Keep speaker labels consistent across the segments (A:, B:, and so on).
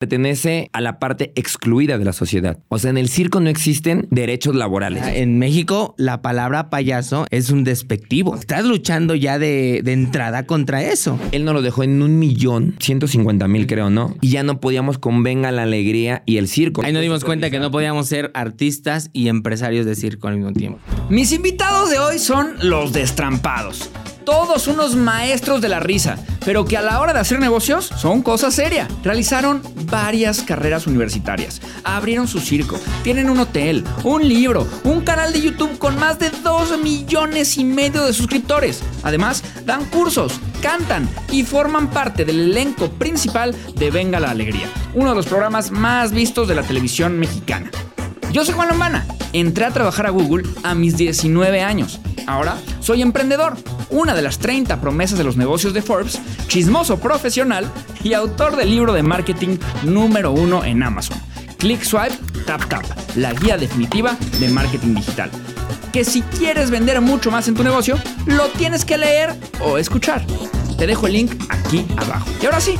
A: pertenece a la parte excluida de la sociedad. O sea, en el circo no existen derechos laborales.
B: En México, la palabra payaso es un despectivo. Estás luchando ya de, de entrada contra eso.
A: Él nos lo dejó en un millón, 150 mil creo, ¿no? Y ya no podíamos con Venga la Alegría y el circo.
B: Ahí nos dimos cuenta que no podíamos ser artistas y empresarios de circo al mismo tiempo.
C: Mis invitados de hoy son los destrampados. Todos unos maestros de la risa, pero que a la hora de hacer negocios son cosa seria. Realizaron varias carreras universitarias, abrieron su circo, tienen un hotel, un libro, un canal de YouTube con más de 2 millones y medio de suscriptores. Además, dan cursos, cantan y forman parte del elenco principal de Venga la Alegría, uno de los programas más vistos de la televisión mexicana. Yo soy Juan Lombana. Entré a trabajar a Google a mis 19 años. Ahora soy emprendedor, una de las 30 promesas de los negocios de Forbes, chismoso profesional y autor del libro de marketing número uno en Amazon. Click Swipe, Tap Tap, la guía definitiva de marketing digital. Que si quieres vender mucho más en tu negocio, lo tienes que leer o escuchar. Te dejo el link aquí abajo. Y ahora sí,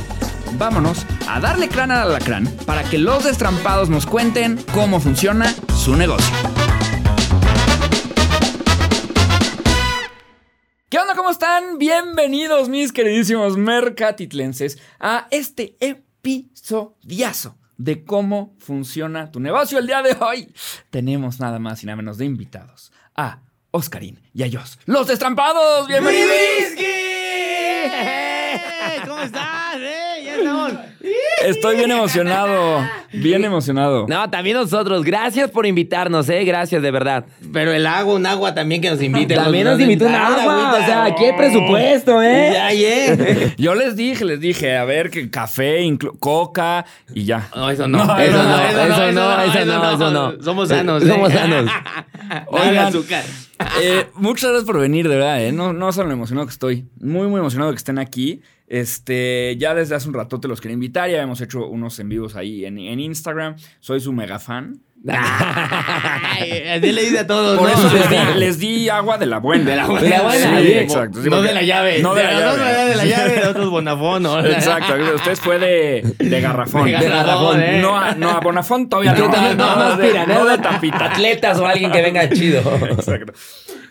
C: vámonos a darle crán al alacrán para que los destrampados nos cuenten cómo funciona su negocio. ¿Qué onda? ¿Cómo están? Bienvenidos mis queridísimos mercatitlenses a este episodiazo de cómo funciona tu negocio. El día de hoy tenemos nada más y nada menos de invitados a Oscarín y a Jos, los destrampados. ¡Bienvenidos!
B: ¿Cómo estás? Eh.
C: Estoy bien emocionado, bien emocionado.
A: No, también nosotros. Gracias por invitarnos, ¿eh? Gracias, de verdad.
B: Pero el agua, un agua también que nos invite.
A: También nos invitó un agua. O sea, aquí hay presupuesto, ¿eh?
B: Ya, ya.
C: Yo les dije, les dije, a ver, que café, coca y ya.
B: No, eso no.
C: No,
A: Eso no, eso no, eso no, eso no.
B: Somos sanos. ¿eh?
A: Somos sanos.
C: Oigan.
B: azúcar.
C: Eh, muchas gracias por venir, de verdad, ¿eh? No, no lo emocionado que estoy. Muy, muy emocionado que estén aquí. Este, ya desde hace un rato te los quería invitar. Ya hemos hecho unos en vivos ahí en, en Instagram. Soy su mega fan.
B: Así le dice a todos.
C: Por
B: ¿no?
C: eso les di, les di agua de la buena.
B: De la buena.
A: De la buena,
C: Sí, exacto. Sí,
B: no
C: porque-
B: de la llave.
C: No de la
B: nosotros
C: llave.
B: de la llave, de otros Bonafón. ¿no?
C: Exacto. Ustedes fue de, de garrafón.
B: De garrafón, ¿eh?
C: No, a, no, a Bonafón todavía no.
A: también
C: no,
A: no
C: no de tapita.
A: Atletas o alguien que venga chido.
C: Exacto.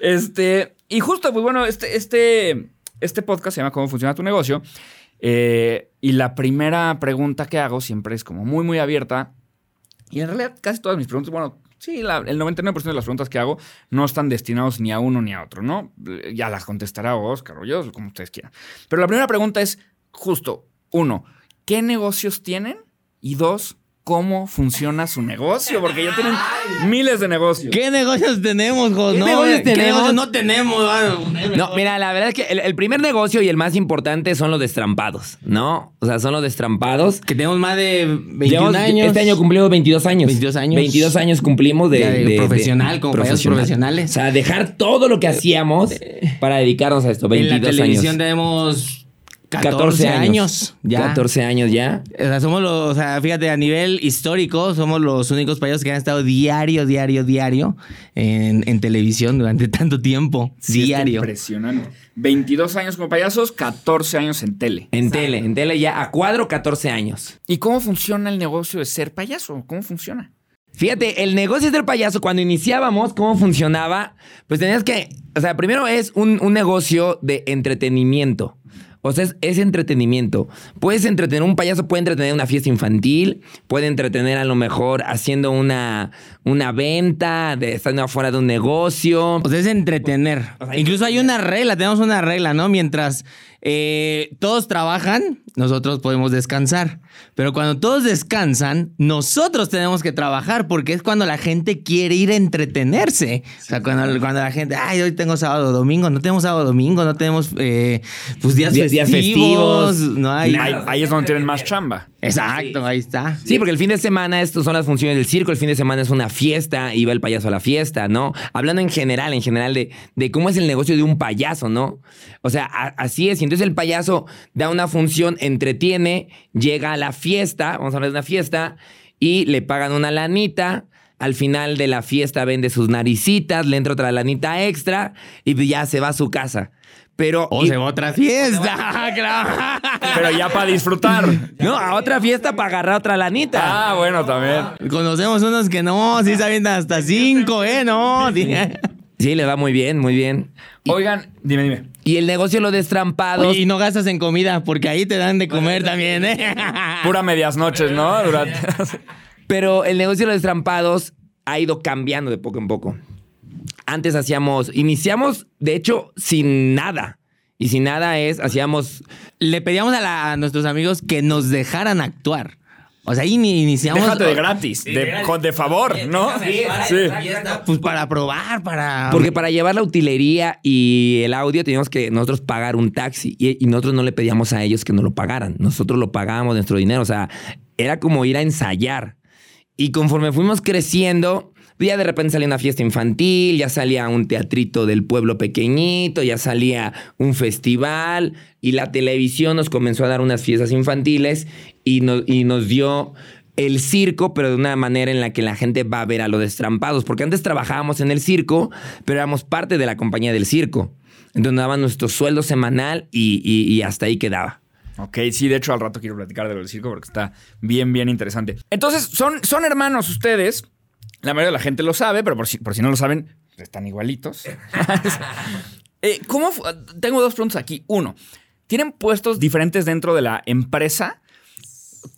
C: Este, y justo, pues bueno, este, este, este podcast se llama ¿Cómo funciona tu negocio? Eh, y la primera pregunta que hago siempre es como muy, muy abierta. Y en realidad casi todas mis preguntas, bueno, sí, el 99% de las preguntas que hago no están destinados ni a uno ni a otro, ¿no? Ya las contestará Oscar o yo, como ustedes quieran. Pero la primera pregunta es justo, uno, ¿qué negocios tienen? Y dos, ¿cómo funciona su negocio? Porque ya tienen miles de negocios.
B: ¿Qué negocios tenemos, Jos?
A: ¿Qué
B: no,
A: negocios
B: ¿qué
A: tenemos?
B: negocios no tenemos? Ah,
A: No, mira, la verdad es que el, el primer negocio y el más importante son los destrampados, ¿no? O sea, son los destrampados.
B: Que tenemos más de 21
A: Llevamos-
B: años.
A: Este año cumplimos 22 años.
B: 22 años.
A: 22 años cumplimos de,
B: de profesional, como payasos profesionales.
A: O sea, dejar todo lo que hacíamos para dedicarnos a esto.
B: En la
A: 22
B: televisión
A: años.
B: tenemos 14, años. Ya.
A: 14 años ya.
B: O sea, somos los, o sea, fíjate, a nivel histórico, somos los únicos payasos que han estado diario, diario, diario en, en televisión durante tanto tiempo.
C: Sí,
B: diario.
C: Impresionante. 22 años como payasos, 14 años en tele.
A: En tele, en tele ya a cuadro 14 años.
C: ¿Y cómo funciona el negocio de ser payaso? ¿Cómo funciona?
A: Fíjate, el negocio del payaso, cuando iniciábamos, ¿cómo funcionaba? Pues tenías que, o sea, primero es un, un negocio de entretenimiento. O sea, es, entretenimiento. Puedes entretener, un payaso puede entretener una fiesta infantil, puede entretener a lo mejor haciendo una, una venta, de, estando afuera de un negocio.
B: O sea, es entretener. Incluso hay una regla, tenemos una regla, ¿no? Mientras eh, todos trabajan, nosotros podemos descansar. Pero cuando todos descansan, nosotros tenemos que trabajar porque es cuando la gente quiere ir a entretenerse. O sea, cuando, cuando la gente, ay, hoy tengo sábado domingo, no tenemos sábado domingo, no tenemos eh, pues días,
A: Días- días
B: festivos. No hay.
C: Ahí, ahí es donde tienen más chamba.
B: Exacto, ahí está.
A: Sí, porque el fin de semana estos son las funciones del circo, el fin de semana es una fiesta va el payaso a la fiesta, ¿no? Hablando en general, en general de, de cómo es el negocio de un payaso, ¿no? O sea, así es. Y entonces el payaso da una función, entretiene, llega a la fiesta, vamos a hablar de una fiesta, y le pagan una lanita. Al final de la fiesta vende sus naricitas, le entra otra lanita extra y ya se va a su casa. Pero.
B: O
A: y-
B: se va a otra fiesta. claro.
C: Pero ya para disfrutar.
A: no, a otra fiesta para agarrar otra lanita.
C: Ah, bueno, también.
B: Conocemos unos que no, sí saben hasta cinco, ¿eh? No. sí.
A: Sí, le va muy bien, muy bien.
C: Oigan, dime, dime.
A: Y el negocio de los destrampados.
B: Oye, y no gastas en comida, porque ahí te dan de comer también, ¿eh?
C: Pura medias noches, ¿no? Durante...
A: Pero el negocio de los destrampados ha ido cambiando de poco en poco. Antes hacíamos, iniciamos, de hecho, sin nada. Y sin nada es, hacíamos,
B: Le pedíamos a, la- a nuestros amigos que nos dejaran actuar. O sea, ahí ni- iniciamos.
C: Déjate de gratis, de, con- de favor, ¿no? Sí.
B: Pues para probar, para.
A: porque para llevar la utilería y el audio teníamos que nosotros pagar un taxi. Y, y nosotros no le pedíamos a ellos que nos lo pagaran. Nosotros lo pagábamos nuestro dinero. O sea, era como ir a ensayar. Y conforme fuimos creciendo, ya de repente salía una fiesta infantil, ya salía un teatrito del pueblo pequeñito, ya salía un festival y la televisión nos comenzó a dar unas fiestas infantiles y nos, y nos dio el circo, pero de una manera en la que la gente va a ver a los destrampados, porque antes trabajábamos en el circo, pero éramos parte de la compañía del circo. Entonces daban nuestro sueldo semanal y, y- y hasta ahí quedaba.
C: Ok, sí, de hecho al rato quiero platicar de lo del circo porque está bien, bien interesante. Entonces, son, son hermanos ustedes. La mayoría de la gente lo sabe, pero por si, por si no lo saben, están igualitos. Eh, ¿Cómo? Tengo dos preguntas aquí. Uno, ¿tienen puestos diferentes dentro de la empresa?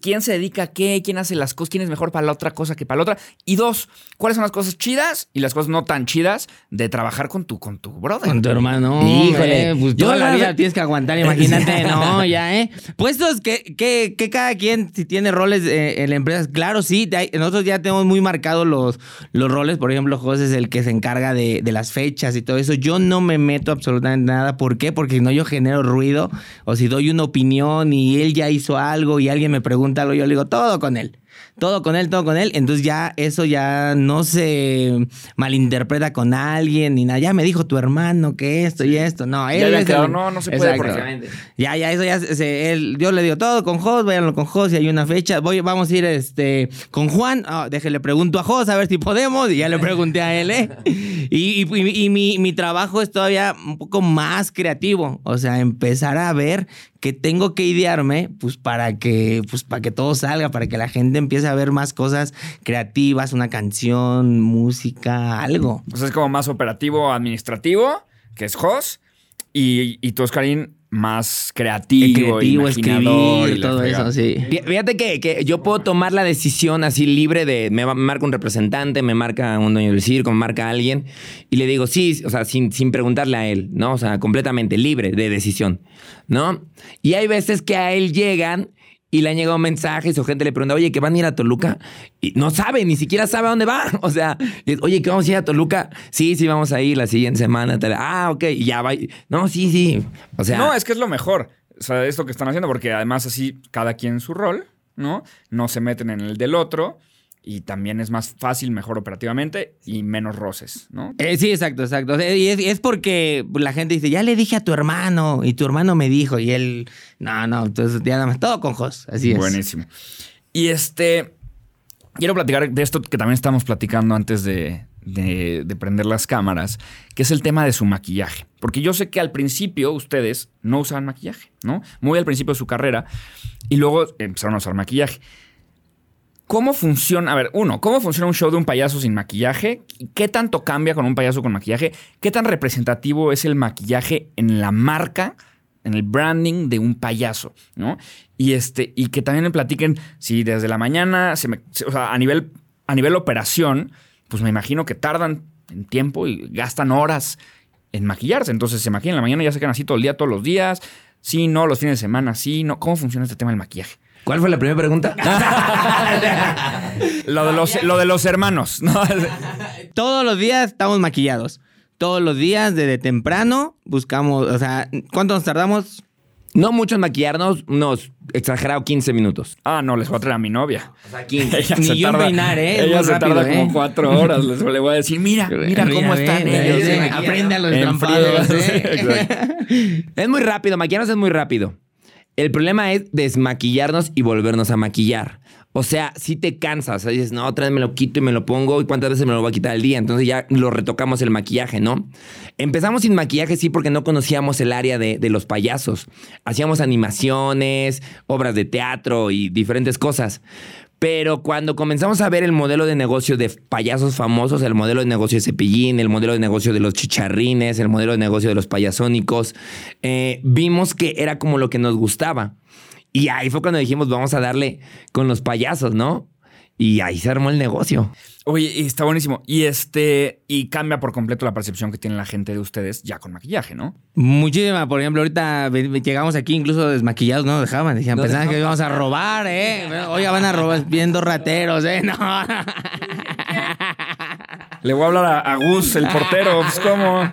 C: ¿Quién se dedica a qué? ¿Quién hace las cosas? ¿Quién es mejor para la otra cosa que para la otra? Y dos, ¿cuáles son las cosas chidas y las cosas no tan chidas de trabar con tu, con tu brother?
B: Con tu hermano.
A: Híjole.
B: pues
A: Yo
B: toda la vida tienes que aguantar, imagínate, no, ya, ¿eh? Puestos que, que, que cada quien si tiene roles eh, en la empresa, claro, sí, nosotros ya tenemos muy marcados los, los roles, por ejemplo, José es el que se encarga de, de las fechas y todo eso. Yo no me meto absolutamente nada, ¿por qué? Porque si no yo genero ruido, o si doy una opinión y él ya hizo algo y alguien me pregunta algo, yo le digo todo con él. Todo con él, todo con él. Entonces ya eso ya no se malinterpreta con alguien ni nada. Ya me dijo tu hermano que esto y esto. No, él
C: Ya habían
B: es
C: quedado,
B: el-
C: no, no se puede porque-
B: Ya, ya, eso ya se- él- yo le digo todo con Jos, váyanlo con Jos, si hay una fecha. Voy, vamos a ir este, con Juan. Ah, déjele pregunto a Jos a ver si podemos. Y ya le pregunté a él, ¿eh? Y, y- y- y mi, mi trabajo es todavía un poco más creativo. O sea, empezar a ver que tengo que idearme, pues para que, pues para que todo salga, para que la gente empiece a ver más cosas creativas, una canción, música, algo.
C: Sea, es como más operativo, administrativo, que es Jos. Y, y tú, Oscarín, más creativo,
B: creativo,
C: imaginador y
B: escribir,
C: la
B: todo
C: fregada.
B: eso, sí.
A: Fí- Fíjate que, que yo puedo tomar la decisión así libre de, me, va- me marca un representante, me marca un dueño del circo, me marca alguien y le digo sí, o sea, sin, sin preguntarle a él, ¿no? O sea, completamente libre de decisión, ¿no? Y hay veces que a él llegan y le han llegado mensajes o gente le pregunta, oye, que van a ir a Toluca y no sabe, ni siquiera sabe a dónde va. O sea, es, oye, que vamos a ir a Toluca. Sí, sí, vamos a ir la siguiente semana. tal. Ah, ok, y ya va. No, sí, sí. O sea,
C: No, es que es lo mejor. O sea, esto que están haciendo, porque además así cada quien su rol, ¿no? No se meten en el del otro y también es más fácil, mejor operativamente y menos roces, ¿no?
B: Eh, sí, exacto, exacto. Es, y es porque la gente dice, ya le dije a tu hermano y tu hermano me dijo y él, no, no, entonces ya nada más, todo con Jos, así es.
C: Buenísimo. Y este, quiero platicar de esto que también estamos platicando antes de, de- de prender las cámaras, que es el tema de su maquillaje. Porque yo sé que al principio ustedes no usaban maquillaje, ¿no? Muy al principio de su carrera y luego empezaron a usar maquillaje. ¿Cómo funciona? A ver, uno, ¿cómo funciona un show de un payaso sin maquillaje? ¿Qué tanto cambia con un payaso con maquillaje? ¿Qué tan representativo es el maquillaje en la marca, en el branding de un payaso? ¿No? Y este, y que también me platiquen si desde la mañana, se me- o sea, a nivel, a nivel operación, pues me imagino que tardan en tiempo y gastan horas en maquillarse. Entonces se maquillan en la mañana ya se quedan así todo el día, todos los días. Sí, no, los fines de semana, sí, no. ¿Cómo funciona este tema del maquillaje?
A: ¿Cuál fue la primera pregunta?
C: Lo de los, lo de los hermanos, ¿no?
B: Todos los días estamos maquillados. Todos los días, desde temprano, buscamos, o sea, ¿cuánto nos tardamos?
A: No mucho en maquillarnos, unos exagerado 15 minutos.
C: Ah, no, les voy a traer a mi novia.
A: O sea, 15.
C: Ella
B: Ni
C: se
B: yo en
C: tarda-
B: peinar, ¿eh?
C: Ella se
B: rápido,
C: tarda
B: ¿eh?
C: como cuatro horas. Les le voy a decir, mira, mira cómo están ellos. ¿eh?
B: Aprende a los trampados, ¿eh?
A: Es muy rápido, maquillarnos es muy rápido. El problema es desmaquillarnos y volvernos a maquillar. O sea, si te cansas, dices, no, otra vez me lo quito y me lo pongo, y cuántas veces me lo voy a quitar al día. Entonces ya lo retocamos el maquillaje, ¿no? Empezamos sin maquillaje, sí, porque no conocíamos el área de los payasos. Hacíamos animaciones, obras de teatro y diferentes cosas. Pero cuando comenzamos a ver el modelo de negocio de payasos famosos, el modelo de negocio de Cepillín, el modelo de negocio de los chicharrines, el modelo de negocio de los payasónicos, eh, vimos que era como lo que nos gustaba. Y ahí fue cuando dijimos, vamos a darle con los payasos, ¿no? Y ahí se armó el negocio.
C: Oye, y está buenísimo. Y este, y cambia por completo la percepción que tiene la gente de ustedes ya con maquillaje, ¿no?
B: Muchísima, por ejemplo, ahorita llegamos aquí incluso desmaquillados, no nos dejaban, decían,
A: No
B: pensaban que íbamos a robar, ¿eh? Oye, van a robar, viendo rateros, ¿eh? No.
C: Le voy a hablar a, a Gus, el portero. Pues, ¿cómo?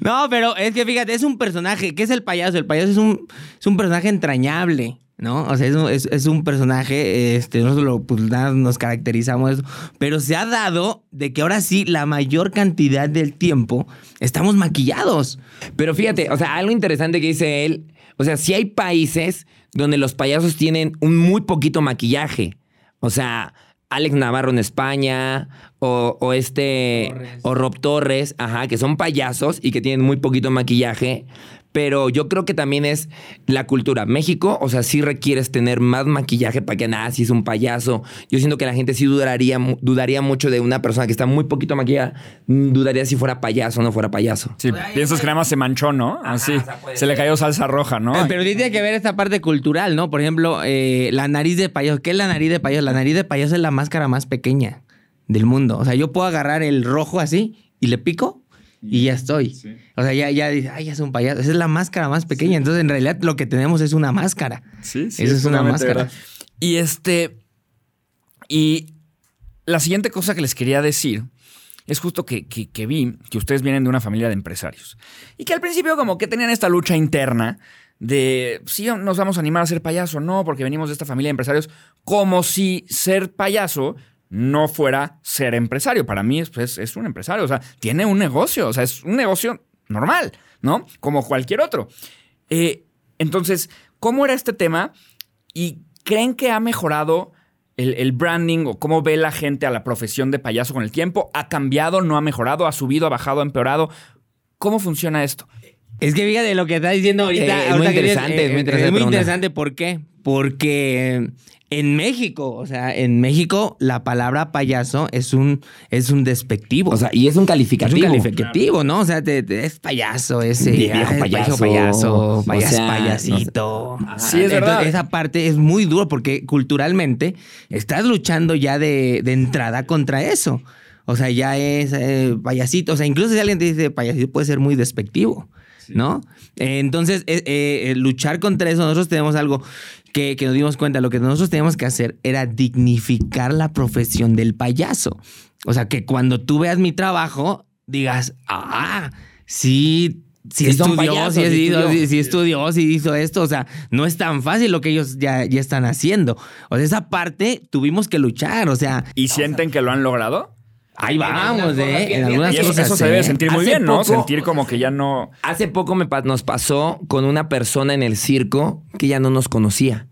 B: No, pero es que fíjate, es un personaje. ¿Qué es el payaso? El payaso es un, es un personaje entrañable, ¿no? O sea, es un, es- un personaje, este, nosotros lo, pues, nos caracterizamos, eso, pero se ha dado de que ahora sí, la mayor cantidad del tiempo estamos maquillados.
A: Pero fíjate, o sea, algo interesante que dice él, o sea, si hay países donde los payasos tienen un muy poquito maquillaje. O sea, Alex Navarro en España, o, o este,
B: Torres.
A: o Rob Torres, ajá, que son payasos y que tienen muy poquito maquillaje. Pero yo creo que también es la cultura. México, o sea, sí requieres tener más maquillaje para que nada, si es un payaso. Yo siento que la gente sí dudaría, dudaría mucho de una persona que está muy poquito maquillada. mm, Dudaría si fuera payaso o no fuera payaso.
C: Sí, piensas que nada más se manchó, ¿no? Así.
A: o sea, puede
C: se le cayó salsa roja, ¿no?
B: Eh, Pero tiene que ver esta parte cultural, ¿no? Por ejemplo, eh, la nariz de payaso. ¿Qué es la nariz de payaso? La nariz de payaso es la máscara más pequeña del mundo. O sea, yo puedo agarrar el rojo así y le pico y ya estoy. O sea, ya, ya dice, ay, ya es un payaso. Esa es la máscara más pequeña. Entonces, en realidad, lo que tenemos es una máscara.
C: Sí,
B: Eso es una máscara.
C: verdad. Y este. Y la siguiente cosa que les quería decir es justo que, que- que vi que ustedes vienen de una familia de empresarios. Y que al principio, como que tenían esta lucha interna de si nos vamos a animar a ser payaso o no, porque venimos de esta familia de empresarios, como si ser payaso no fuera ser empresario. Para mí es, pues, es un empresario, o sea, tiene un negocio, o sea, es un negocio normal, ¿no? Como cualquier otro. Eh, entonces, ¿cómo era este tema? ¿Y creen que ha mejorado el, el branding o cómo ve la gente a la profesión de payaso con el tiempo? ¿Ha cambiado? ¿No ha mejorado? ¿Ha subido? ¿Ha bajado? ¿Ha empeorado? ¿Cómo funciona esto?
B: Es que fíjate lo que está diciendo ahorita.
A: Eh, es
B: ahorita
A: muy
B: que dices,
A: interesante, es muy interesante
B: Es muy interesante. ¿Por qué? Porque en México, o sea, en México la palabra payaso es un, es un despectivo.
A: O sea, y es un
B: es
A: calificativo.
B: un calificativo, ¿no? O sea, te- te- es payaso ese.
A: Viejo
B: ah, es
A: payaso.
B: payaso,
A: O
B: payas-
A: sea,
B: payasito.
C: Sí, es
B: Entonces,
C: verdad.
B: Esa parte es muy duro porque culturalmente estás luchando ya de, de entrada contra eso. O sea, ya es eh, payasito. O sea, incluso si alguien te dice payasito puede ser muy despectivo. ¿No? Eh, entonces, eh, eh, luchar contra eso, nosotros tenemos algo que, que nos dimos cuenta. Lo que nosotros teníamos que hacer era dignificar la profesión del payaso. O sea, que cuando tú veas mi trabajo, digas, ah, sí. Sí,
A: Sí
B: estudió,
A: payasos,
B: sí,
A: estudió.
B: sí hizo esto. O sea, no es tan fácil lo que ellos ya, ya están haciendo. O sea, esa parte tuvimos que luchar. O sea,
C: ¿Y sienten que lo han logrado?
B: Ahí vamos, ¿eh? En algunas
C: Y eso,
B: cosas.
C: eso se
B: ¿eh?
C: debe sentir muy bien, ¿no? Sentir como que ya no...
A: Hace poco me pa- nos pasó con una persona en el circo que ya no nos conocía.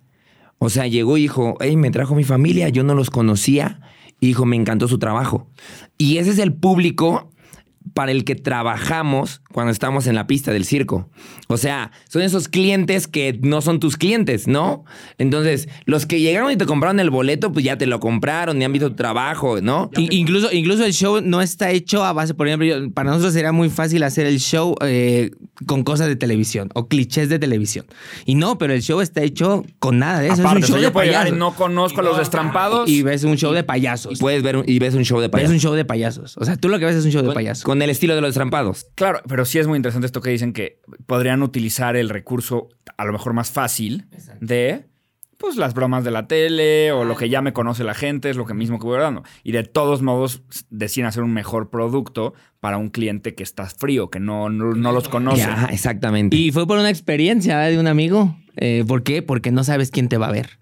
A: O sea, llegó y dijo, hey, me trajo mi familia, yo no los conocía. Y dijo, me encantó su trabajo. Y ese es el público para el que trabajamos cuando estamos en la pista del circo. O sea, son esos clientes que no son tus clientes, ¿no? Entonces, los que llegaron y te compraron el boleto, pues ya te lo compraron y han visto tu trabajo, ¿no?
B: Incluso, incluso el show no está hecho a base, por ejemplo, yo- para nosotros sería muy fácil hacer el show eh, con cosas de televisión o clichés de televisión. Y no, pero el show está hecho con nada de eso.
C: Aparte,
B: es
C: o
B: un show
C: sea, yo
B: de
C: puedo llegar y
B: payasos.
C: no conozco a los destrampados.
B: Y ves un show de payasos.
A: Puedes ver un- y ves un show de
B: Ves
A: payasos.
B: un show de payasos. O sea, tú lo que ves es un show de payasos.
A: Con el estilo de los trampados.
C: Claro, pero sí es muy interesante esto que dicen que podrían utilizar el recurso a lo mejor más fácil de pues las bromas de la tele o lo que ya me conoce la gente, es lo que mismo que voy dando. Y de todos modos deciden hacer un mejor producto para un cliente que está frío, que no, no, no los conoce.
A: Ya, exactamente.
B: Y fue por una experiencia ¿eh? de un amigo. Eh, ¿Por qué? Porque no sabes quién te va a ver.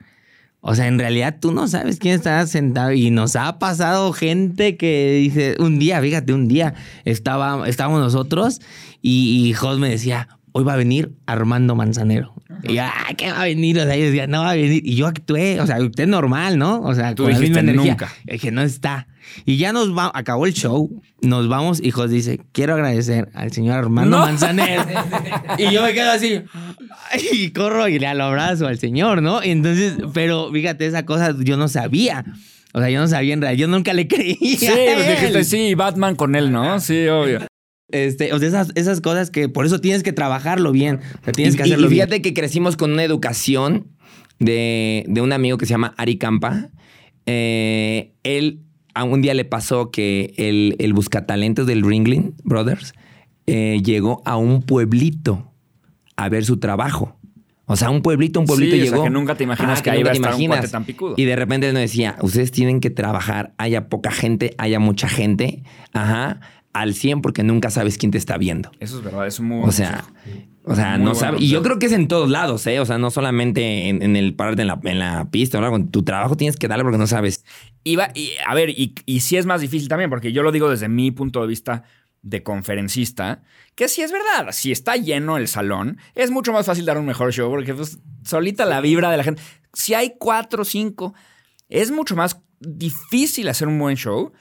B: O sea, en realidad tú no sabes quién está sentado. Y nos ha pasado gente que dice, un día, fíjate, un día estaba, estábamos nosotros y, y Jos me decía, hoy va a venir Armando Manzanero. Y yo, ah, ¿qué va a venir? O sea, yo decía, no va a venir. Y yo actué, o sea, usted normal, ¿no? O sea,
C: Tú
B: con la
C: dijiste,
B: misma energía.
C: nunca.
B: Es que no está. Y ya nos va, acabó el show, nos vamos, hijos, dice, quiero agradecer al señor Armando
C: No.
B: Manzanero. y yo me quedo así, y corro y le abrazo al señor, ¿no? Y entonces, pero fíjate, esa cosa yo no sabía. O sea, yo no sabía en realidad, yo nunca le creía.
C: Sí, pues dijiste, sí, Batman con él, ¿no? Sí, obvio.
B: Este, o sea, esas, esas cosas que por eso tienes que trabajarlo bien. O sea, tienes
A: y,
B: que hacerlo
A: y
B: bien.
A: fíjate que crecimos con una educación de, de un amigo que se llama Ari Campa. Eh, él, a un día le pasó que el, el buscatalentos del Ringling Brothers eh, llegó a un pueblito a ver su trabajo. O sea, un pueblito, un pueblito
C: Sí, o sea,
A: llegó.
C: que nunca te imaginas que ahí
A: nunca
C: va a
A: te
C: estar un
A: imaginas.
C: cuate tan picudo.
A: Y de repente nos decía, ustedes tienen que trabajar, haya poca gente, haya mucha gente, ajá, al 100 porque nunca sabes quién te está viendo.
C: Eso es verdad, es muy
A: O sea, o sea,
C: Muy
A: no sabe. Y yo creo que es en todos lados, ¿eh? O sea, no solamente en, en el pararte en la, en la pista, ¿no? Con tu trabajo tienes que darle porque no sabes.
C: Y, va- y, a ver, y, y sí es más difícil también, porque yo lo digo desde mi punto de vista de conferencista, que sí es verdad, si está lleno el salón, es mucho más fácil dar un mejor show, porque pues, solita la vibra de la gente. Si hay cuatro o cinco, es mucho más difícil hacer un buen show,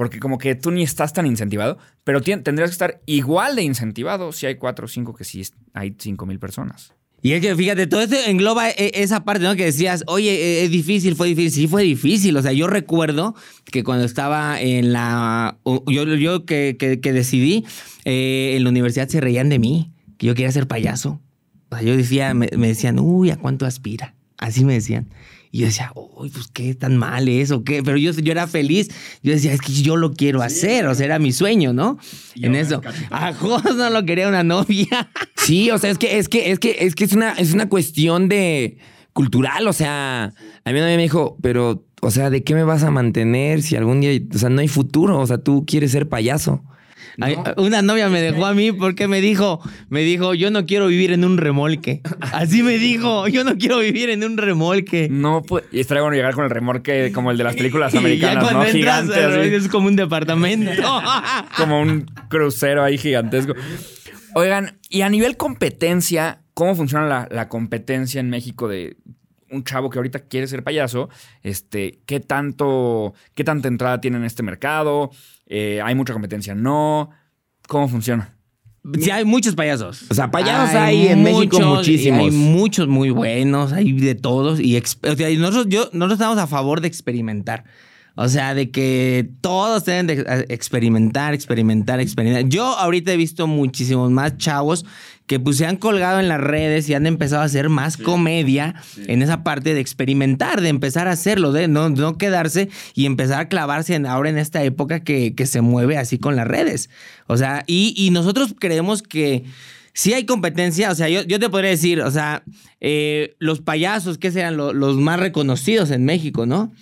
C: porque como que tú ni estás tan incentivado, pero tendrías que estar igual de incentivado si hay cuatro o cinco que si hay cinco mil personas.
B: Y es que fíjate, todo esto engloba e- esa parte, ¿no? Que decías, oye, eh, es difícil, fue difícil. Sí, fue difícil. O sea, yo recuerdo que cuando estaba en la. Yo, yo que, que- que decidí, eh, en la universidad se reían de mí, que yo quería ser payaso. O sea, yo decía, me, me decían, uy, ¿a cuánto aspira? Así me decían. Y yo decía, uy, pues qué tan mal es o qué. Pero yo, yo era feliz. Yo decía, es que yo lo quiero hacer. O sea, era mi sueño, ¿no? en eso. A Jos no lo quería una novia.
A: Sí, o sea, es que es que es que es que es una es una cuestión de cultural, o sea, a mí una vez me dijo, pero o sea, ¿de qué me vas a mantener si algún día, o sea, no hay futuro, o sea, tú quieres ser payaso?
B: Ay, Una novia me dejó a mí porque me dijo, me dijo, yo no quiero vivir en un remolque. Así me dijo, yo no quiero vivir en un remolque.
C: No, pues, y estaría bueno llegar con el remorque como el de las películas
B: Y ya
C: americanas, ¿no? Gigante, así.
B: es como un departamento.
C: como un crucero ahí gigantesco. Oigan, y a nivel competencia, ¿cómo funciona la, la competencia en México de un chavo que ahorita quiere ser payaso? Este, ¿qué tanto, qué tanta entrada tiene en este mercado? Eh, ¿Hay mucha competencia? ¿No? ¿Cómo funciona?
B: Sí, hay muchos payasos.
A: O sea, payasos hay en México muchísimos.
B: Hay muchos muy buenos, hay de todos. Y, o sea, y nosotros, yo, nosotros estamos a favor de experimentar. O sea, de que todos deben de eh, experimentar, experimentar, experimentar. Yo ahorita he visto muchísimos más chavos que pues se han colgado en las redes y han empezado a hacer más comedia en esa parte de experimentar, de empezar a hacerlo, de no, no quedarse y empezar a clavarse en, ahora en esta época que, que se mueve así con las redes. O sea, y, y nosotros creemos que sí hay competencia. O sea, yo, yo te podría decir, o sea, eh, los payasos, que serán lo- los más reconocidos en México, ¿no?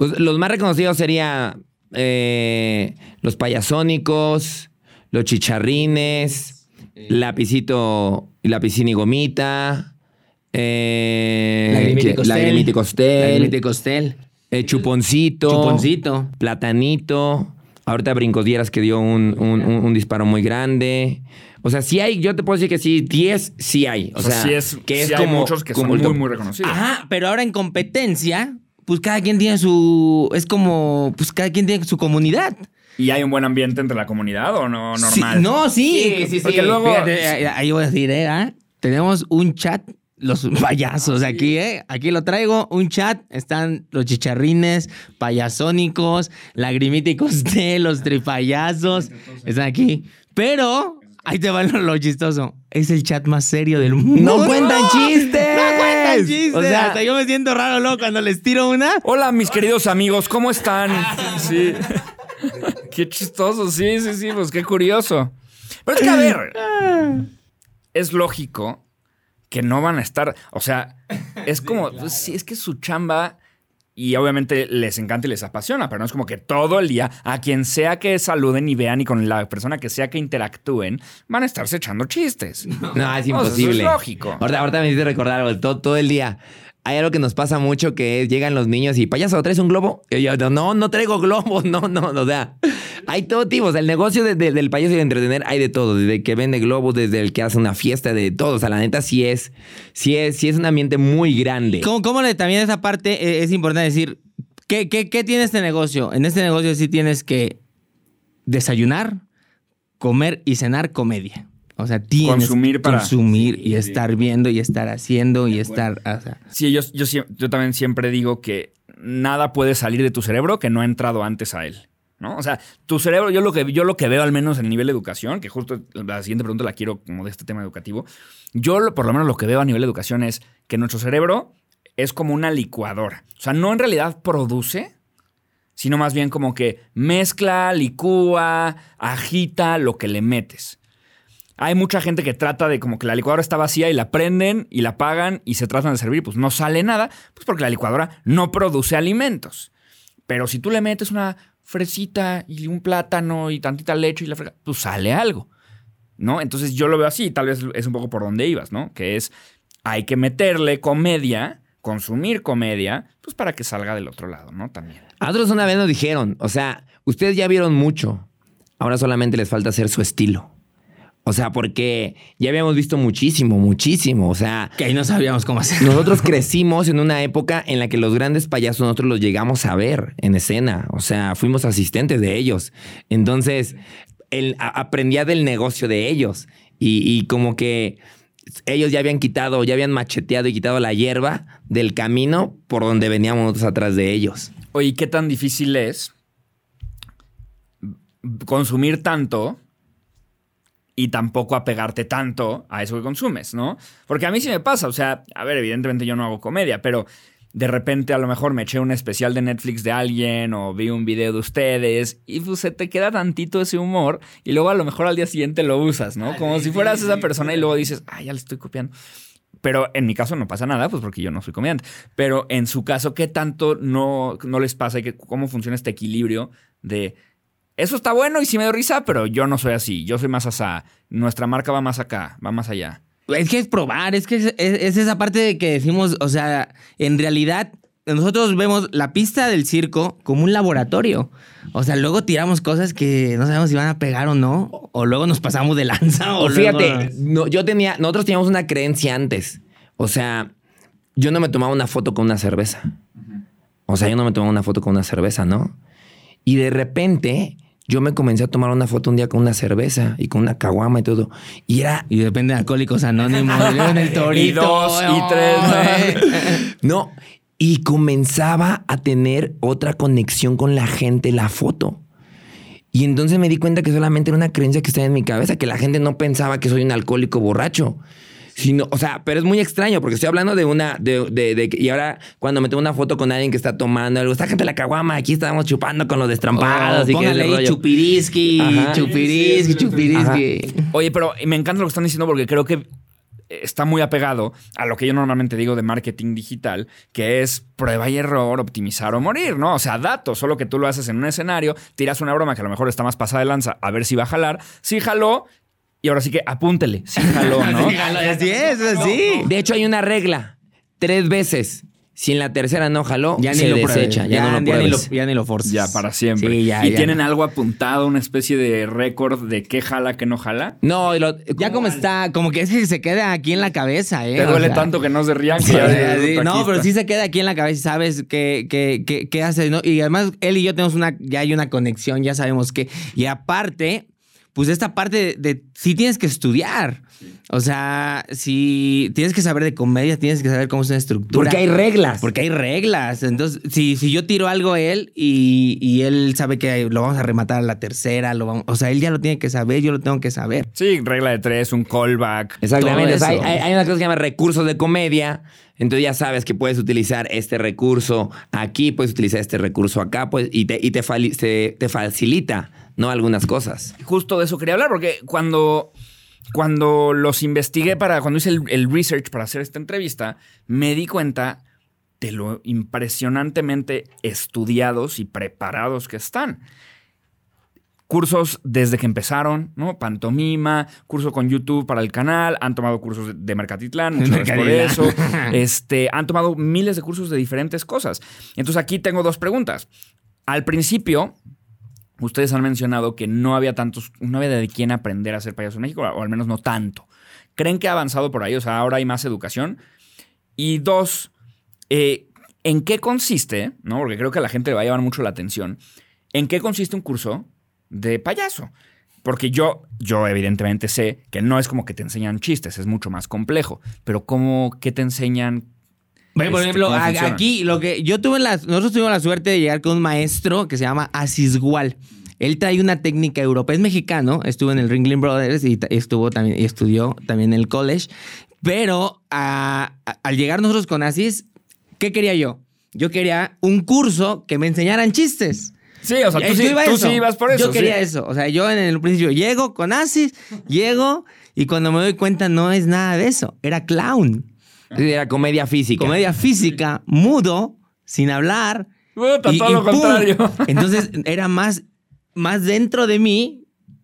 A: Pues los más reconocidos serían eh, los payasónicos, los chicharrines, lapicito, lapicín y gomita, eh,
B: Lagrimita y Costel.
A: Y Costel,
B: Lagrimita y Costel.
A: eh, chuponcito,
B: Chuponcito.
A: platanito. Ahorita Brincos Dieras que dio un, un- un- un disparo muy grande. O sea, sí hay, yo te puedo decir que sí, 10 sí hay. O,
C: O sea,
A: sea,
C: sí es-
A: que
C: sí
A: es
C: hay
A: como,
C: muchos que son
A: como
C: muy, muy reconocidos.
B: Ajá, pero ahora en competencia, pues cada quien tiene su. Es como. Pues cada quien tiene su comunidad.
C: ¿Y hay un buen ambiente entre la comunidad o no
B: Sí,
C: normal?
B: no, sí.
A: Sí, sí, sí.
B: Porque luego.
C: Fíjate,
B: ahí voy a decir, ¿eh? ¿Ah? Tenemos un chat. Los payasos aquí, ¿eh? Aquí lo traigo, un chat. Están los chicharrines, payasónicos, lagrimita y costel, los tripayasos. Están aquí. Pero, ahí te va lo chistoso. Es el chat más serio del mundo.
A: ¡No cuentan chistes! O sea-
B: Hasta yo me siento raro, luego cuando les tiro una.
C: Hola, mis queridos amigos, ¿cómo están? Sí. qué chistoso, sí, sí, sí, pues qué curioso. Pero es que, a ver, es lógico que no van a estar, o sea, es como, pues, sí, es que su chamba y obviamente les encanta y les apasiona, pero no es como que todo el día a quien sea que saluden y vean y con la persona que sea que interactúen, van a estarse echando chistes.
A: No, es
C: O sea, eso
A: imposible.
C: es lógico.
A: Ahorita, ahorita me hiciste recordar algo. Todo, todo el día hay algo que nos pasa mucho que es, llegan los niños y, payaso, ¿traes un globo? Y yo, no, no traigo globos, no, no, o sea, hay todo tipo, o sea, el negocio de- de- del payaso y de entretener hay de todo, desde que vende globos, desde el que hace una fiesta, de todo, o sea, la neta sí es, sí es, sí es un ambiente muy grande.
B: ¿Cómo, cómo le, también esa parte eh, es importante decir, ¿qué, qué, qué tiene este negocio? En este negocio sí tienes que desayunar, comer y cenar comedia. O sea, tienes
C: Consumir para-
B: consumir y estar viendo y estar haciendo y estar... o sea,
C: Sí, yo, yo, también siempre digo que nada puede salir de tu cerebro que no ha entrado antes a él. ¿No? O sea, tu cerebro, yo lo que yo lo que veo al menos en el nivel de educación, que justo la siguiente pregunta la quiero como de este tema educativo. Yo por lo menos lo que veo a nivel de educación es que nuestro cerebro es como una licuadora. O sea, no en realidad produce, sino más bien como que mezcla, licúa, agita lo que le metes. Hay mucha gente que trata de como que la licuadora está vacía y la prenden y la apagan y se tratan de servir, pues no sale nada, pues porque la licuadora no produce alimentos. Pero si tú le metes una fresita y un plátano y tantita leche y la frega, pues sale algo. ¿No? Entonces yo lo veo así, tal vez es un poco por donde ibas, ¿no? Que es, hay que meterle comedia, consumir comedia, pues para que salga del otro lado, ¿no? También.
A: Otros una vez nos dijeron, o sea, ustedes ya vieron mucho, ahora solamente les falta hacer su estilo. O sea, porque ya habíamos visto muchísimo, muchísimo. O sea,
B: que ahí no sabíamos cómo hacer.
A: nosotros crecimos en una época en la que los grandes payasos nosotros los llegamos a ver en escena. O sea, fuimos asistentes de ellos. Entonces, a- aprendía del negocio de ellos. Y, y como que ellos ya habían quitado, ya habían macheteado y quitado la hierba del camino por donde veníamos nosotros atrás de ellos.
C: Oye, ¿y ¿qué tan difícil es consumir tanto y tampoco apegarte tanto a eso que consumes, ¿no? Porque a mí sí me pasa, o sea, a ver, evidentemente yo no hago comedia, pero de repente a lo mejor me eché un especial de Netflix de alguien o vi un video de ustedes y pues se te queda tantito ese humor y luego a lo mejor al día siguiente lo usas, ¿no? Como si fueras esa persona y luego dices, ah, ya le estoy copiando. Pero en mi caso no pasa nada, pues porque yo no soy comediante. Pero en su caso, ¿qué tanto no, no les pasa y que, cómo funciona este equilibrio de eso está bueno y sí me dio risa, pero yo no soy así, yo soy más asá. Nuestra marca va más acá, va más allá.
B: Es que es probar, es que es, es- es esa parte de que decimos, o sea, en realidad nosotros vemos la pista del circo como un laboratorio. O sea, luego tiramos cosas que no sabemos si van a pegar o no, o luego nos pasamos de lanza. O,
A: O
B: luego-
A: fíjate, no, yo tenía, nosotros teníamos una creencia antes. O sea, yo no me tomaba una foto con una cerveza. O sea, yo no me tomaba una foto con una cerveza, ¿no? Y de repente yo me comencé a tomar una foto un día con una cerveza y con una caguama y todo. Y era,
B: Y depende de Alcohólicos Anónimos, en el torito.
C: Y dos, y tres,
A: no. Y comenzaba a tener otra conexión con la gente la foto. Y entonces me di cuenta que solamente era una creencia que estaba en mi cabeza, que la gente no pensaba que soy un alcohólico borracho. Sino, o sea, pero es muy extraño porque estoy hablando de una, de, de- de- y ahora cuando me tomo una foto con alguien que está tomando algo, sácate la caguama, aquí estábamos chupando con los destrampados.
B: Oh,
A: y que
B: póngale ahí chupiriski,
A: Ajá.
B: chupiriski, chupiriski.
C: Oye, pero me encanta lo que están diciendo porque creo que está muy apegado a lo que yo normalmente digo de marketing digital, que es prueba y error, optimizar o morir, ¿no? O sea, datos, solo que tú lo haces en un escenario, tiras una broma que a lo mejor está más pasada de lanza, a ver si va a jalar. Si jaló, y ahora sí que apúntele, si jaló, ¿no?
B: Así es, así.
A: De hecho, hay una regla: tres veces. Si en la tercera no jaló,
B: Ya ni
A: se
B: lo
A: desecha, ya, no lo
B: ni lo,
A: pruebes.
B: ya ni lo forces.
C: Ya, para siempre.
B: Sí, ya,
C: ¿Y
B: ya.
C: tienen algo apuntado, una especie de récord de qué jala, qué no jala?
A: No, y lo-
B: Ya como está, como que es que se queda aquí en la cabeza, ¿eh?
C: Te
B: O
C: duele
B: sea,
C: tanto que no se rían
B: Sí, sí, sí. no, pero sí se queda aquí en la cabeza y sabes qué, qué, qué, qué hace, ¿no? Y además, él y yo tenemos una, ya hay una conexión, ya sabemos que. Y aparte, pues esta parte de, de sí tienes que estudiar. O sea, si tienes que saber de comedia, tienes que saber cómo es una estructura.
A: Porque hay reglas.
B: Porque hay reglas. Entonces, si, si yo tiro algo a él y, y él sabe que lo vamos a rematar a la tercera, lo vamos, o sea, él ya lo tiene que saber, yo lo tengo que saber.
C: Sí, regla de tres, un callback.
A: Exactamente.
B: Todo
A: O sea, hay, hay- hay una cosa que se llama recursos de comedia. Entonces ya sabes que puedes utilizar este recurso aquí, puedes utilizar este recurso acá, pues, y te, y te, fali- se- te facilita, ¿no? Algunas cosas.
C: Justo de eso quería hablar, porque cuando, cuando los investigué para, cuando hice el, el research para hacer esta entrevista, me di cuenta de lo impresionantemente estudiados y preparados que están. cursos desde que empezaron, ¿no? Pantomima, curso con YouTube para el canal, han tomado cursos de, de Mercatitlán, muchas gracias por eso. Este, han tomado miles de cursos de diferentes cosas. Entonces aquí tengo dos preguntas. Al principio, ustedes han mencionado que no había tantos, no había de quién aprender a ser payaso en México, o al menos no tanto. ¿Creen que ha avanzado por ahí? O sea, ahora hay más educación. Y dos, eh, ¿en qué consiste? ¿no? Porque creo que a la gente le va a llamar mucho la atención. ¿En qué consiste un curso de payaso? Porque yo, yo evidentemente sé que no es como que te enseñan chistes, es mucho más complejo. Pero ¿cómo, qué te enseñan?
B: Bueno, por
C: Este,
B: ejemplo, aquí lo que yo tuve la, nosotros tuvimos la suerte de llegar con un maestro que se llama Asisgual. Él trae una técnica europea, es mexicano, estuvo en el Ringling Brothers y estuvo también y estudió también en el college. Pero a- a- al llegar nosotros con Asis, ¿qué quería yo? Yo quería un curso que me enseñaran chistes.
C: Sí, o sea, tú, sí, tú sí ibas por eso.
B: Yo quería
C: sí.
B: eso. O sea, yo en el principio llego con Asis, llego y cuando me doy cuenta no es nada de eso. Era clown.
A: Era comedia física.
B: Comedia física, mudo, sin hablar.
C: Puta,
B: y-
C: todo
B: y
C: lo
B: ¡pum!
C: contrario.
B: Entonces era más, más dentro de mí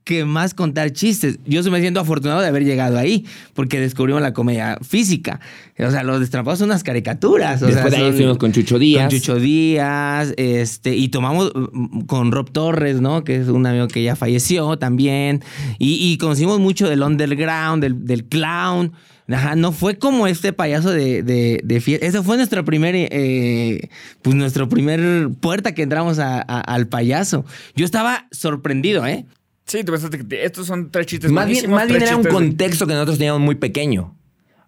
B: que más contar chistes. Yo me siento afortunado de haber llegado ahí, porque descubrimos la comedia física. O sea, los destrapados son unas caricaturas. O
A: Después
B: sea,
A: de ahí estuvimos con Chucho Díaz.
B: Con Chucho Díaz, este, y tomamos mm, con Rob Torres, ¿no? Que es un amigo que ya falleció también. Y, y conocimos mucho del underground, del, del clown. Ajá, no fue como este payaso de, de, de fiesta. Ese fue nuestro primer, eh, pues nuestro primer puerta que entramos a- a- al payaso. Yo estaba sorprendido, ¿eh?
C: Sí, tú pensaste que estos son tres chistes
A: Más bien, más bien era un contexto que nosotros teníamos muy pequeño.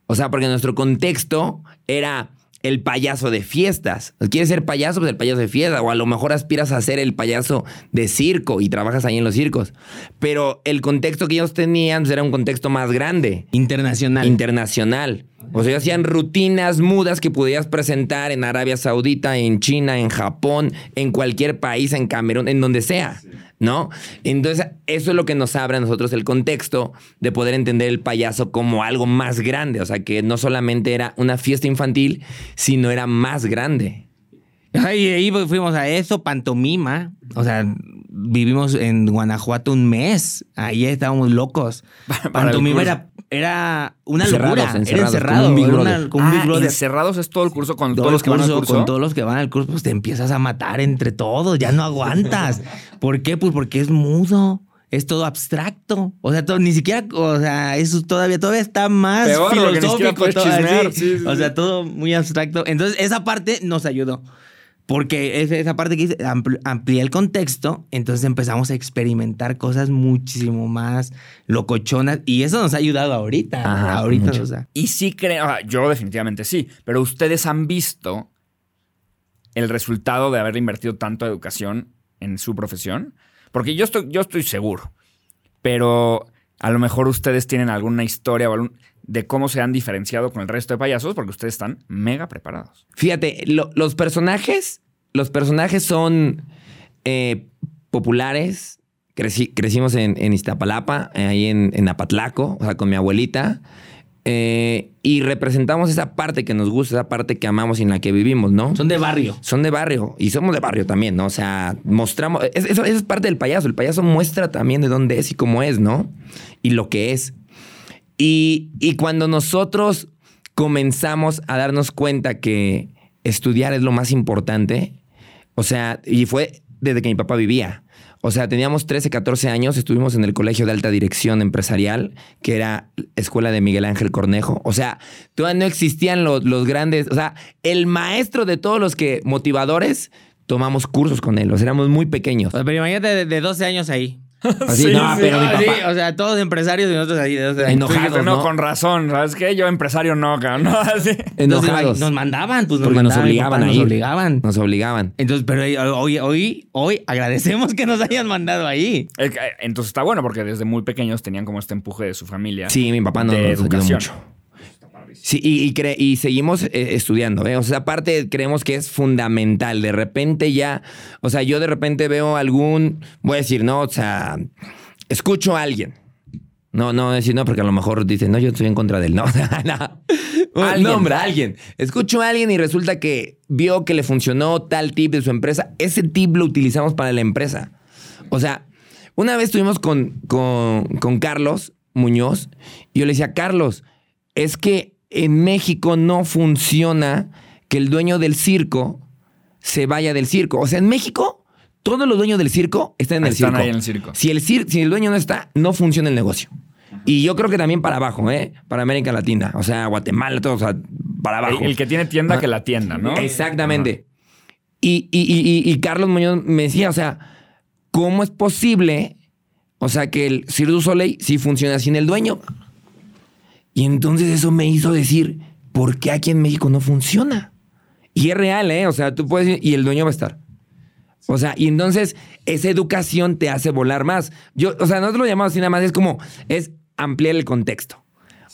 A: O sea, porque nuestro contexto era el payaso de fiestas. ¿Quieres ser payaso? Pues el payaso de fiesta. O a lo mejor aspiras a ser el payaso de circo y trabajas ahí en los circos. Pero el contexto que ellos tenían pues, era un contexto más grande,
B: Internacional.
A: internacional. O sea, hacían rutinas mudas que pudieras presentar en Arabia Saudita, en China, en Japón, en cualquier país, en Camerún, en donde sea, ¿no? Entonces, eso es lo que nos abre a nosotros el contexto de poder entender el payaso como algo más grande. O sea, que no solamente era una fiesta infantil, sino era más grande.
B: Ay, Y ahí fuimos a eso, pantomima. O sea, vivimos en Guanajuato un mes. Ahí estábamos locos.
C: Para
B: pantomima era, era una
A: Encerrados,
B: locura. era
A: encerrados,
B: encerrado.
A: como un Big
B: era
A: Brother.
B: una- como un
C: Ah,
B: Big Brother.
C: encerrados es todo el curso con
B: Todo
C: todos los que van al
B: curso. Con todos los que van al curso, pues te empiezas a matar entre todos. Ya no aguantas. ¿Por qué? Pues porque es mudo. Es todo abstracto. O sea, todo- ni siquiera, o sea, eso todavía, todavía está más
C: Peor,
B: filosófico. todo
C: chismear. Sí, sí,
B: o sea, todo muy abstracto. Entonces, esa parte nos ayudó. Porque es esa parte que dice, ampl- amplía el contexto, entonces empezamos a experimentar cosas muchísimo más locochonas y eso nos ha ayudado ahorita.
A: Ajá,
B: ahorita,
A: mucho.
B: o sea.
C: Y sí creo, ah, yo definitivamente sí, pero ustedes han visto el resultado de haber invertido tanto educación en su profesión, porque yo estoy, yo estoy seguro, pero a lo mejor ustedes tienen alguna historia de cómo se han diferenciado con el resto de payasos, porque ustedes están mega preparados.
A: Fíjate, lo- los personajes, los personajes son eh, populares. Crecimos en, Iztapalapa, ahí en, en Apatlaco, o sea, con mi abuelita. Eh, y representamos esa parte que nos gusta, esa parte que amamos y en la que vivimos, ¿no?
B: Son de barrio.
A: Son de barrio y somos de barrio también, ¿no? O sea, mostramos, es- eso, eso es parte del payaso. El payaso muestra también de dónde es y cómo es, ¿no? Y lo que es. Y, y cuando nosotros comenzamos a darnos cuenta que estudiar es lo más importante, o sea, y fue desde que mi papá vivía. O sea, teníamos 13, 14 años, estuvimos en el Colegio de Alta Dirección Empresarial, que era escuela de Miguel Ángel Cornejo. O sea, todavía no existían los, los grandes, o sea, el maestro de todos los que motivadores, tomamos cursos con él, o sea, éramos muy pequeños.
B: Pero imagínate de, de 12 años ahí.
A: Así,
C: Sí,
A: no,
C: sí,
A: pero mi papá...
B: sí, o sea, todos empresarios y nosotros ahí 12 años.
A: Enojados,
C: no,
A: ¿no?
C: con razón, ¿sabes qué? Yo empresario no, cabrón, no, así.
B: Entonces,
A: Enojados.
B: nos mandaban, pues nos
A: porque nos obligaban
B: papá
A: a ir.
B: Nos obligaban.
A: Nos obligaban.
B: Entonces, pero hoy, hoy, hoy, hoy agradecemos que nos hayan mandado ahí.
C: Eh, eh, Entonces está bueno porque desde muy pequeños tenían como este empuje de su familia.
A: Sí, mi papá nos,
C: de
A: nos
C: educación.
A: mucho. Sí, y, y, cre- y seguimos eh, estudiando, ¿eh? O sea, aparte creemos que es fundamental. De repente ya, o sea, yo de repente veo algún, voy a decir, no, o sea, escucho a alguien. No, no, decir no, porque a lo mejor dicen, no, yo estoy en contra de él. No, no.
B: Alguien.
A: nombre, alguien. Escucho a alguien y resulta que vio que le funcionó tal tip de su empresa. Ese tip lo utilizamos para la empresa. O sea, Una vez estuvimos con, con, con Carlos Muñoz y yo le decía, Carlos, es que en México no funciona que el dueño del circo se vaya del circo. O sea, en México, todos los dueños del circo están en el
C: Están
A: circo.
C: ahí en el circo.
A: Si el, cir- si el dueño no está, no funciona el negocio. Y yo creo que también para abajo, ¿eh? Para América Latina. O sea, Guatemala, todo, o sea, para abajo.
C: El, el que tiene tienda, que la tienda, ¿no?
A: Exactamente. Y, y- y- y- y Carlos Muñoz me decía, o sea, ¿cómo es posible, o sea, que el Cirque du Soleil sí funciona sin el dueño? Y entonces eso me hizo decir, ¿por qué aquí en México no funciona? Y es real, ¿eh? O sea, tú puedes ir y el dueño va a estar. O sea, y entonces esa educación te hace volar más. Yo, o sea, nosotros lo llamamos así nada más, es como, es ampliar el contexto.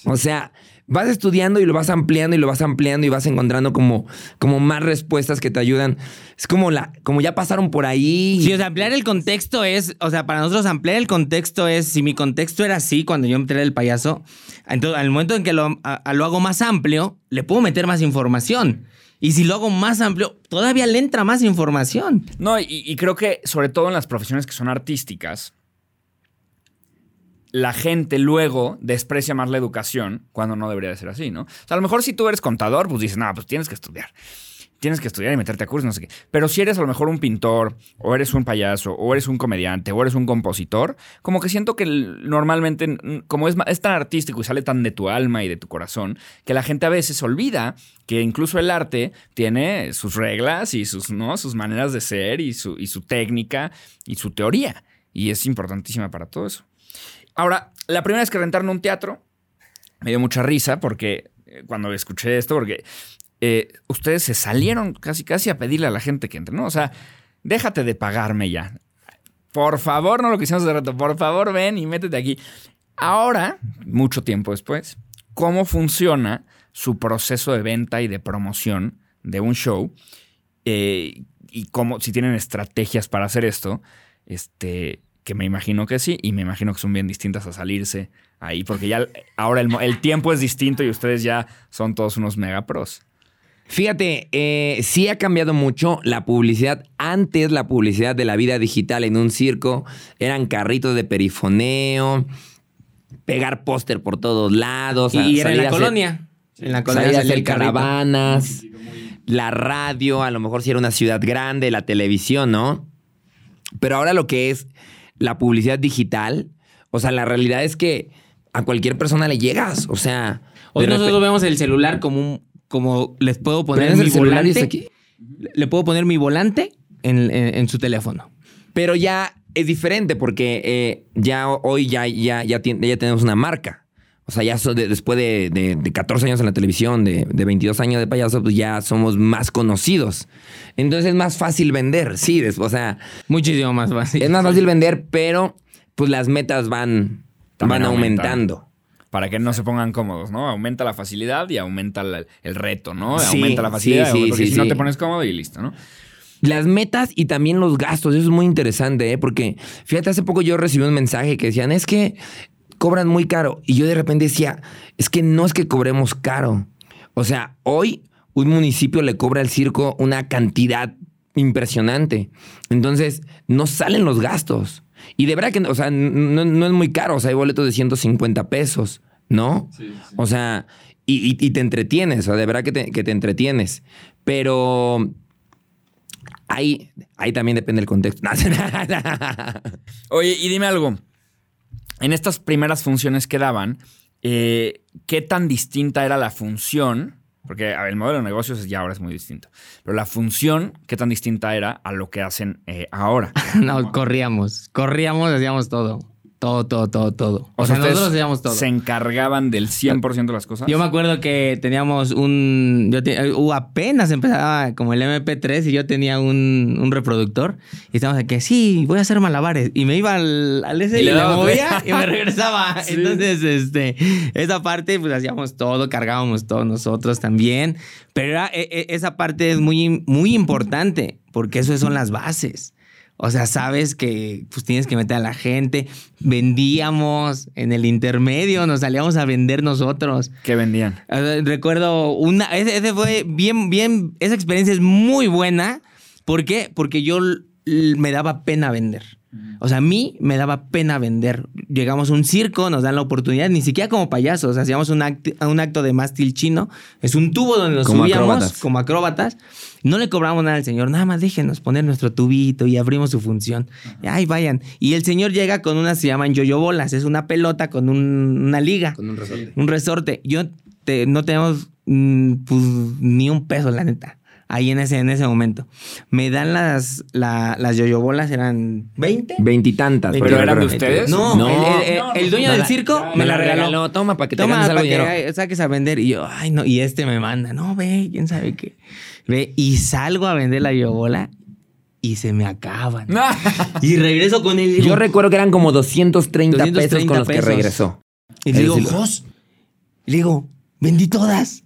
A: O sea, vas estudiando y lo vas ampliando y lo vas ampliando y vas encontrando como, como más respuestas que te ayudan. Es como la, como ya pasaron por ahí.
B: Sí, o sea, ampliar el contexto es, o sea, para nosotros ampliar el contexto es, si mi contexto era así cuando yo entré el payaso, entonces al momento en que lo, a- a- lo hago más amplio, le puedo meter más información. Y si lo hago más amplio, todavía le entra más información.
C: No, y, y creo que sobre todo en las profesiones que son artísticas, la gente luego desprecia más la educación cuando no debería de ser así, ¿no? O sea, a lo mejor si tú eres contador, pues dices, no, pues tienes que estudiar. Tienes que estudiar y meterte a cursos, no sé qué. Pero si eres a lo mejor un pintor, o eres un payaso, o eres un comediante, o eres un compositor, como que siento que normalmente, como es, es tan artístico y sale tan de tu alma y de tu corazón, que la gente a veces olvida que incluso el arte tiene sus reglas y sus, ¿no? sus maneras de ser y su, y su técnica y su teoría. Y es importantísima para todo eso. Ahora, la primera vez que rentaron un teatro, me dio mucha risa porque eh, cuando escuché esto, porque eh, ustedes se salieron casi casi a pedirle a la gente que entre, ¿no? O sea, déjate de pagarme ya. Por favor, no lo que hicimos hace rato, por favor ven y métete aquí. Ahora, mucho tiempo después, ¿cómo funciona su proceso de venta y de promoción de un show? Eh, y cómo, si tienen estrategias para hacer esto, este, que me imagino que sí, y me imagino que son bien distintas a salirse ahí, porque ya ahora el, tiempo es distinto y ustedes ya son todos unos mega pros.
A: Fíjate, eh, sí ha cambiado mucho la publicidad. Antes la publicidad de la vida digital en un circo eran carritos de perifoneo, pegar póster por todos lados.
B: y era en la colonia. En la colonia
A: salir a
B: salía
A: hacer caravanas, la radio, a lo mejor si era una ciudad grande, la televisión, ¿no? Pero ahora lo que es la publicidad digital, o sea, la realidad es que a cualquier persona le llegas, o sea...
B: Hoy nosotros vemos el celular como un, como les puedo poner mi
A: el celular
B: volante.
A: aquí.
B: Le puedo poner mi volante en, en- en su teléfono.
A: Pero ya es diferente porque eh, ya hoy ya, ya, ya, ya tenemos una marca. O sea, ya so- de- después de, de- de 14 años en la televisión, de, de 22 años de payaso, pues ya somos más conocidos. Entonces es más fácil vender, sí. o sea,
B: Muchísimo más fácil.
A: es más fácil vender, pero pues las metas van,
C: También
A: van
C: aumentan.
A: aumentando.
C: Para que no se pongan cómodos, ¿no? Aumenta la facilidad y aumenta la- el reto, ¿no?
A: Sí,
C: aumenta la facilidad,
A: sí, sí,
C: porque
A: sí,
C: si no te pones cómodo y listo, ¿no?
A: Las metas y también los gastos, eso es muy interesante, ¿eh? porque fíjate, hace poco yo recibí un mensaje que decían, es que cobran muy caro. Y yo de repente decía, es que no es que cobremos caro. O sea, hoy un municipio le cobra al circo una cantidad impresionante. Entonces, no salen los gastos. Y de verdad que, o sea, no, no es muy caro. O sea, hay boletos de 150 pesos, ¿no? O sea, y, y- y te entretienes, o sea, de verdad que te, que te entretienes. Pero ahí, ahí también depende del contexto.
C: Oye, y dime algo. En estas primeras funciones que daban, eh, ¿qué tan distinta era la función? Porque el modelo de negocios ya ahora es muy distinto. Pero la función, ¿qué tan distinta era a lo que hacen eh, ahora?
B: No, corríamos. Corríamos, hacíamos todo. Todo, todo, todo, todo. O, sea, nosotros hacíamos todo.
C: se encargaban del 100% de las cosas.
B: Yo me acuerdo que teníamos un. Yo te- uh, apenas empezaba como el MP3 y yo tenía un, un reproductor. Y estábamos de que sí, voy a hacer malabares. Y me iba al, al ese
C: Y
B: y,
C: le
B: movía y me regresaba.
C: Sí.
B: Entonces, este, esa parte, pues hacíamos todo, cargábamos todo nosotros también. Pero era- e- e- esa parte es muy, muy importante porque eso son las bases. O sea, sabes que pues tienes que meter a la gente. Vendíamos en el intermedio, nos salíamos a vender nosotros.
C: ¿Qué vendían?
B: Recuerdo una. Ese, ese fue bien, bien. Esa experiencia es muy buena. ¿Por qué? Porque yo me daba pena vender. O sea, a mí me daba pena vender. Llegamos a un circo, nos dan la oportunidad, ni siquiera como payasos. Hacíamos un, act- un acto de mástil chino. Es un tubo donde nos
A: Como
B: subíamos
A: acróbatas.
B: como acróbatas. No le cobramos nada al señor, nada más déjenos poner nuestro tubito y abrimos su función. Y ahí vayan. Y el señor llega con unas, se llaman yoyo bolas. Es una pelota con un- una liga.
A: Con un resorte.
B: Un resorte. Yo te- no tenemos mm, pues, ni un peso, la neta. Ahí en ese, en ese momento. Me dan las, la- las yoyobolas, eran 20.
A: Veintitantas.
B: Pero
C: eran de ustedes?
B: No,
A: No.
B: el, el- el-
C: No,
B: el dueño
A: no,
B: del
A: la-
B: circo me la regaló.
A: Toma para que te
B: Toma,
A: ganes
B: para que saques a vender. Y yo, ay, no. Y este me manda, no, ve, quién sabe qué. Ve, y salgo a vender la yoyobola y se me acaban. Y regreso con él.
A: Yo recuerdo que eran como 230, pesos
B: 230
A: con los que
B: pesos.
A: regresó.
B: Y le digo, Jos, le digo, vendí todas.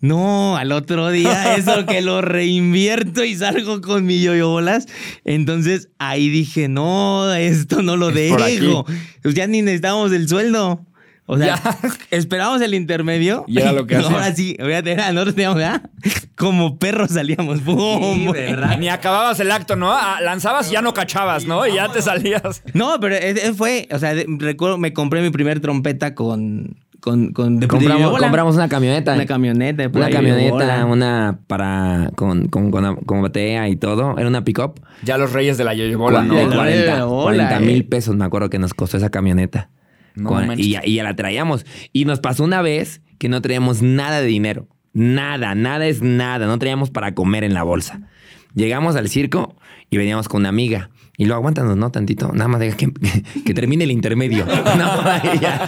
B: No, al otro día eso que lo reinvierto y salgo con mi yoyobolas. Entonces ahí dije, no, esto no lo
C: Es
B: dejo. Pues ya ni necesitábamos el sueldo. O sea, esperamos el intermedio.
C: Y era lo que
B: Ahora
C: hacían.
B: sí, fíjate, era- nosotros teníamos, ¿verdad? Como perros salíamos. ¡Pum!
C: Ni acababas el acto, ¿no? Ah, Lanzabas y ya no cachabas, ¿no? Y ya te salías.
B: No, pero fue, o sea, recuerdo, me compré mi primer trompeta con, con, con de-
A: Compramos, una camioneta.
B: Una camioneta. de
A: Una camioneta, una para con, con, con, con batea y todo. Era una pick-up.
C: Ya los reyes de la yoyobola, ¿no?
A: de
B: la
A: 40,
B: bola,
A: 40
B: eh.
A: mil pesos me acuerdo que nos costó esa camioneta.
C: No
A: Con-
C: manches.
A: y, ya, y ya la traíamos. Y nos pasó una vez que no traíamos nada de dinero. Nada, nada es nada. No traíamos para comer en la bolsa. Llegamos al circo y veníamos con una amiga. Y luego aguántanos, ¿no? Tantito. Nada más deja que, que termine el intermedio. No, y ya.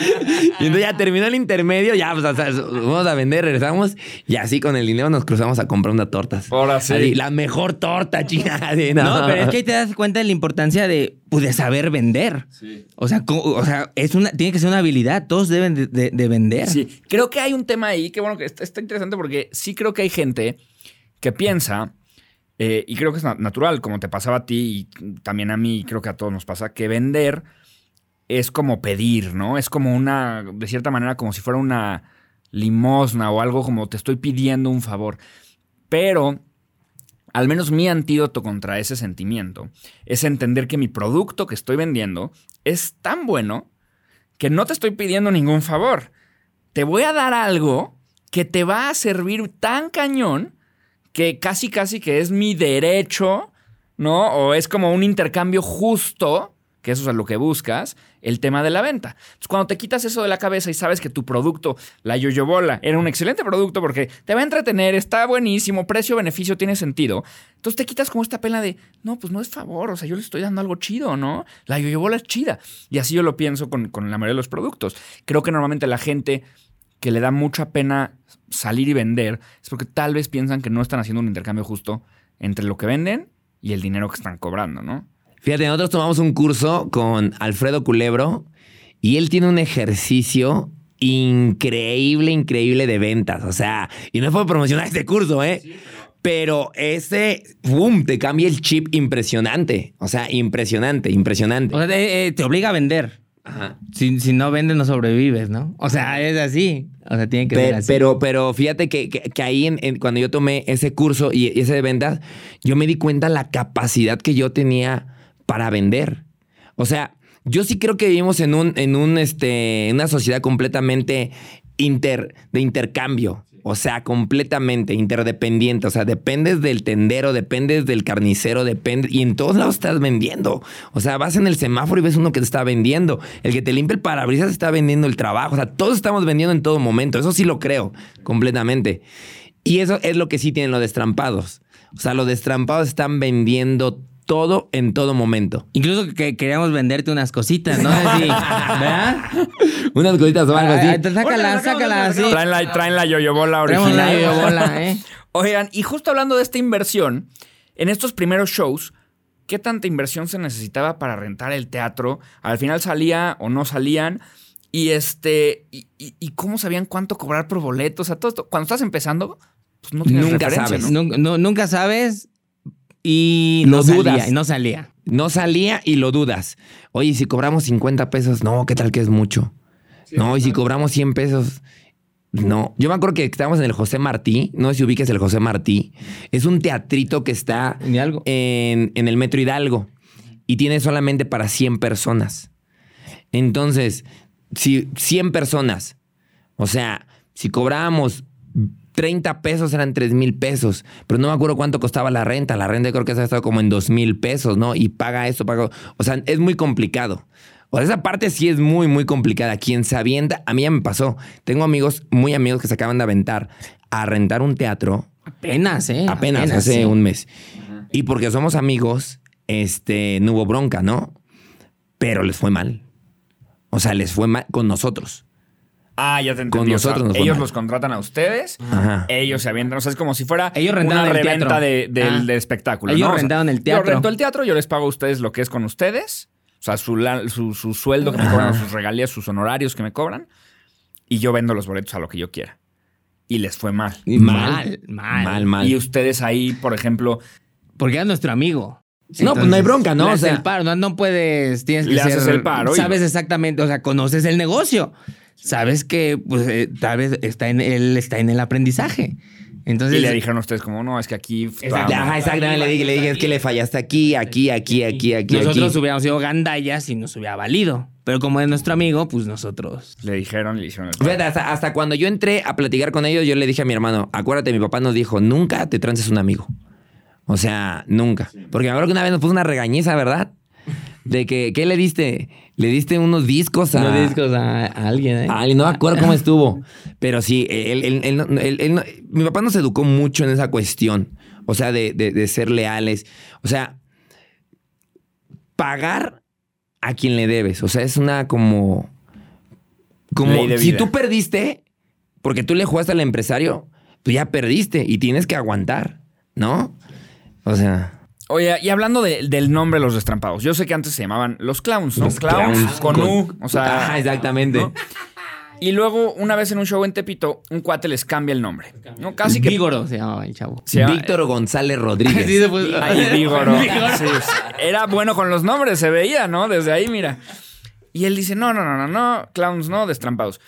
A: Y entonces ya terminó el intermedio. Ya, pues, o sea, vamos a vender, regresamos. Y así con el dinero nos cruzamos a comprar unas tortas.
C: Ahora sí.
A: Así, la mejor torta, china. Así,
B: No, pero es que ahí te das cuenta de la importancia de, pues, de saber vender. O sea, o sea, es una, tiene que ser una habilidad. Todos deben de, de- de vender.
C: Sí, creo que hay un tema ahí que, bueno, que está, está interesante porque sí creo que hay gente que piensa, eh, y creo que es na- natural, como te pasaba a ti y también a mí, creo que a todos nos pasa, que vender es como pedir, ¿no? Es como una, de cierta manera, como si fuera una limosna o algo como te estoy pidiendo un favor. Pero al menos mi antídoto contra ese sentimiento es entender que mi producto que estoy vendiendo es tan bueno que no te estoy pidiendo ningún favor. Te voy a dar algo que te va a servir tan cañón que casi casi que es mi derecho, ¿no? O es como un intercambio justo, que eso es lo que buscas, el tema de la venta. Entonces, cuando te quitas eso de la cabeza y sabes que tu producto, la yoyobola, era un excelente producto porque te va a entretener, está buenísimo, precio-beneficio tiene sentido. Entonces te quitas como esta pena de, no, pues no es favor, o sea, yo le estoy dando algo chido, ¿no? La yoyobola es chida. Y así yo lo pienso con, con la mayoría de los productos. Creo que normalmente la gente que le da mucha pena salir y vender es porque tal vez piensan que no están haciendo un intercambio justo entre lo que venden y el dinero que están cobrando, ¿no?
A: Fíjate, nosotros tomamos un curso con Alfredo Culebro y él tiene un ejercicio increíble, increíble de ventas. O sea, y no es por promocionar este curso, ¿eh? pero... ese, ¡boom! Te cambia el chip impresionante. O sea, impresionante, impresionante.
B: O sea, te, eh, te obliga a vender.
A: Ajá.
B: Si, si no vendes, no sobrevives, ¿no? O sea, es así. O sea, tiene que
A: Pe-
B: ser así.
A: Pero, pero fíjate que, que- que ahí en- en- cuando yo tomé ese curso y, y ese de ventas, yo me di cuenta la capacidad que yo tenía para vender. O sea, yo sí creo que vivimos en un, en un, este, una sociedad completamente inter, de intercambio. O sea, completamente interdependiente. O sea, dependes del tendero, dependes del carnicero, depende. Y en todos lados estás vendiendo. O sea, vas en el semáforo y ves uno que te está vendiendo. El que te limpia el parabrisas está vendiendo el trabajo. O sea, todos estamos vendiendo en todo momento. Eso sí lo creo completamente. Y eso es lo que sí tienen los destrampados. O sea, los destrampados están vendiendo todo en todo momento.
B: Incluso que queríamos venderte unas cositas, ¿no? ¿Verdad?
A: Unas cositas o algo
B: ay,
A: así.
B: Sácala, sácala, así.
C: Traen la, traen la yoyobola original.
B: la yoyobola, ¿eh?
C: Oigan, y justo hablando de esta inversión, en estos primeros shows, ¿qué tanta inversión se necesitaba para rentar el teatro? Al final salía o no salían. Y este, y, y- y cómo sabían cuánto cobrar por boletos? O sea, todo esto. Cuando estás empezando, pues no tienes
A: Nunca
C: referencia,
A: sabes.
C: ¿no?
B: Nun- no- nunca sabes y
A: Lo
B: no salía, y no salía.
A: No salía y lo dudas. Oye, si cobramos 50 pesos, no, ¿qué tal que es mucho? No, y si cobramos 100 pesos, no. Yo me acuerdo que estábamos en el José Martí, no sé si ubiques el José Martí. Es un teatrito que está
B: Ni algo.
A: en, en el Metro Hidalgo. y tiene solamente para 100 personas. Entonces, si 100 personas, o sea, si cobrábamos 30 pesos eran 3 mil pesos, pero no me acuerdo cuánto costaba la renta. La renta creo que se ha estado como en 2 mil pesos, ¿no? Y paga esto, paga. O sea, es muy complicado. O sea, esa parte sí es muy, muy complicada. Quien se avienta, a mí ya me pasó. Tengo amigos, muy amigos que se acaban de aventar a rentar un teatro.
B: Apenas, ¿eh?
A: Apenas, hace
B: sí.
A: un mes. Y porque somos amigos, este, no hubo bronca, ¿no? Pero les fue mal. O sea, les fue mal con nosotros.
C: Ah, ya te entendí.
A: Con
C: O sea,
A: nosotros nos fue
C: ellos
A: mal.
C: los contratan a ustedes,
A: Ajá.
C: ellos se avientan. O sea, es como si fuera
B: Ellos rentaron
C: una
B: el
C: reventa
B: teatro.
C: de, del-
B: Ah.
C: de espectáculo.
B: Ellos
C: ¿no? O sea,
B: rentaron el teatro.
C: Yo rento el teatro, yo les pago a ustedes lo que es con ustedes. O sea, su, su, su sueldo que me cobran, sus regalías, sus honorarios que me cobran. Y yo vendo los boletos a lo que yo quiera. Y les fue mal.
B: Mal, mal.
A: Mal, mal.
C: Y ustedes ahí, por ejemplo,
B: Porque era nuestro amigo.
A: No, pues no hay bronca, ¿no?
B: le
A: O
B: haces
A: sea-
B: el paro, no, no puedes, tienes que
C: Le
B: ser-
C: haces el paro y-
B: Sabes exactamente, o sea, conoces el negocio. Sabes que, pues, eh, tal vez está en, él está en el aprendizaje. Entonces,
C: y le dijeron a ustedes como, no, es que aquí...
A: Ajá, exactamente. Le dije, le dije, es que le fallaste aquí, aquí, aquí, aquí, aquí.
B: nosotros
A: aquí.
B: hubiéramos sido gandallas y nos hubiera valido. Pero como es nuestro amigo, pues nosotros.
C: Le dijeron y le hicieron el...
A: Fíjate, hasta, hasta cuando yo entré a platicar con ellos, yo le dije a mi hermano, acuérdate, mi papá nos dijo, nunca te trances un amigo. O sea, nunca. Porque me acuerdo que una vez nos puso una regañiza, ¿verdad? De que, ¿qué le diste? Le diste unos discos a...
B: No discos a, a alguien, ¿eh?
A: Ay, no me acuerdo cómo estuvo. Pero sí, él, él- él no- mi papá nos educó mucho en esa cuestión. O sea, de, de- de ser leales. O sea, pagar a quien le debes. O sea, es una como. Como si tú perdiste, porque tú le jugaste al empresario, pues ya perdiste y tienes que aguantar, ¿no? O sea.
C: Oye, y hablando de- del nombre de los destrampados, yo sé que antes se llamaban los clowns, ¿no?
A: los
C: clowns, con, U, o sea...
A: Ajá, exactamente.
C: ¿no? Y luego, una vez en un show en Tepito, un cuate les cambia el nombre, ¿no? Casi que...
B: Vígoro se llamaba el chavo.
C: se llama-
A: Víctor González Rodríguez.
B: Sí, después-
C: Ay, Vígoro. Sí, sí. Era bueno con los nombres, se veía, ¿no? Desde ahí, mira. Y él dice, no, no, no, no, no, clowns no, destrampados.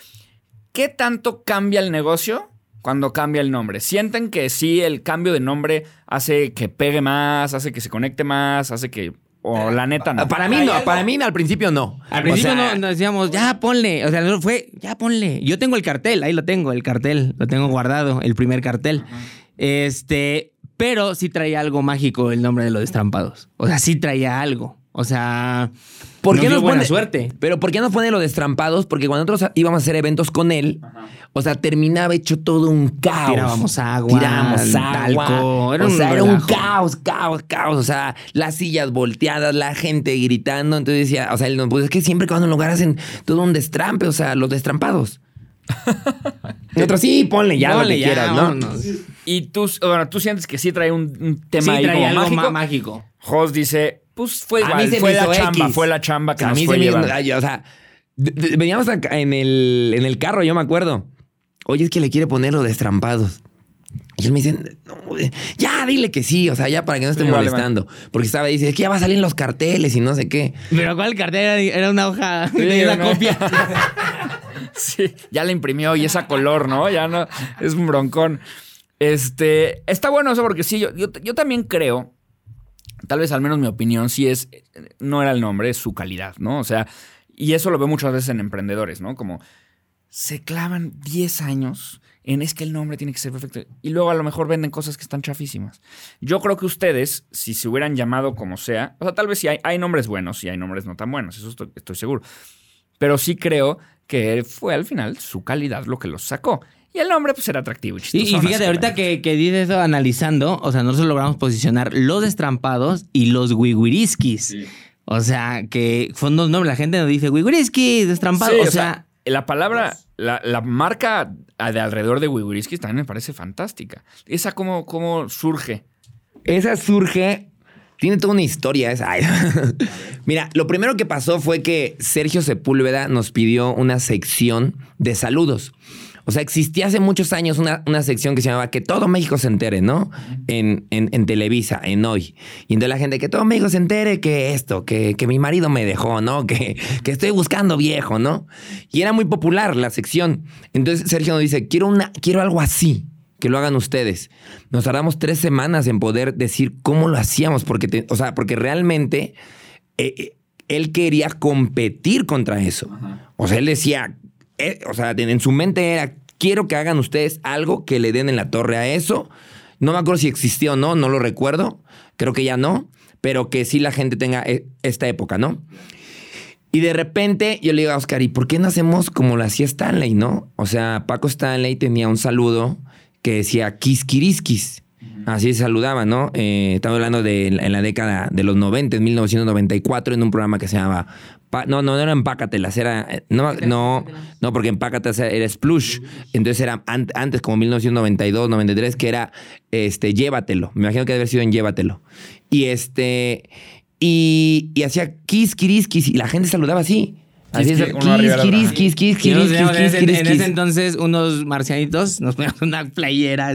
C: ¿Qué tanto cambia el negocio cuando cambia el nombre? ¿Sienten que sí el cambio de nombre hace que pegue más, hace que se conecte más, hace que... O la neta no?
A: Para mí no, para mí al principio no.
B: Al
A: O
B: principio
A: sea,
B: no, nos decíamos, ya ponle. O sea, no fue, ya ponle. Yo tengo el cartel, ahí lo tengo, el cartel. Lo tengo guardado, el primer cartel. Este, pero sí traía algo mágico el nombre de los destrampados. O sea, sí traía algo. O sea,
A: ¿Por qué
B: nos dio
A: nos
B: buena
A: pone-
B: suerte?
A: Pero ¿por qué nos pone los destrampados? Porque cuando nosotros íbamos a hacer eventos con él, o sea, terminaba hecho todo un caos.
B: Tirábamos agua,
A: Tirábamos agua.
B: talco, era
A: o sea, era un caos, caos, caos. O sea, las sillas volteadas, la gente gritando. Entonces decía, o sea, él no, pues es que siempre que van a un lugar hacen todo un destrampe, o sea, los destrampados. y otros, sí, ponle ya
B: Ponle
A: lo que
B: ya,
A: quieras, ¿no?
C: Y tú, bueno, tú sientes que sí trae un, un tema
B: Sí,
C: ahí como
B: algo
C: mágico.
B: ma- mágico.
C: Jos dice, pues fue
A: A
C: igual,
A: mí se me
C: fue la chamba,
A: X.
C: fue la chamba que
A: a
C: nos
A: mí
C: fue
A: se me
C: llevando.
A: ay, o sea, veníamos acá en el, en el carro, yo me acuerdo. Oye, es que le quiere poner los destrampados. Y él me dice, "No, ya dile que sí, o sea, ya para que no esté
C: Sí, vale,
A: molestando. Porque estaba dice, es que ya va a salir en los carteles y no sé qué.
B: Pero ¿cuál cartel era? Era una hoja
C: Sí,
B: de una
C: ¿no?
B: copia.
C: Sí, ya la imprimió y esa color, ¿no? Ya no, es un broncón. Este, está bueno eso porque sí, yo, yo, yo también creo, tal vez al menos mi opinión, sí es, no era el nombre, es su calidad, ¿no? O sea, y eso lo veo muchas veces en emprendedores, ¿no? Como se clavan 10 años en es que el nombre tiene que ser perfecto y luego a lo mejor venden cosas que están chafísimas. Yo creo que ustedes, si se hubieran llamado como sea, o sea, tal vez sí hay, hay nombres buenos y hay nombres no tan buenos, eso estoy, estoy seguro. Pero sí creo que fue al final su calidad lo que los sacó. Y el nombre, pues, era atractivo. Y,
B: Y,
C: chistoso,
B: y
C: ¿no?
B: fíjate, ahorita que, que dices eso analizando, o sea, nosotros logramos posicionar los destrampados y los wiwiriskis. O sea, que son dos nombres. La gente nos dice wiwiriski, destrampado.
C: Sí,
B: o, sea,
C: la palabra, la, la marca de alrededor de Wiguriskis también me parece fantástica. Esa cómo, cómo surge.
A: Esa surge. Tiene toda una historia esa. Mira, lo primero que pasó fue que Sergio Sepúlveda nos pidió una sección de saludos. O sea, existía hace muchos años una, una sección que se llamaba Que todo México se entere, ¿no? En, en- en Televisa, en hoy. Y entonces la gente, que todo México se entere que esto, que, que mi marido me dejó, ¿no? Que, que estoy buscando viejo, ¿no? Y era muy popular la sección. Entonces Sergio nos dice, quiero, una, quiero algo así que lo hagan ustedes. Nos tardamos tres semanas en poder decir cómo lo hacíamos, porque, te- o sea, porque realmente eh, eh, él quería competir contra eso. O sea, él decía, eh, o sea, en su mente era, quiero que hagan ustedes algo que le den en la torre a eso. No me acuerdo si existió o no, no lo recuerdo. Creo que ya no, pero que sí la gente tenga eh, esta época, ¿no? Y de repente yo le digo a Oscar, ¿y por qué no hacemos como lo hacía Stanley, no? O sea, Paco Stanley tenía un saludo que decía Kiskiriskis. Así se saludaba, ¿no? Eh, estamos hablando de en la década de los 90, en 1994, en un programa que se llamaba. No, no, no era Empácatelas, era. eh, No, no, no, porque Empácatelas era Splush. Entonces era an- antes, como 1992, 93, que era este, Llévatelo. Me imagino que debe haber sido en Llévatelo. Y este. Y, y hacía Kiss, Kiris, Kiss, y la gente saludaba así. Así es,
B: Y nos
A: Kiris,
B: teníamos
A: Kiss,
B: en, ese, entonces unos marcianitos nos poníamos una playera,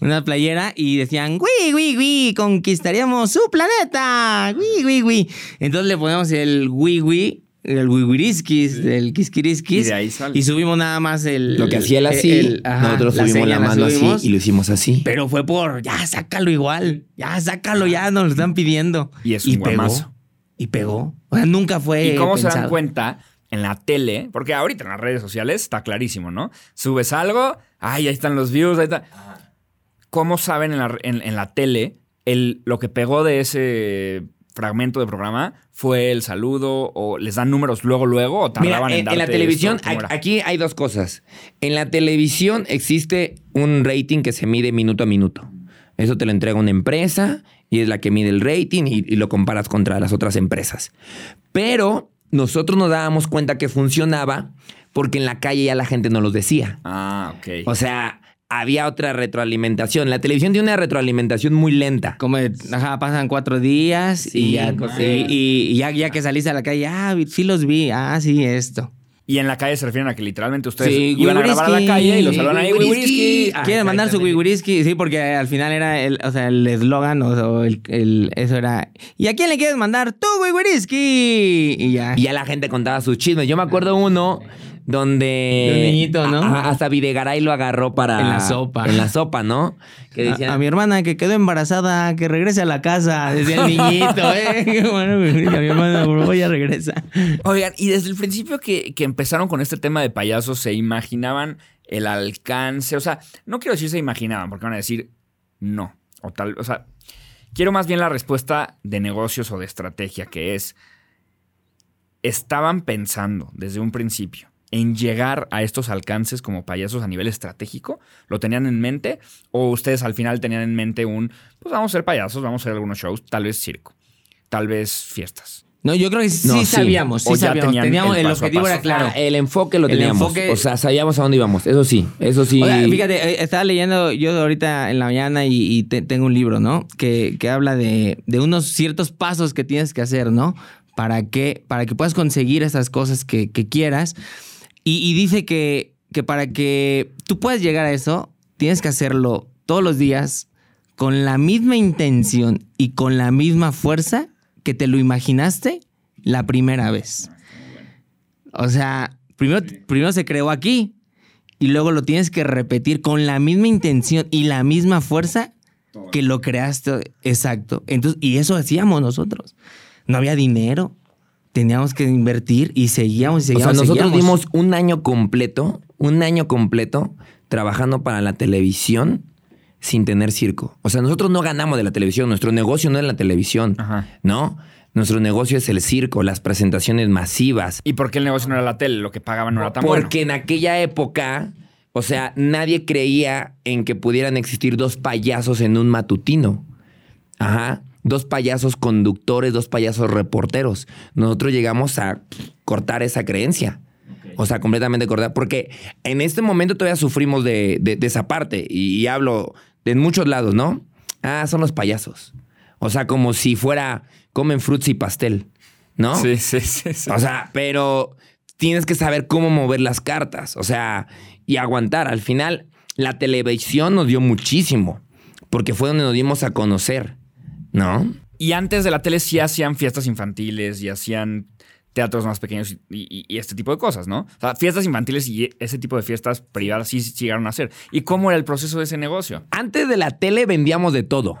B: una playera y decían, ¡Gui, gui, gui! Conquistaríamos su planeta, ¡Gui, gui, gui! Entonces le ponemos el ¡Gui, gui! El wiwiriskis, el kiskiriskis.
C: Y de ahí sale.
B: Y subimos nada más el.
A: Lo que hacía él así,
B: el- ajá,
A: nosotros subimos
B: seña
A: la mano
B: subimos,
A: así y lo hicimos así.
B: Pero fue por, ya, sácalo igual. Ya, sácalo, ya, nos lo están pidiendo.
C: Y es un
B: pegó.
C: guamazo.
B: Y pegó. O sea, nunca fue.
C: ¿Y cómo se dan cuenta en la tele? Porque ahorita en las redes sociales está clarísimo, ¿no? Subes algo, ay, ahí están los views, ahí está. ¿Cómo saben en la, en- en la tele el, lo que pegó de ese fragmento de programa fue el saludo o les dan números luego, luego o
A: Mira,
C: tardaban
A: en,
C: en,
A: en la televisión, aquí hay dos cosas. En la televisión existe un rating que se mide minuto a minuto. Eso te lo entrega una empresa y es la que mide el rating y, y lo comparas contra las otras empresas. Pero nosotros nos dábamos cuenta que funcionaba porque en la calle ya la gente nos los decía.
C: Ah, ok.
A: O sea, había otra retroalimentación. La televisión tiene una retroalimentación muy lenta.
B: Como, de, ajá, pasan cuatro días y, ya, y, y- y ya, ya que saliste a la calle, ah, sí los vi, ah, sí, esto.
C: Y en la calle se refieren a que literalmente ustedes
B: Sí,
C: iban a grabar a la calle y los saludan ahí,
A: wiwiriski.
C: wiwiriski.
A: Ah,
B: Quieren mandar su wiwiriski, sí, porque al final era el, o sea, el eslogan, o, o el, el- eso era, ¿y a quién le quieres mandar? ¡Tú, wiwiriski! Y ya.
A: Y ya la gente contaba sus chismes. Yo me acuerdo uno donde.
B: De un niñito, ¿no?
A: a- hasta Videgaray lo agarró para.
B: En la sopa.
A: En la sopa, ¿no? Que
B: A-
A: decían.
B: a, mi hermana que quedó embarazada, que regrese a la casa, decía el niñito, ¿eh? Bueno, güey, a mi hermana, por favor, ya regresa.
C: Oigan, y desde el principio que, que empezaron con este tema de payasos, ¿se imaginaban el alcance? O sea, no quiero decir se imaginaban, porque van a decir no. O tal, o sea, quiero más bien la respuesta de negocios o de estrategia, que es, estaban pensando desde un principio en llegar a estos alcances como payasos a nivel estratégico? ¿Lo tenían en mente? ¿O ustedes al final tenían en mente un, pues vamos a ser payasos, vamos a hacer algunos shows, tal vez circo, tal vez fiestas?
B: No, yo creo que sí,
A: No, sí.
B: sabíamos, sí
C: O ya
B: sabíamos. Teníamos,
C: el
B: objetivo era claro.
A: Ah, el enfoque lo
B: El
A: teníamos.
B: enfoque-
A: O sea, sabíamos a dónde íbamos. Eso sí, eso sí.
B: O sea, fíjate, eh, estaba leyendo yo ahorita en la mañana y, y te- tengo un libro, ¿no? Que, que habla de, de unos ciertos pasos que tienes que hacer, ¿no? Para que, para que puedas conseguir esas cosas que, que quieras. Y, y dice que, que para que tú puedas llegar a eso, tienes que hacerlo todos los días con la misma intención y con la misma fuerza que te lo imaginaste la primera vez. O sea, primero, primero se creó aquí y luego lo tienes que repetir con la misma intención y la misma fuerza que lo creaste. Exacto. Entonces, y eso hacíamos nosotros. No había dinero. Teníamos que invertir y seguíamos y
A: o sea,
B: seguíamos.
A: nosotros
B: seguíamos.
A: dimos un año completo, un año completo trabajando para la televisión sin tener circo. O sea, nosotros no ganamos de la televisión. Nuestro negocio no es la televisión,
C: Ajá.
A: ¿no? Nuestro negocio es el circo, las presentaciones masivas.
C: ¿Y por qué el negocio no era la tele? Lo que pagaban no era tan
A: Porque en aquella época, o sea, nadie creía en que pudieran existir dos payasos en un matutino. Ajá. Dos payasos conductores, dos payasos reporteros. Nosotros llegamos a cortar esa creencia. O sea, completamente cortar. Porque en este momento todavía sufrimos de, de- de esa parte. Y, y hablo de muchos lados, ¿no? Ah, son los payasos. O sea, como si fuera, comen fruits y pastel, ¿no?
C: Sí, sí, sí. sí.
A: O sea, pero tienes que saber cómo mover las cartas, o sea, y aguantar. Al final, la televisión nos dio muchísimo, porque fue donde nos dimos a conocer, ¿no?
C: Y antes de la tele sí hacían fiestas infantiles y hacían teatros más pequeños y, y- y este tipo de cosas, ¿no? O sea, fiestas infantiles y ese tipo de fiestas privadas sí, sí llegaron a hacer. ¿Y cómo era el proceso de ese negocio?
A: Antes de la tele vendíamos de todo.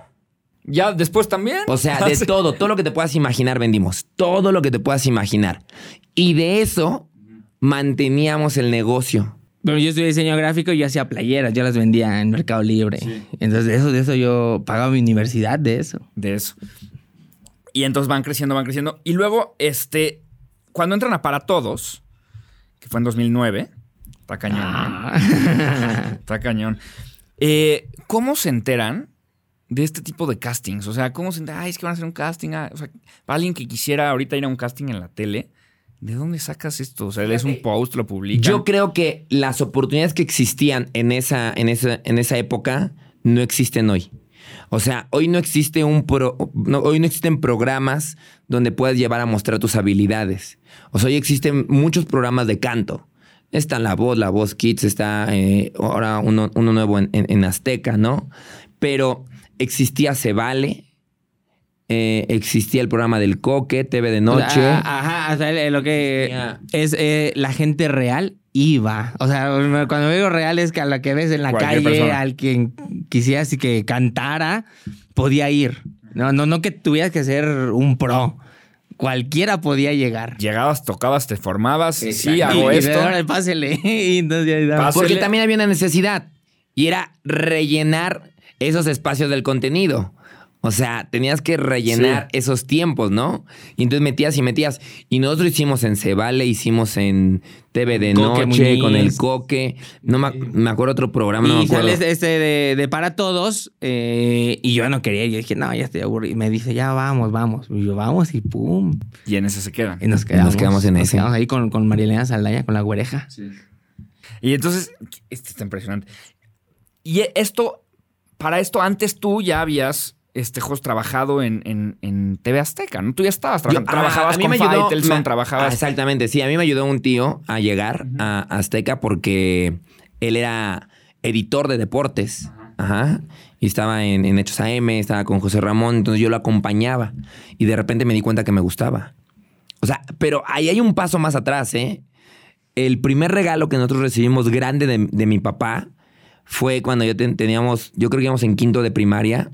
C: Ya después también.
A: O sea, de todo, todo lo que te puedas imaginar vendimos. Todo lo que te puedas imaginar. Y de eso manteníamos el negocio.
B: Pero yo estudié diseño gráfico y yo hacía playeras, yo las vendía en Mercado Libre. Entonces, de eso, de eso yo pagaba mi universidad de eso.
C: De eso. Y entonces van creciendo, van creciendo. Y luego, este, cuando entran a Para Todos, que fue en 2009, está cañón.
B: Ah.
C: ¿eh? Está cañón. Eh, ¿Cómo se enteran de este tipo de castings? O sea, ¿cómo se enteran? Ay, es que van a hacer un casting. ah, o sea, para alguien que quisiera ahorita ir a un casting en la tele, ¿de dónde sacas esto? O sea, lees un post, lo publican.
A: Yo creo que las oportunidades que existían en esa, en esa, en esa época no existen hoy. O sea, hoy no existe un pro- no, hoy no existen programas donde puedas llevar a mostrar tus habilidades. O sea, hoy existen muchos programas de canto. Está La Voz, La Voz Kids, está eh, ahora uno, uno nuevo en, en- en Azteca, ¿no? Pero existía Se Vale, eh, existía el programa del Coque, TV de Noche.
B: O sea, ajá, o sea, lo que es eh, la gente real iba. O sea, cuando digo real es que a la que ves en la
C: Cualquier
B: calle,
C: persona.
B: al quien quisieras y que cantara, podía ir. No, no, no que tuvieras que ser un pro. Cualquiera podía llegar.
C: Llegabas, tocabas, te formabas. Sí, hago
B: Y- y
C: esto.
B: de ahora, pásele. Y entonces ya.
C: Pásele.
A: Porque también había una necesidad y era rellenar esos espacios del contenido. O sea, tenías que rellenar
C: Sí.
A: esos tiempos, ¿no? Y entonces metías y metías. Y nosotros hicimos en Cebale, hicimos en TV de
B: Coque
A: Noche,
B: Muñiz.
A: con el Coque. No me, me acuerdo otro programa, no me
B: y
A: acuerdo.
B: sale este de, de para todos eh, y yo no quería. Yo dije, no, ya estoy aburrido. Y me dice, ya vamos, vamos. Y yo, vamos y pum.
C: Y en ese se quedan.
B: Y nos quedamos.
A: quedamos en
B: nos
A: ese.
B: quedamos ahí con, con Marilena Saldaña, con la güereja.
C: Y entonces, este está impresionante. Y esto, para esto, antes tú ya habías, este, Jos, trabajado en, en, en TV Azteca, ¿no? Tú ya estabas
A: Yo-
C: trabajando.
A: a-
C: trabajabas
A: a mí
C: con
A: me ayudó-
C: Faitelson,
A: me-
C: trabajabas.
A: Ah, exactamente, sí. A mí me ayudó un tío a llegar a Azteca porque él era editor de deportes. Ajá. Y estaba en, en Hechos AM, estaba con José Ramón, entonces yo lo acompañaba. Y de repente me di cuenta que me gustaba. O sea, pero ahí hay un paso más atrás, ¿eh? El primer regalo que nosotros recibimos grande de, de mi papá fue cuando yo ten- teníamos, yo creo que íbamos en quinto de primaria,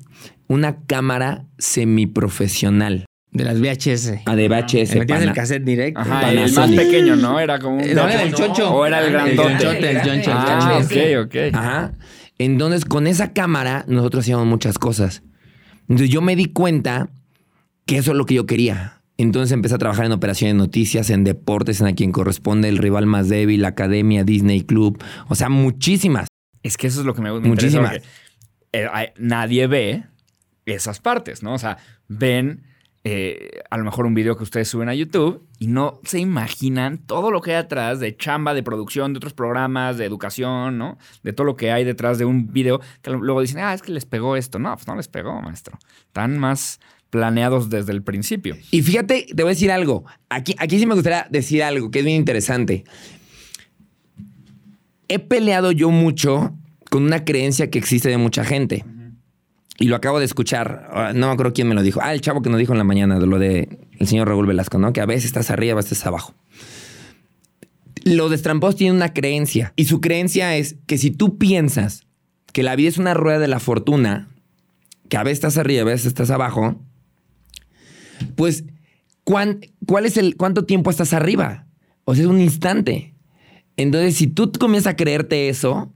A: una cámara semiprofesional.
B: De las VHS.
A: Ah, de VHS.
B: Me metías el cassette directo.
C: Ajá, el más pequeño, ¿no? Era como un.
B: No, era el choncho.
C: O era el
B: El
C: grandote.
B: chonchote, el choncho, el
C: Ah, ok, ok.
A: Ajá. Entonces, con esa cámara, nosotros hacíamos muchas cosas. Entonces, yo me di cuenta que eso es lo que yo quería. Entonces, empecé a trabajar en operaciones de noticias, en deportes, en a quien corresponde el rival más débil, la academia, Disney Club. O sea, muchísimas.
C: Es que eso es lo que me, interesa,
A: Muchísimas.
C: eh, hay- nadie ve esas partes, ¿no? O sea, ven eh, a lo mejor un video que ustedes suben a YouTube y no se imaginan todo lo que hay atrás de chamba, de producción, de otros programas, de educación, ¿no? De todo lo que hay detrás de un video que luego dicen, ah, es que les pegó esto. No, pues no les pegó, maestro. Están más planeados desde el principio.
A: Y fíjate, te voy a decir algo. Aquí, aquí sí me gustaría decir algo que es bien interesante. He peleado yo mucho con una creencia que existe de mucha gente. Y lo acabo de escuchar. ah, No me acuerdo quién me lo dijo. Ah, el chavo que nos dijo en la mañana de lo de el señor Raúl Velasco, ¿no? Que a veces estás arriba, a veces estás abajo. Los destrampados tienen una creencia. Y su creencia es que si tú piensas que la vida es una rueda de la fortuna, que a veces estás arriba, a veces estás abajo, pues, ¿cuán- ¿cuál es el cuánto tiempo estás arriba? O sea, es un instante. Entonces, si tú comienzas a creerte eso,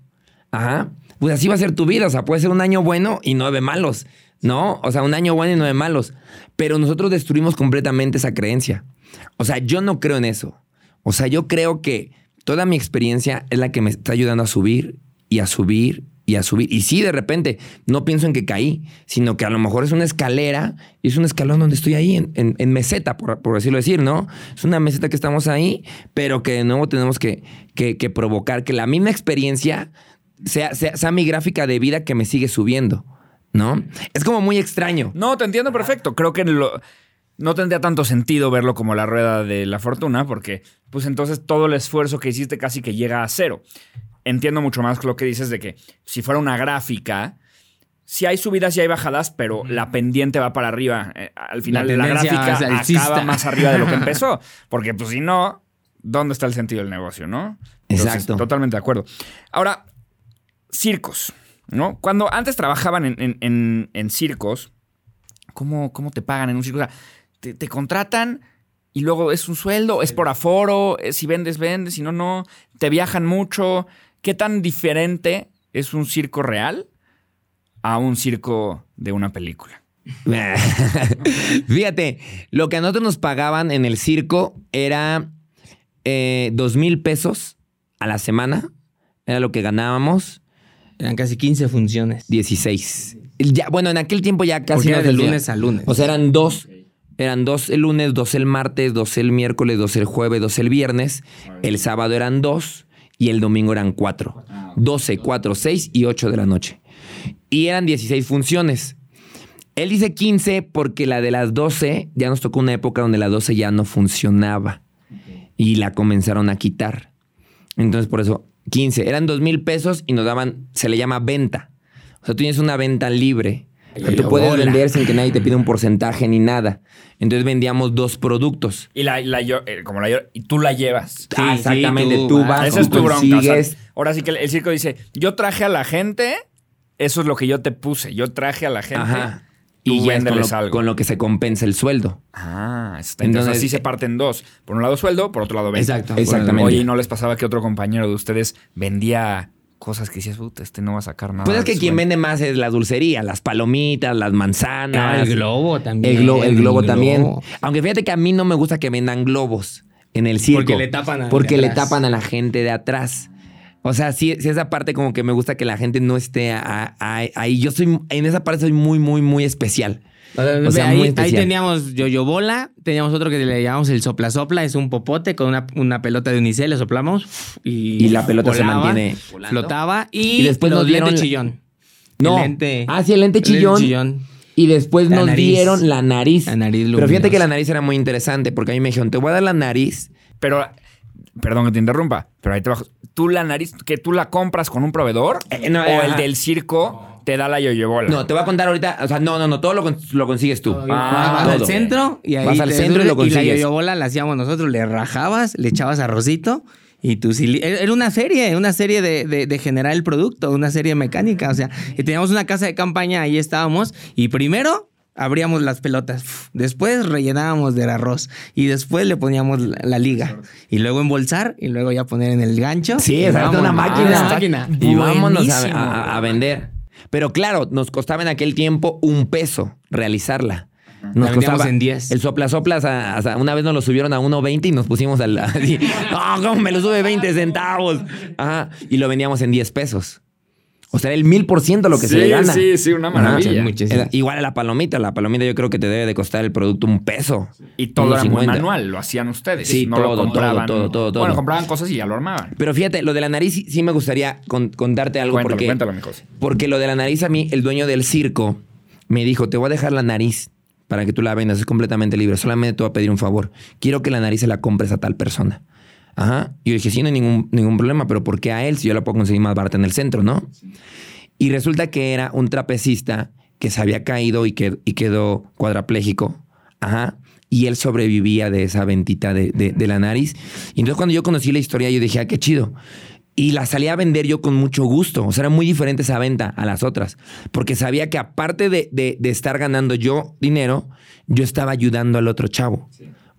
A: pues así va a ser tu vida. O sea, puede ser un año bueno y nueve malos, ¿no? O sea, un año bueno y nueve malos. Pero nosotros destruimos completamente esa creencia. O sea, yo no creo en eso. O sea, yo creo que toda mi experiencia es la que me está ayudando a subir y a subir y a subir. Y sí, de repente, no pienso en que caí, sino que a lo mejor es una escalera y es un escalón donde estoy ahí en, meseta, por, por decirlo decir, ¿no? Es una meseta que estamos ahí, pero que de nuevo tenemos que, que- provocar que la misma experiencia sea, sea, sea mi gráfica de vida que me sigue subiendo, ¿no? Es como muy extraño.
C: No, te entiendo perfecto. Creo que no tendría tanto sentido verlo como la rueda de la fortuna, porque pues entonces todo el esfuerzo que hiciste casi que llega a cero. Entiendo mucho más lo que dices de que si fuera una gráfica, sí hay subidas y hay bajadas, pero la pendiente va para arriba. Eh, al final
B: La
C: la, gráfica acaba más arriba de lo que empezó. Porque pues si no, ¿dónde está el sentido del negocio, no? Entonces,
A: Exacto.
C: Totalmente de acuerdo. Ahora, circos, ¿no? Cuando antes trabajaban en, en- en- en circos, ¿cómo, cómo te pagan en un circo? O sea, te, te contratan y luego es un sueldo, es por aforo, es si vendes, vendes, si no, no. Te viajan mucho. ¿Qué tan diferente es un circo real a un circo de una película?
A: Fíjate, lo que a nosotros nos pagaban en el circo era eh, dos mil pesos a la semana. Era lo que ganábamos.
B: Eran casi 15 funciones.
A: 16. Ya, bueno, en aquel tiempo ya casi
B: era de lunes a lunes.
A: O sea, eran dos. Eran dos el lunes, dos el martes, dos el miércoles, dos el jueves, dos el viernes. El sábado eran dos y el domingo eran cuatro. 12, 4, 6 y 8 de la noche. Y eran 16 funciones. Él dice 15 porque la de las 12 ya nos tocó una época donde la 12 ya no funcionaba y la comenzaron a quitar. Entonces, por eso, 15. Eran 2 mil pesos y nos daban, se le llama venta. O sea, tú tienes una venta libre. O sea, tú puedes
B: Hola.
A: vender sin que nadie te pida un porcentaje ni nada. Entonces vendíamos dos productos.
C: Y la, la yo- eh, como la yo- y tú la llevas.
A: Ah,
B: sí,
A: exactamente.
B: tú
A: tú
B: vas,
C: Esa es tu bronca. o sea,
A: consigues.
C: ahora sí que el, el circo dice, yo traje a la gente, eso es lo que yo te puse. Yo traje a la gente.
A: Ajá.
C: tú
A: Y ya es con lo,
C: algo.
A: con lo que se compensa el sueldo.
C: Ah, está
A: Entonces,
C: Entonces, así se parten dos. Por un lado sueldo, por otro lado venta.
B: Exacto.
A: Exactamente.
C: Oye, ¿y no les pasaba que otro compañero de ustedes vendía cosas que decías, puta, este no va a sacar nada?
A: Pues es que quien
C: venta"?
A: vende más es la dulcería, las palomitas, las manzanas.
B: Ah, el globo también.
A: El, glo- el globo
B: el
A: también.
B: globo.
A: Aunque fíjate que a mí no me gusta que vendan globos en el circo.
B: Porque le tapan de
A: Porque le tapan a la gente de atrás. O sea, sí, sí esa parte como que me gusta que la gente no esté a- a- ahí. Yo soy, en esa parte soy muy, muy, muy especial. O sea,
B: ahí,
A: muy
B: ahí teníamos yoyo bola, teníamos otro que le llamamos el sopla sopla, es un popote con una, una pelota de unicel, le soplamos y,
A: Y la pelota se mantiene
B: flotaba y,
A: Y después
B: los
A: nos dieron
B: chillón.
A: No.
B: El lente,
A: Ah, sí, el lente
B: el
A: chillón. Y después
B: La
A: nos
B: nariz.
A: dieron la nariz.
B: La nariz
A: Pero fíjate que la nariz era muy interesante porque a mí me dijeron, te voy a dar la nariz.
C: Pero, perdón que te interrumpa, pero ahí te bajo. ¿Tú la nariz, que tú la compras con un proveedor?
A: Eh, no,
C: ¿O
A: eh,
C: el
A: ajá.
C: del circo te da la yoyobola?
A: No, te voy a contar ahorita. O sea, no, no, no, todo lo, lo consigues tú.
C: Ah,
B: vas al centro y ahí
A: Vas al
B: te
A: centro y lo
B: subes, y la
A: consigues.
B: yoyobola la hacíamos nosotros, le rajabas, le echabas arrocito y tú sí... Era una serie, una serie de, de- de generar el producto, una serie mecánica. O sea, y teníamos una casa de campaña, ahí estábamos y primero... Abríamos las pelotas, después rellenábamos del arroz y después le poníamos la, la liga y luego embolsar y luego ya poner en el gancho.
A: Sí,
B: Y
A: exacto, una máquina.
B: Ah, máquina.
A: Y vámonos a- a vender. Pero claro, nos costaba en aquel tiempo un peso realizarla. Nos
B: vendíamos en 10.
A: El sopla soplas, una vez nos lo subieron a 1.20 y nos pusimos al. no, ¿cómo me lo sube 20 centavos? Ajá. Y lo vendíamos en 10 pesos. O sea, era el mil por ciento lo que se le gana.
C: sí, sí, una maravilla.
A: Ajá.
B: Muchísimo.
A: Era- igual a la palomita. La palomita yo creo que te debe de costar el producto un peso.
C: Y todo era muy
A: 50.
C: manual, lo hacían ustedes.
A: Sí,
C: no
A: todo,
C: lo compraban.
A: todo, todo, todo, todo.
C: Bueno, compraban cosas y ya lo armaban.
A: Pero fíjate, lo de la nariz sí, sí me gustaría con- contarte algo
C: Cuéntalo,
A: porque.
C: cuéntalo, mi cosa.
A: Porque lo de la nariz a mí, el dueño del circo me dijo, te voy a dejar la nariz para que tú la vendas, es completamente libre, solamente te voy a pedir un favor. Quiero que la nariz se la compres a tal persona. Ajá. Y yo dije, sí, no hay ningún, ningún problema, pero ¿por qué a él si yo la puedo conseguir más barata en el centro, no? Y resulta que era un trapecista que se había caído y, y quedó cuadraplégico. Ajá. Y él sobrevivía de esa ventita de, de- de la nariz. Y entonces cuando yo conocí la historia, yo dije, ah, qué chido. Y la salí a vender yo con mucho gusto. O sea, era muy diferente esa venta a las otras. Porque sabía que aparte de, de- de estar ganando yo dinero, yo estaba ayudando al otro chavo.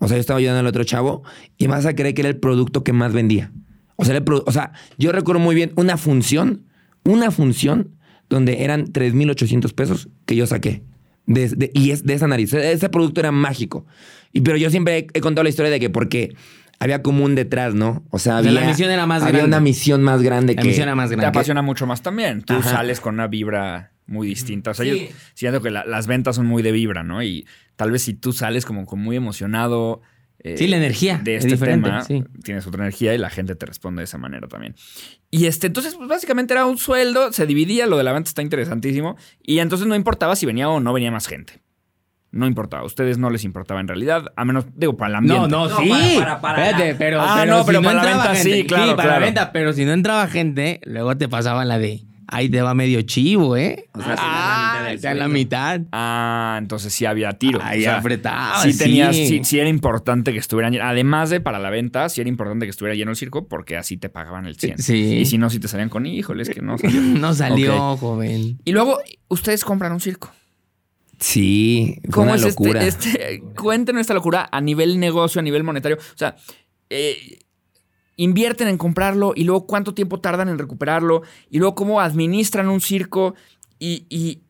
A: O sea, yo estaba ayudando al otro chavo y vas a creer que era el producto que más vendía. O sea, el o sea, yo recuerdo muy bien una función, una función donde eran 3.800 pesos que yo saqué. De- de- y es de esa nariz. Ese producto era mágico. Y, pero yo siempre he, he contado la historia de que porque había como un detrás, ¿no? O sea,
B: O
A: había,
B: sea, la misión era más
A: había
B: grande.
A: una misión más grande
B: La
A: que...
B: misión era más
C: Te
B: grande.
C: apasiona mucho más también. Tú
A: Ajá.
C: sales con una vibra muy distinta. O sea,
A: Sí.
C: yo siento que la- las ventas son muy de vibra, ¿no? Y tal vez si tú sales como, como muy emocionado. eh,
B: Sí, la energía
C: de
B: es
C: este
B: diferente,
C: tema,
B: sí.
C: tienes otra energía y la gente te responde de esa manera también. Y este, entonces, pues básicamente era un sueldo, se dividía, lo de la venta está interesantísimo. Y entonces no importaba si venía o no venía más gente. No importaba, a ustedes no les importaba en realidad, a menos, digo, para el ambiente.
B: No, no,
A: No,
B: sí.
A: para- para- para
B: Espérate,
A: la-
B: pero,
C: Ah,
B: pero
C: no, pero
B: si
C: para la
B: entraba
C: venta
B: gente,
C: sí, claro,
B: para
C: claro.
B: la venta, pero si no entraba gente, luego te pasaban la de, ahí te va medio chivo, ¿eh?
A: O sea, te dan la
B: ah,
A: mitad del
B: te dan la
A: sueldo.
B: mitad.
C: Ah, entonces sí había tiro.
B: Ahí apretaba,
C: Sí,
B: sí.
C: tenías, sí, sí era importante que estuvieran llenos. Además de para la venta, sí era importante que estuviera lleno el circo porque así te pagaban el 100.
B: Sí.
C: Y si no, si te salían con, híjole, es que no salió.
B: No salió,
C: Ok.
B: joven.
C: Y luego, ustedes compran un circo.
A: Sí, fue
C: ¿Cómo
A: una
C: es este-
A: locura.
C: este, Cuéntenos esta locura a nivel negocio, a nivel monetario. O sea, eh, invierten en comprarlo y luego cuánto tiempo tardan en recuperarlo y luego cómo administran un circo y, y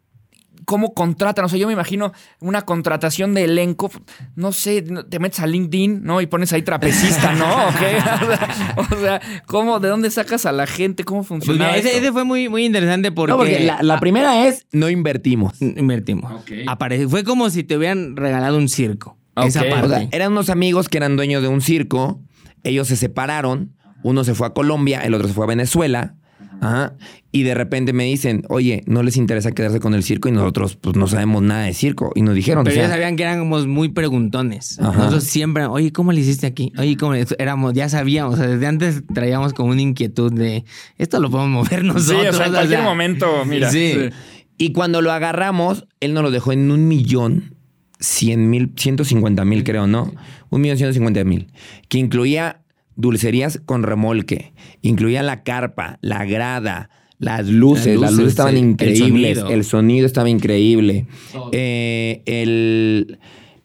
C: cómo contratan. O sea, yo me imagino una contratación de elenco. No sé, te metes a LinkedIn, ¿no? Y pones ahí trapecista, ¿no? ¿O qué? O sea, o sea, ¿cómo? ¿De dónde sacas a la gente? ¿Cómo
B: Pues
C: funciona?
B: mira, ese, fue muy, muy interesante porque,
A: No, porque la, la primera es no invertimos.
B: invertimos.
C: Ok.
B: Apare- fue como si te hubieran regalado un circo. Esa parte.
A: O sea, eran unos amigos que eran dueños de un circo. Ellos se separaron. Uno se fue a Colombia, el otro se fue a Venezuela. Ajá. Y de repente me dicen, oye, no les interesa quedarse con el circo y nosotros pues no sabemos nada de circo. Y nos dijeron,
B: Pero
A: o sea,
B: ya sabían que éramos muy preguntones.
A: Ajá.
B: Nosotros siempre, oye, ¿cómo le hiciste aquí? Oye, ¿cómo le-?" Éramos, ya sabíamos, o sea, desde antes traíamos como una inquietud de esto lo podemos mover
C: Sí,
B: nosotros.
C: o sea, en cualquier momento, mira.
B: Sí.
A: Y cuando lo agarramos, él nos lo dejó en un millón cien mil, ciento cincuenta mil, creo, ¿no? Un millón ciento cincuenta mil. Que incluía dulcerías con remolque, incluía la carpa, la grada, las luces,
B: Las
A: las
B: luces,
A: estaban.
B: El
A: increíbles,
B: sonido.
A: el sonido, estaba increíble. Eh, el,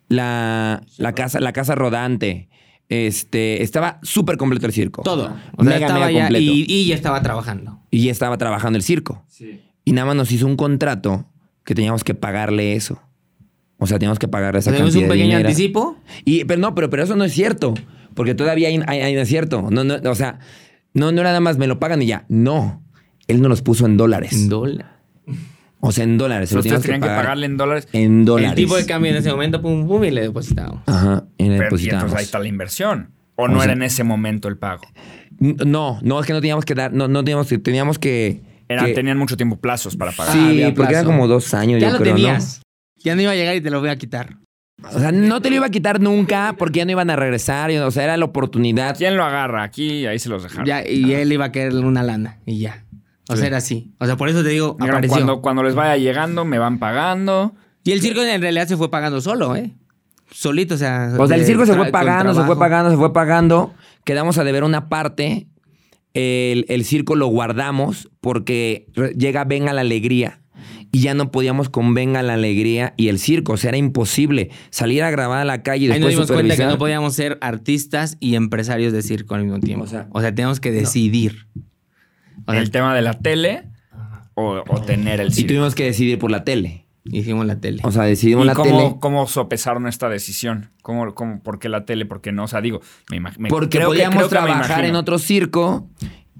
A: la, la casa, la casa rodante. Este, estaba súper completo el circo.
B: Todo. O sea,
A: mega,
B: ya y ya estaba trabajando.
A: y ya estaba trabajando el circo. Y nada más nos hizo un contrato que teníamos que pagarle eso. O sea, teníamos que pagarle esa
B: Tenemos
A: cantidad
B: un pequeño anticipo.
A: Y, pero no, pero, pero eso no es cierto. Porque todavía hay, hay, hay- no es cierto. No, no, o sea, no, no era nada más me lo pagan y ya. No. Él nos los puso en dólares.
B: En dólar.
A: o sea, en dólares. Se lo
C: Ustedes
A: teníamos
C: tenían que,
A: pagar
C: pagarle en dólares.
A: En dólares.
B: El tipo de cambio en ese momento, pum, pum, y le depositábamos.
A: Ajá. Y le
C: Pero, y
A: depositábamos.
C: entonces ahí está la inversión. ¿O,
A: O
C: no
A: sea-
C: era en ese momento el pago?
A: No, no, es que no teníamos que dar, no, no teníamos que, teníamos que.
C: Era-
A: que-
C: tenían mucho tiempo plazos para pagar.
A: sí,
B: Ah,
A: porque eran
B: plazo.
A: como dos años,
B: Ya
A: yo
B: lo
A: creo, ¿no?
B: tenías. Ya no iba a llegar y te lo voy a quitar.
A: O sea, no te lo iba a quitar nunca porque ya no iban a regresar. y, O sea, era la oportunidad.
C: ¿Quién lo agarra? Aquí, ahí se los dejaron.
B: Ya, y él iba a querer una lana y ya. O sea, era así. O sea, por eso te digo,
C: Dijeron,
B: apareció.
C: cuando, cuando les vaya llegando, me van pagando.
B: Y el circo en realidad se fue pagando solo, ¿eh? Solito, o sea.
A: O sea, el circo se fue pagando, se fue pagando, se fue pagando. Quedamos a deber una parte. El, el circo lo guardamos porque llega Venga la Alegría. Y ya no podíamos con Venga la Alegría y el circo. O sea, era imposible salir a grabar a la calle y
B: Ahí nos
A: después
B: dimos cuenta que no podíamos ser artistas y empresarios de circo al mismo tiempo.
A: O sea,
B: o sea teníamos que decidir. O sea,
C: el tema de la tele o, o tener el
A: Y
C: circo.
A: tuvimos que decidir por la tele.
B: hicimos la tele.
A: O sea, decidimos
C: ¿Y
A: la
C: cómo,
A: tele.
C: cómo sopesaron esta decisión? ¿Cómo, cómo, ¿Por qué la tele? ¿Por qué no? O sea, digo, me imagino.
A: Porque podíamos trabajar en otro circo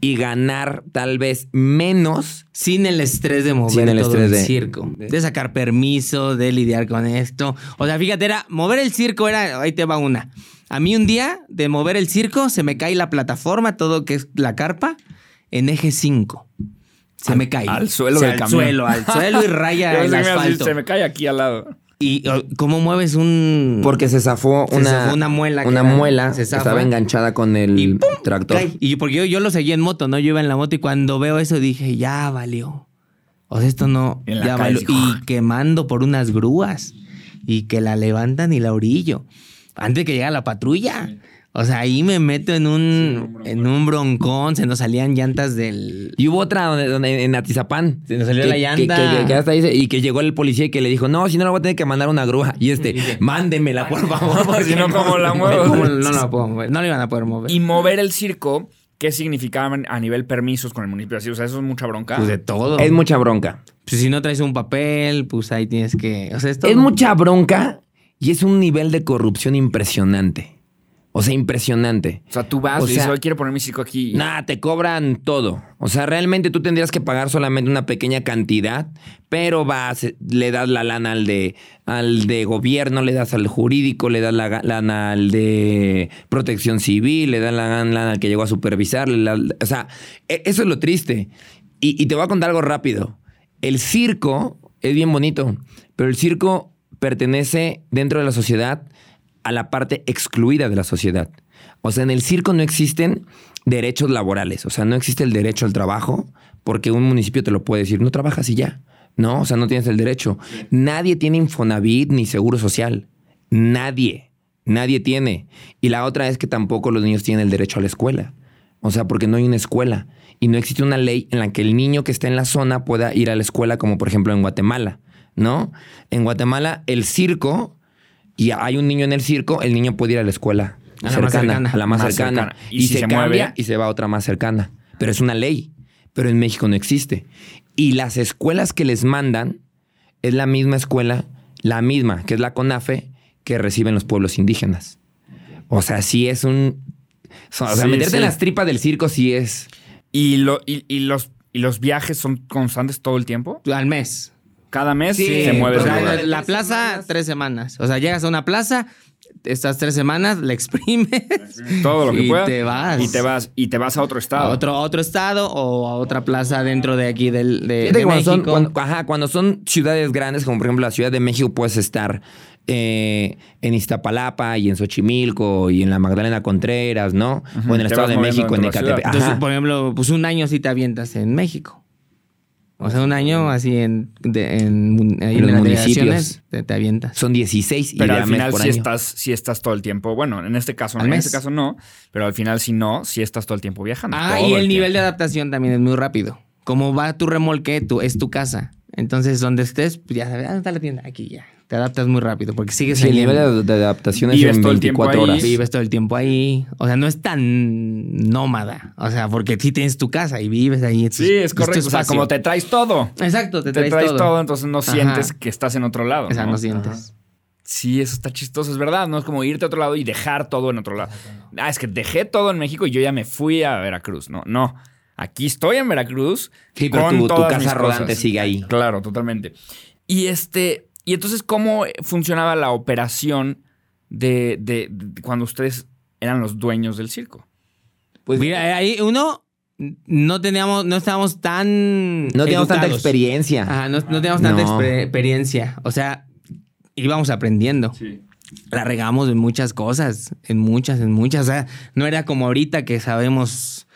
A: y ganar tal vez menos.
B: Sin el estrés de mover
A: Sin el
B: todo
A: estrés
B: el
A: de-
B: circo. De sacar permiso, de lidiar con esto. O sea, fíjate, era mover el circo era, ahí te va una. A mí un día de mover el circo se me cae la plataforma, todo que es la carpa, en eje 5. Se me cae.
C: al suelo
B: O sea,
C: del
B: al
C: camión.
B: suelo, al suelo y raya el asfalto.
C: se me cae aquí al lado.
B: ¿Y oh, cómo mueves un...?
A: Porque se zafó
B: Se
A: una,
B: zafó una muela que
A: Una
B: era-
A: muela
B: se zafa.
A: estaba enganchada con el
B: Y ¡pum!
A: tractor.
B: Cae. Y porque yo, yo lo seguía en moto, ¿no? Yo iba en la moto y cuando veo eso dije, ya valió. O sea, esto no, ya valió. Y quemando por unas grúas. Y que la levantan y la orillo. Antes de que llegara la patrulla. O sea, ahí me meto en un, en un broncón, se nos salían llantas del...
A: Y hubo otra donde, donde- en Atizapán.
B: Se nos salió
A: que-
B: la llanta.
A: Que, que hasta dice, y que llegó el policía y que le dijo, no, si no, la voy a tener que mandar una grúa. Y este, mándemela, por favor. porque
C: Si no, ¿cómo la muevo?
B: ¿Cómo no la puedo mover? No la iban a poder mover.
C: Y mover el circo, ¿qué significaba a nivel permisos con el municipio? Así, O sea, eso es mucha bronca.
B: Pues de todo.
A: Es mucha bronca.
B: Pues si no traes un papel, pues ahí tienes que... O sea, es todo.
A: Es mucha bronca y es un nivel de corrupción impresionante. O sea, impresionante.
C: O sea, tú vas
A: O
C: y dices,
A: sea,
C: hoy quiero poner mi circo aquí.
A: Nada, te cobran todo. O sea, realmente tú tendrías que pagar solamente una pequeña cantidad, pero vas, le das la lana al de, al de gobierno, le das al jurídico, le das la lana al de protección civil, le das la lana al que llegó a supervisar. o sea, e- eso es lo triste. Y, y te voy a contar algo rápido. El circo es bien bonito, pero el circo pertenece dentro de la sociedad a la parte excluida de la sociedad. O sea, en el circo no existen derechos laborales. O sea, no existe el derecho al trabajo porque un municipio te lo puede decir, no trabajas y ya. No, o sea, no tienes el derecho. Nadie tiene Infonavit ni seguro social. Nadie. Nadie tiene. Y la otra es que tampoco los niños tienen el derecho a la escuela. O sea, porque no hay una escuela. Y no existe una ley en la que el niño que está en la zona pueda ir a la escuela, como por ejemplo en Guatemala. ¿no? En Guatemala, el circo, y hay un niño en el circo, el niño puede ir a la escuela
B: A la más cercana.
A: a la más,
C: Más
A: cercana.
C: cercana.
A: Y,
C: Y si
A: se,
C: se
A: cambia
C: mueve-
A: y se va a otra más cercana. Pero es una ley. Pero en México no existe. Y las escuelas que les mandan es la misma escuela, la misma, que es la CONAFE, que reciben los pueblos indígenas. O sea, sí es un... O sea,
C: Sí,
A: meterte
C: sí.
A: en las tripas del circo sí es...
C: ¿Y, lo, y, y los, ¿Y los viajes son constantes todo el tiempo?
B: Al mes.
C: Cada mes
A: Sí,
C: se mueve
B: O sea, la, la plaza, tres semanas. O sea, llegas a una plaza, estas tres semanas, la exprimes.
C: todo lo que
B: y
C: puedas.
B: te vas.
C: Y te vas. Y te vas a otro
B: A
C: estado.
B: otro, a otro estado o a otra plaza dentro de aquí del, de, de
A: cuando son,
B: México.
A: cuando, ajá, cuando son ciudades grandes, como por ejemplo la Ciudad de México, puedes estar eh, en Iztapalapa y en Xochimilco y en la Magdalena Contreras, ¿no? O en el Estado de México, en Ecatepec.
B: Entonces, por ejemplo, pues un año sí te avientas en México. O sea, un año así en, de- en, ahí
A: En los
B: las
A: municipios.
B: delegaciones te, te avientas.
A: Son 16 y
C: Pero al final sí
A: año.
C: estás, sí estás todo el tiempo. Bueno, en este caso,
B: Al
C: en
B: mes.
C: este caso no, pero al final si no, sí estás todo el tiempo viajando.
B: Ah, y el nivel de adaptación también es muy rápido. Como va tu remolque, tu, es tu casa. Entonces, donde estés, pues ya sabes, ¿dónde está la tienda? Aquí ya. Te adaptas muy rápido porque sigues
A: Sí, el
B: ahí
A: nivel de, adaptación es en
C: todo el tiempo
A: 24
C: ahí.
A: horas.
B: Vives todo el tiempo ahí. O sea, no es tan nómada. O sea, porque sí tienes tu casa y vives ahí.
C: Sí, es
B: tu
C: correcto. O sea, como te traes todo.
B: Exacto, te
C: Te
B: traes,
C: traes, todo.
B: todo.
C: entonces no
B: Ajá.
C: sientes que estás en otro lado.
B: O sea,
C: ¿no?
B: no sientes.
C: Sí, eso está chistoso, es verdad. No es como irte a otro lado y dejar todo en otro lado. Ah, es que dejé todo en México y yo ya me fui a Veracruz. No, no. Aquí estoy en Veracruz.
A: Sí, pero
C: con
A: tu- tu
C: todas
A: casa
C: mis
A: rodante sigue ahí.
C: Claro, totalmente. Y este. Y entonces, ¿cómo funcionaba la operación de, de- de cuando ustedes eran los dueños del circo?
A: Pues
B: Mira, ahí uno no teníamos, no estábamos tan.
A: no teníamos tanta experiencia.
B: Ajá, no, no teníamos tanta
A: No.
B: exper- experiencia. O sea, íbamos aprendiendo. La regamos en muchas cosas, en muchas, en muchas. O sea, no era como ahorita que sabemos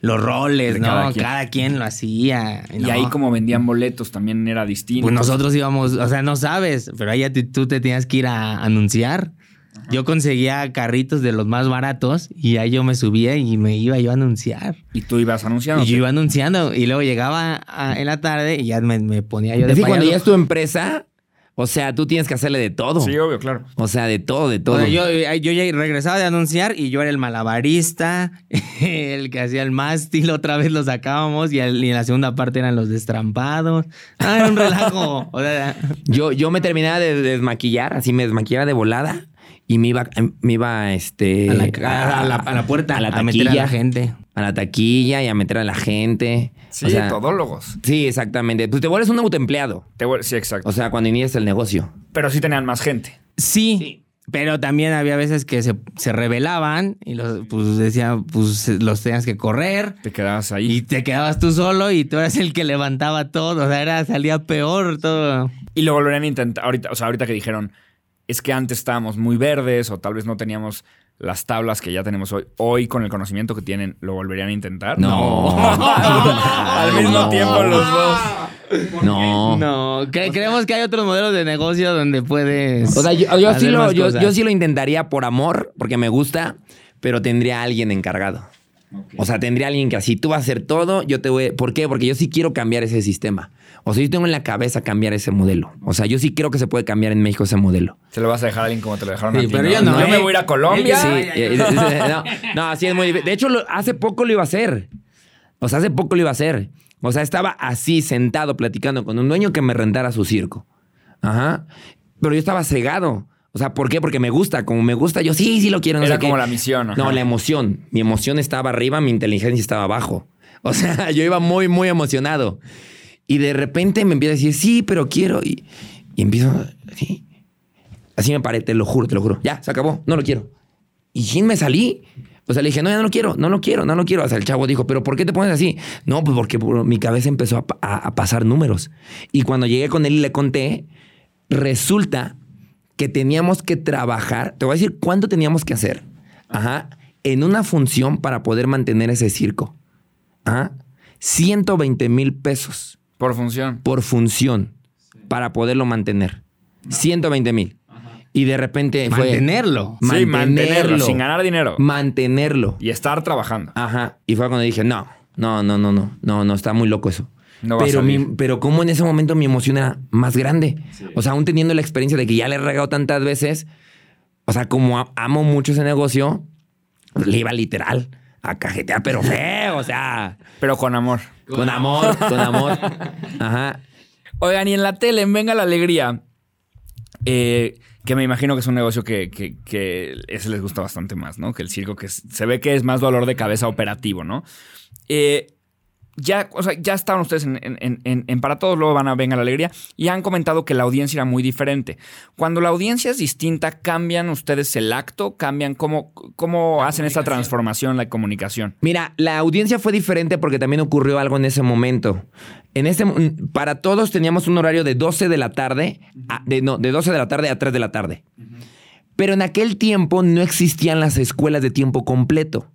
B: los roles,
C: De
B: ¿no?
C: cada
B: Cada
C: quien.
B: quien, lo hacía.
C: Y ahí, como vendían boletos, también era distinto.
B: Pues nosotros íbamos, o sea, no sabes, pero ahí tú te tenías que ir a anunciar. Yo conseguía carritos de los más baratos y ahí yo me subía y me iba yo a anunciar.
C: Y tú ibas anunciando.
B: Y yo iba anunciando y luego llegaba a- en la tarde y ya me, me ponía yo de
A: Es que cuando ya es tu empresa, o sea, tú tienes que hacerle de todo.
C: Sí, obvio, claro.
A: O sea, de todo, de
B: O
A: todo.
B: sea, yo, eh, yo ya regresaba de anunciar y yo era el malabarista, el que hacía el mástil, otra vez lo sacábamos y, el- y en la segunda parte eran los destrampados. Ah, era un relajo. O sea,
A: Yo, yo me terminaba de desmaquillar, así me desmaquillaba de volada y me iba, me iba este,
B: a la, a la- a la puerta,
A: a la
B: a meter a
A: taquilla,
B: la gente.
A: A la taquilla y a meter a la gente.
C: Sí,
A: O sea,
C: todólogos.
A: Sí, exactamente. Pues te vuelves un autoempleado.
C: Te vuel- sí, exacto.
A: O sea, cuando inicias el negocio.
C: Pero sí tenían más gente.
B: Sí, pero también había veces que se, se rebelaban y los, pues decían, pues los tenías que correr.
C: Te quedabas ahí.
B: Y te quedabas tú solo y tú eras el que levantaba todo. O sea, era, salía peor todo.
C: Y lo volverían a intentar. Ahorita, o sea, ahorita que dijeron, es que antes estábamos muy verdes o tal vez no teníamos las tablas que ya tenemos hoy. Hoy, con el conocimiento que tienen, ¿lo volverían a intentar?
A: No.
C: Al mismo tiempo los dos.
A: No.
B: No, cre- creemos que hay otros modelos de negocio donde puedes.
A: O sea, yo, yo sí
B: hacer
A: lo,
B: más
A: yo,
B: cosas.
A: yo sí lo intentaría por amor, porque me gusta, pero tendría a alguien encargado. O sea, tendría alguien que así, tú vas a hacer todo, yo te voy... ¿Por qué? Porque yo sí quiero cambiar ese sistema. O sea, yo tengo en la cabeza cambiar ese modelo. O sea, yo sí creo que se puede cambiar en México ese modelo.
C: Se lo vas a dejar a alguien como te lo dejaron
B: Sí,
C: a ti.
B: pero
C: ¿no?
B: yo no,
C: Yo
B: ¿eh?
C: me voy a ir a Colombia.
A: Sí, eh, eh, no, no, así es muy difícil. De hecho, lo- hace poco lo iba a hacer. O sea, hace poco lo iba a hacer. O sea, estaba así sentado platicando con un dueño que me rentara su circo. Ajá. Pero yo estaba cegado. O sea, ¿por qué? Porque me gusta. Como me gusta, yo sí, sí lo quiero. No
C: Era
A: sé qué.
C: como la misión, ajá.
A: No, la emoción. Mi emoción estaba arriba, mi inteligencia estaba abajo. O sea, yo iba muy, muy emocionado. Y de repente me empieza a decir, sí, pero quiero. Y, empiezo, sí. Así me paré, te lo juro, te lo juro. Ya, se acabó, no lo quiero. Y sin me salí. O sea, le dije, no, ya no lo quiero, no lo quiero, no lo quiero. O sea, el chavo dijo, ¿pero por qué te pones así? No, pues porque por- mi cabeza empezó a- a pasar números. Y cuando llegué con él y le conté, resulta que teníamos que trabajar. Te voy a decir cuánto teníamos que hacer. Ajá. En una función para poder mantener ese circo. Ajá. 120 mil pesos
C: Por función.
A: por función para poderlo mantener. 120 mil. Y de repente fue...
B: Mantenerlo.
C: Sí, mantenerlo. Sin ganar dinero.
A: Mantenerlo.
C: Y estar trabajando.
A: Ajá. Y fue cuando dije, no, no, no, no, no, no, no, está muy loco eso.
C: No va a
A: pero, mi- pero como en ese momento mi emoción era más grande. O sea, aún teniendo la experiencia de que ya le he regado tantas veces, o sea, como a- amo mucho ese negocio, le iba literal a cajetear, pero feo, o sea,
C: Pero con amor.
A: con amor, con amor. Ajá.
C: Oigan, y en la tele, en Venga la Alegría, eh, que me imagino que es un negocio que, que- que ese les gusta bastante más, ¿no? Que el circo, que se ve que es más dolor de cabeza operativo, ¿no? Eh, ya, o sea, ya estaban ustedes en, en- en- en- en Para Todos, luego van a Venga la Alegría, y han comentado que la audiencia era muy diferente. Cuando la audiencia es distinta, ¿cambian ustedes el acto? ¿Cambian cómo, cómo hacen esta transformación, la comunicación?
A: Mira, la audiencia fue diferente porque también ocurrió algo en ese momento. En ese, mo- para todos teníamos un horario de 12 de la tarde, a- de, no, de 12 de la tarde a 3 de la tarde. Pero en aquel tiempo no existían las escuelas de tiempo completo.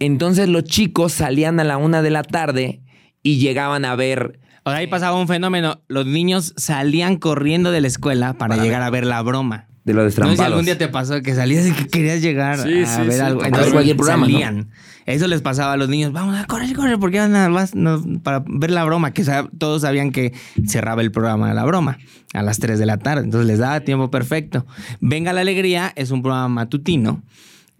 A: Entonces los chicos salían a la una de la tarde y llegaban a ver.
B: O sea, ahí pasaba un fenómeno. Los niños salían corriendo de la escuela para, llegar a ver la broma.
A: De los
B: No sé si
A: destrampados.
B: algún día te pasó que salías y que querías llegar
C: Sí,
B: a
C: sí,
B: ver
C: sí,
B: algo. Entonces
A: cualquier programa, ¿no?
B: salían. Eso les pasaba a los niños. Vamos a correr, correr, porque van a, vas- no, para ver la broma. Que todos sabían que cerraba el programa de la broma a las 3 de la tarde. Entonces les daba tiempo perfecto. Venga la alegría es un programa matutino.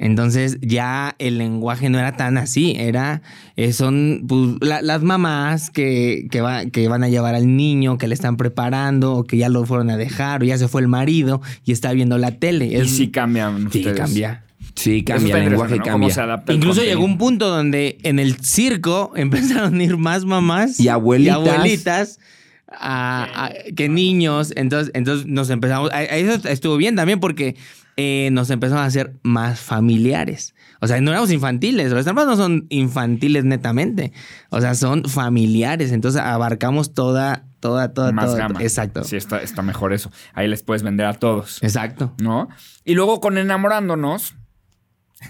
B: Entonces ya el lenguaje no era tan así, era, eh, son pues, la- las mamás que, que, va- que van a llevar al niño, que le están preparando, o que ya lo fueron a dejar, o ya se fue el marido y está viendo la tele.
C: Y sí cambian
B: Sí,
C: ustedes.
B: cambia.
A: Sí, cambia, el lenguaje cambia.
C: se
B: Incluso llegó un punto donde en el circo empezaron a ir más mamás
A: Y abuelitas.
B: abuelitas a- a- que niños. Entonces, entonces nos empezamos. a Eso estuvo bien también porque eh, nos empezamos a hacer más familiares. O sea, no éramos infantiles. Los trampas no son infantiles netamente. O sea, son familiares. Entonces abarcamos toda, toda, toda,
C: Más
B: toda-
C: gama.
B: Exacto.
C: Sí, está, está mejor eso. Ahí les puedes vender a todos.
B: Exacto.
C: ¿No? Y luego con enamorándonos,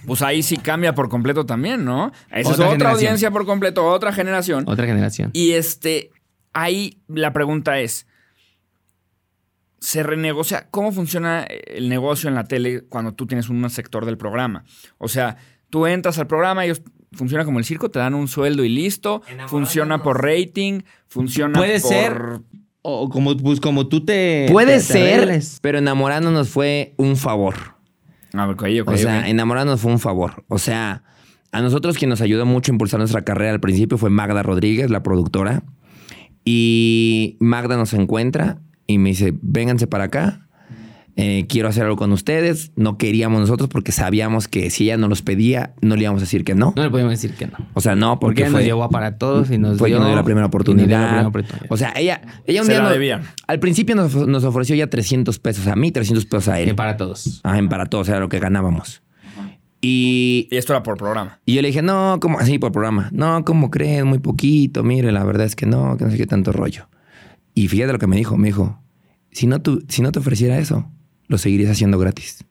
C: pues ahí sí cambia por completo también, ¿no? Esa es
B: Otra
C: otra
B: generación.
C: audiencia por completo, otra generación.
B: Otra generación.
C: Y este, ahí la pregunta es, ¿se renegocia? ¿Cómo funciona el negocio en la tele cuando tú tienes un sector del programa? O sea, tú entras al programa, ellos funciona como el circo, te dan un sueldo y listo, funciona por rating, funciona
B: Puede
C: por...
B: ser O como, pues, como tú te.
A: Puede
B: te-
A: ser, pero enamorándonos fue un favor.
C: A ver, ok, ok,
A: O sea,
C: ok.
A: enamorarnos fue un favor. O sea, a nosotros quien nos ayudó mucho a impulsar nuestra carrera al principio fue Magda Rodríguez, la productora. Y Magda nos encuentra y me dice, vénganse para acá. eh, quiero hacer algo con ustedes. No queríamos nosotros porque sabíamos que si ella nos los pedía, no le íbamos a decir que no.
B: No le podemos decir que no.
A: O sea, no,
B: Porque
A: porque
B: ella
A: fue,
B: nos llevó a para todos y nos
A: fue
B: dio,
A: que nos dio la primera oportunidad.
B: dio la primera oportunidad.
A: O sea, ella, ella un
C: Se
A: día nos- al principio nos, nos ofreció ya 300 pesos a mí, 300 pesos a él.
B: Que para todos.
A: Ajá, en para todos, era lo que ganábamos. Y,
C: Y esto era por programa.
A: y yo le dije, no, como así por programa. No, ¿cómo creen? Muy poquito. Mire, la verdad es que no, que no sé qué tanto rollo. Y fíjate lo que me dijo. Me dijo, si no, tu- si no te ofreciera eso, lo seguirías haciendo gratis.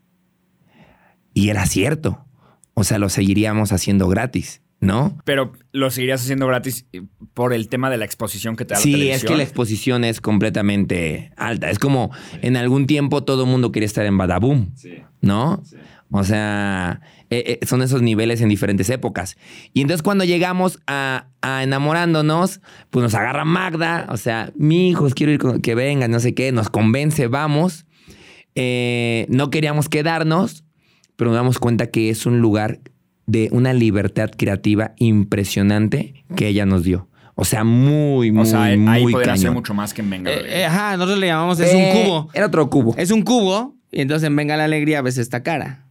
A: Y era cierto. O sea, lo seguiríamos haciendo gratis, ¿no?
C: Pero lo seguirías haciendo gratis eh, por el tema de la exposición que te da la
A: Sí, es que la exposición es completamente alta. Es como en algún tiempo todo el mundo quería estar en Badaboom, ¿no? O sea, eh, eh, son esos niveles en diferentes épocas. Y entonces cuando llegamos a, a enamorándonos, pues nos agarra Magda, o sea, mi hijos, quiero ir con, que vengan, no sé qué, nos convence, vamos. Eh, no queríamos quedarnos, pero nos damos cuenta que es un lugar de una libertad creativa impresionante que ella nos dio. O sea, muy, muy,
C: o sea, ahí
A: muy
C: podrían hacer
A: cañón.
C: mucho más que en Venga. la
B: Eh,
C: Alegría.
B: eh, ajá, nosotros le llamamos, es
A: Eh,
B: un cubo.
A: Era otro cubo.
B: Es un cubo, y entonces en Venga la Alegría ves esta cara.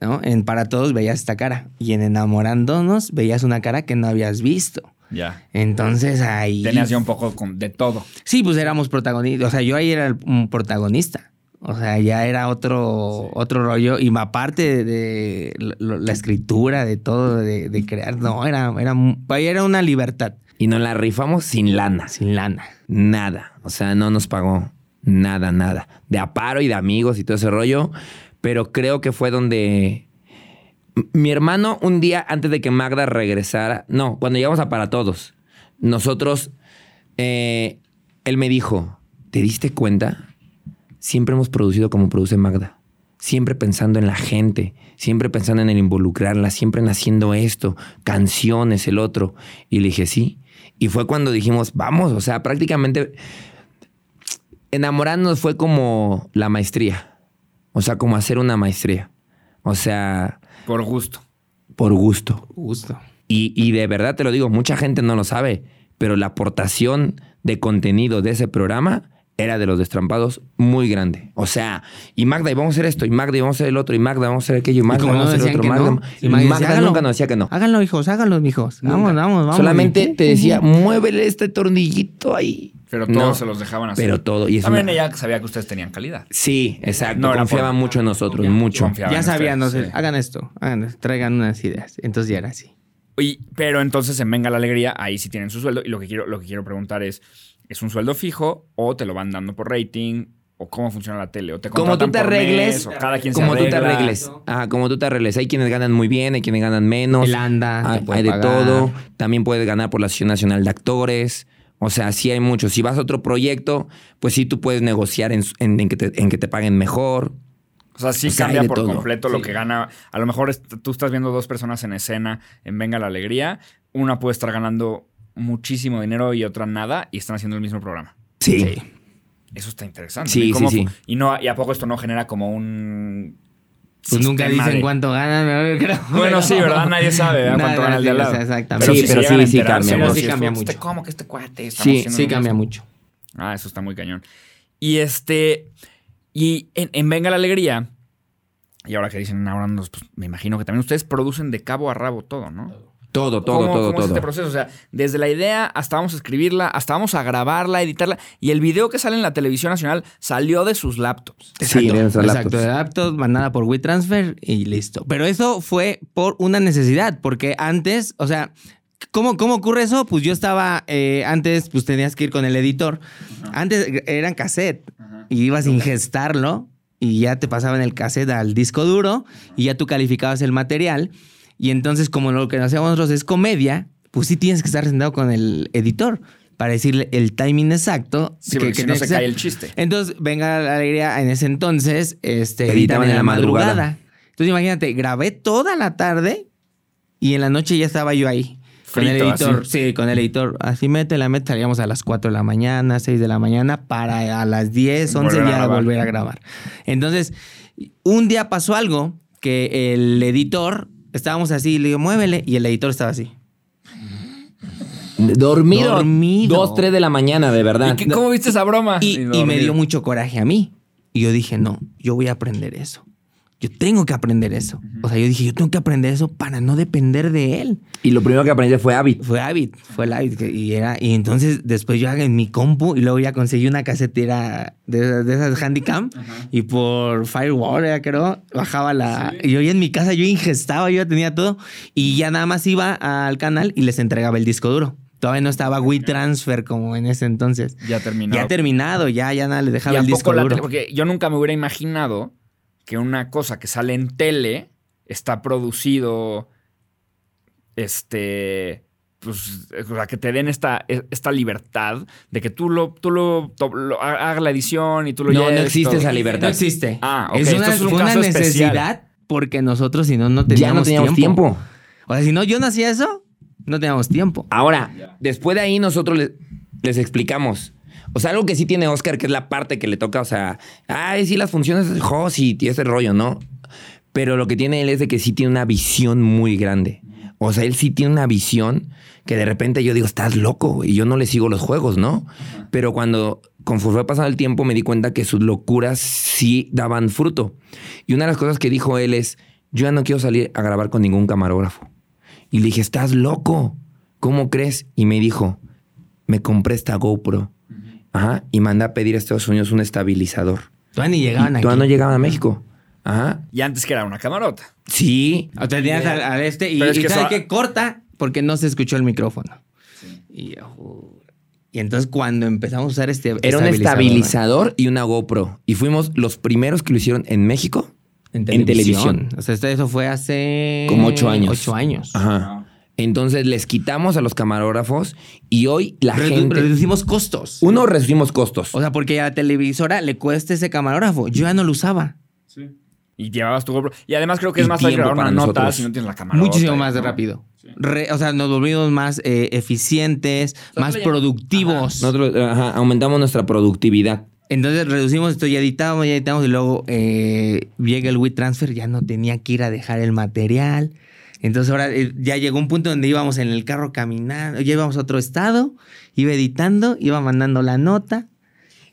B: ¿No? En Para Todos veías esta cara. Y en Enamorándonos veías una cara que no habías visto.
C: ya.
B: Entonces ahí.
C: Tenías ya un poco con- de todo.
B: Sí, pues éramos protagonistas. O sea, yo ahí era el- un protagonista. O sea, ya era otro, otro rollo. Y aparte de, de lo- la escritura, de todo, de, de crear, no, era, era, ahí era una libertad.
A: Y nos la rifamos sin lana.
B: Sin lana.
A: Nada. O sea, no nos pagó nada, nada. De aparo y de amigos y todo ese rollo. Pero creo que fue donde. Mi hermano, un día antes de que Magda regresara. No, cuando llegamos a Para Todos, nosotros. eh, él me dijo: ¿Te diste cuenta? Siempre hemos producido como produce Magda. siempre pensando en la gente, siempre pensando en el involucrarla, siempre en haciendo esto, canciones, el otro. Y le dije, sí. Y fue cuando dijimos, vamos, o sea, prácticamente enamorarnos fue como la maestría. O sea, como hacer una maestría. O sea,
C: Por gusto.
A: por gusto.
B: Justo.
A: Y, y de verdad te lo digo, mucha gente no lo sabe, pero la aportación de contenido de ese programa era de los destrampados muy grande. O sea, y Magda, y vamos a hacer esto, y Magda, y vamos a hacer el otro, y Magda, vamos a hacer aquello, y Magda,
B: como
A: vamos a hacer el otro. Magda,
B: no,
A: y
B: y Magda
A: Magda,
B: decía, hágalo.
A: nunca nos decía que no.
B: Háganlo, hijos, háganlo, mijos. Vamos, vamos, vamos.
A: Solamente
B: Y-
A: te decía, muévele este tornillito ahí.
C: Pero todos
A: No,
C: se los dejaban hacer.
A: Pero todo. Y es
C: También
A: una-
C: ella sabía que ustedes tenían calidad.
A: Sí, exacto.
C: No
A: confiaba
C: por-
A: mucho en nosotros, mucho.
C: Confiaban
B: Ya sabían, no sé,
C: sí.
B: hagan esto, hagan esto, traigan unas ideas. Entonces ya era así.
C: Y- pero entonces en Venga la Alegría, ahí sí tienen su sueldo. Y lo que quiero, lo que quiero preguntar es: ¿es un sueldo fijo o te lo van dando por rating? ¿O cómo funciona la tele? ¿O te
A: Como tú
C: contratan
A: te
C: por mes,
A: arregles,
C: o cada quien se
A: como tú te arregles. Ah, como tú te arregles. Hay quienes ganan muy bien, hay quienes ganan menos.
B: El anda,
A: Hay,
B: puede
A: hay de todo. También puedes ganar por la Asociación Nacional de Actores. O sea, sí hay mucho. Si vas a otro proyecto, pues sí tú puedes negociar en, en- en que, te, en que te paguen mejor.
C: O sea, sí
A: O sea, hay
C: cambia por
A: todo.
C: completo lo que gana. A lo mejor est- tú estás viendo dos personas en escena en Venga la Alegría. Una puede estar ganando muchísimo dinero y otra nada y están haciendo el mismo programa.
A: Sí.
C: Eso está interesante.
A: Sí,
C: ¿Y cómo
A: sí, sí.
C: Y, no, y a poco esto no genera como un.
B: Pues nunca dicen
C: de-
B: cuánto ganan, ¿no? creo.
C: Bueno, sí, ¿verdad? Nadie sabe ¿verdad? cuánto gana el de al lado.
B: exactamente.
A: Sí, pero sí,
C: a
A: sí cambia
C: seguro
B: mucho.
C: sí "Este. ¿Cómo que este cuate? Estamos
A: Sí,
C: haciendo
B: Sí, cambia
C: mismo".
B: mucho.
C: Ah, eso está muy cañón. Y este. Y en, en Venga la Alegría. Y ahora que dicen enamorándonos, pues me imagino que también ustedes producen de cabo a rabo todo, ¿no?
A: Todo, todo,
C: ¿Cómo,
A: todo,
C: cómo es
A: todo.
C: este proceso? O sea, desde la idea hasta vamos a escribirla, hasta vamos a grabarla, editarla. Y el video que sale en la televisión nacional salió de sus laptops.
A: Sí, de
B: Exacto,
A: laptops.
B: de laptops, mandada por WeTransfer y listo. Pero eso fue por una necesidad, porque antes, o sea, ¿cómo, cómo ocurre eso? Pues yo estaba, eh, antes, pues tenías que ir con el editor. Antes eran cassette y ibas a ingestarlo y ya te pasaban el cassette al disco duro y ya tú calificabas el material. Y entonces, como lo que hacemos nosotros es comedia, pues sí tienes que estar sentado con el editor para decirle el timing exacto.
C: Sí, si no se
B: que
C: cae el chiste.
B: Entonces, venga la alegría en ese entonces, este,
A: Editaban en la madrugada.
B: Entonces, imagínate, grabé toda la tarde y en la noche ya estaba yo ahí. Con el editor,
C: así.
B: sí, con el editor. Así mete la meta, salíamos a las 4 de la mañana, 6 de la mañana, para a las 10, 11
C: Volver a
B: ya volver a grabar. Entonces, un día pasó algo que el editor, estábamos así, le digo, muévele, y el editor estaba así.
A: Dormido.
B: Dormido.
A: Dos, tres de la mañana, de verdad.
C: ¿Y qué- cómo viste esa broma?
B: Y, y me dio mucho coraje a mí. Y yo dije, no, yo voy a aprender eso. Yo tengo que aprender eso. O sea, yo dije, yo tengo que aprender eso para no depender de él.
A: Y lo primero que aprendí fue Habit.
B: Fue Avid, fue el Avid. Y, era, y entonces después yo en mi compu y luego ya conseguí una casetera de, de esas Handycam y por Firewall, creo, bajaba la... Y yo ya en mi casa yo ingestaba, yo ya tenía todo y ya nada más iba al canal y les entregaba el disco duro. Todavía no estaba WeTransfer como en ese entonces.
C: Ya terminó.
B: Ya terminado, ya, ya nada, le
C: ¿Y
B: dejaba el disco duro.
C: Porque yo nunca me hubiera imaginado que una cosa que sale en tele está producido. Este. Pues, o sea, que te den esta, esta libertad de que tú lo, tú lo, to- lo- ha- haga la edición y tú lo
A: No, no
C: lleves,
A: existe
C: todo.
A: esa libertad.
B: No existe.
C: Ah, ok,
B: Es
C: esto
B: una,
C: es un
B: fue una
C: caso especial.
B: necesidad porque nosotros si no, no teníamos,
A: Ya no teníamos tiempo.
B: O sea, si no yo no hacía eso, no teníamos tiempo.
A: Ahora, después de ahí nosotros le- les explicamos. O sea, algo que sí tiene Oscar, que es la parte que le toca, o sea, ay, sí, las funciones Josi y ese rollo, ¿no? Pero lo que tiene él es de que sí tiene una visión muy grande. O sea, él sí tiene una visión que de repente yo digo, estás loco, y yo no le sigo los juegos, ¿no? Pero cuando, conforme fue pasando el tiempo, me di cuenta que sus locuras sí daban fruto. Y una de las cosas que dijo él es, yo ya no quiero salir a grabar con ningún camarógrafo. Y le dije, estás loco. ¿Cómo crees? Y me dijo, me compré esta GoPro. Ajá. Y mandé a pedir a Estados Unidos un estabilizador.
B: Todavía ni llegaban
A: y
B: aquí.
A: todavía no llegaban a México. Ajá.
C: Y antes que era una camarota.
A: Sí.
B: O sea, tenías al, al este y,
C: Pero es
B: y
C: que
B: ¿sabe
C: eso-
B: qué? Corta porque no se escuchó el micrófono. Y, "Joder". y entonces cuando empezamos a usar este
A: Era un
B: estabilizador,
A: y una GoPro. Y fuimos los primeros que lo hicieron en México.
B: en
A: en
B: televisión.
A: televisión.
B: O sea, esto- eso fue hace
A: Como ocho años.
B: Ocho años.
A: Ajá. Entonces les quitamos a los camarógrafos y hoy la
B: Redu-
A: gente.
B: reducimos costos.
A: Uno, reducimos costos.
B: O sea, porque a la televisora le cuesta ese camarógrafo. Yo ya no lo usaba.
C: Y llevabas tu GoPro. Y además creo que es
A: Y
C: más fácil grabar una
A: para
C: nota
A: nosotros.
C: si no tienes la cámara.
B: Muchísimo más rápido. Re- o sea, nos volvimos más eh, eficientes, más productivos.
A: Nosotros ajá, aumentamos nuestra productividad.
B: Entonces reducimos esto, ya editamos, ya editamos y luego eh, llega el WeTransfer, ya no tenía que ir a dejar el material. Entonces ahora eh, ya llegó un punto donde íbamos en el carro caminando, ya íbamos a otro estado, iba editando, iba mandando la nota.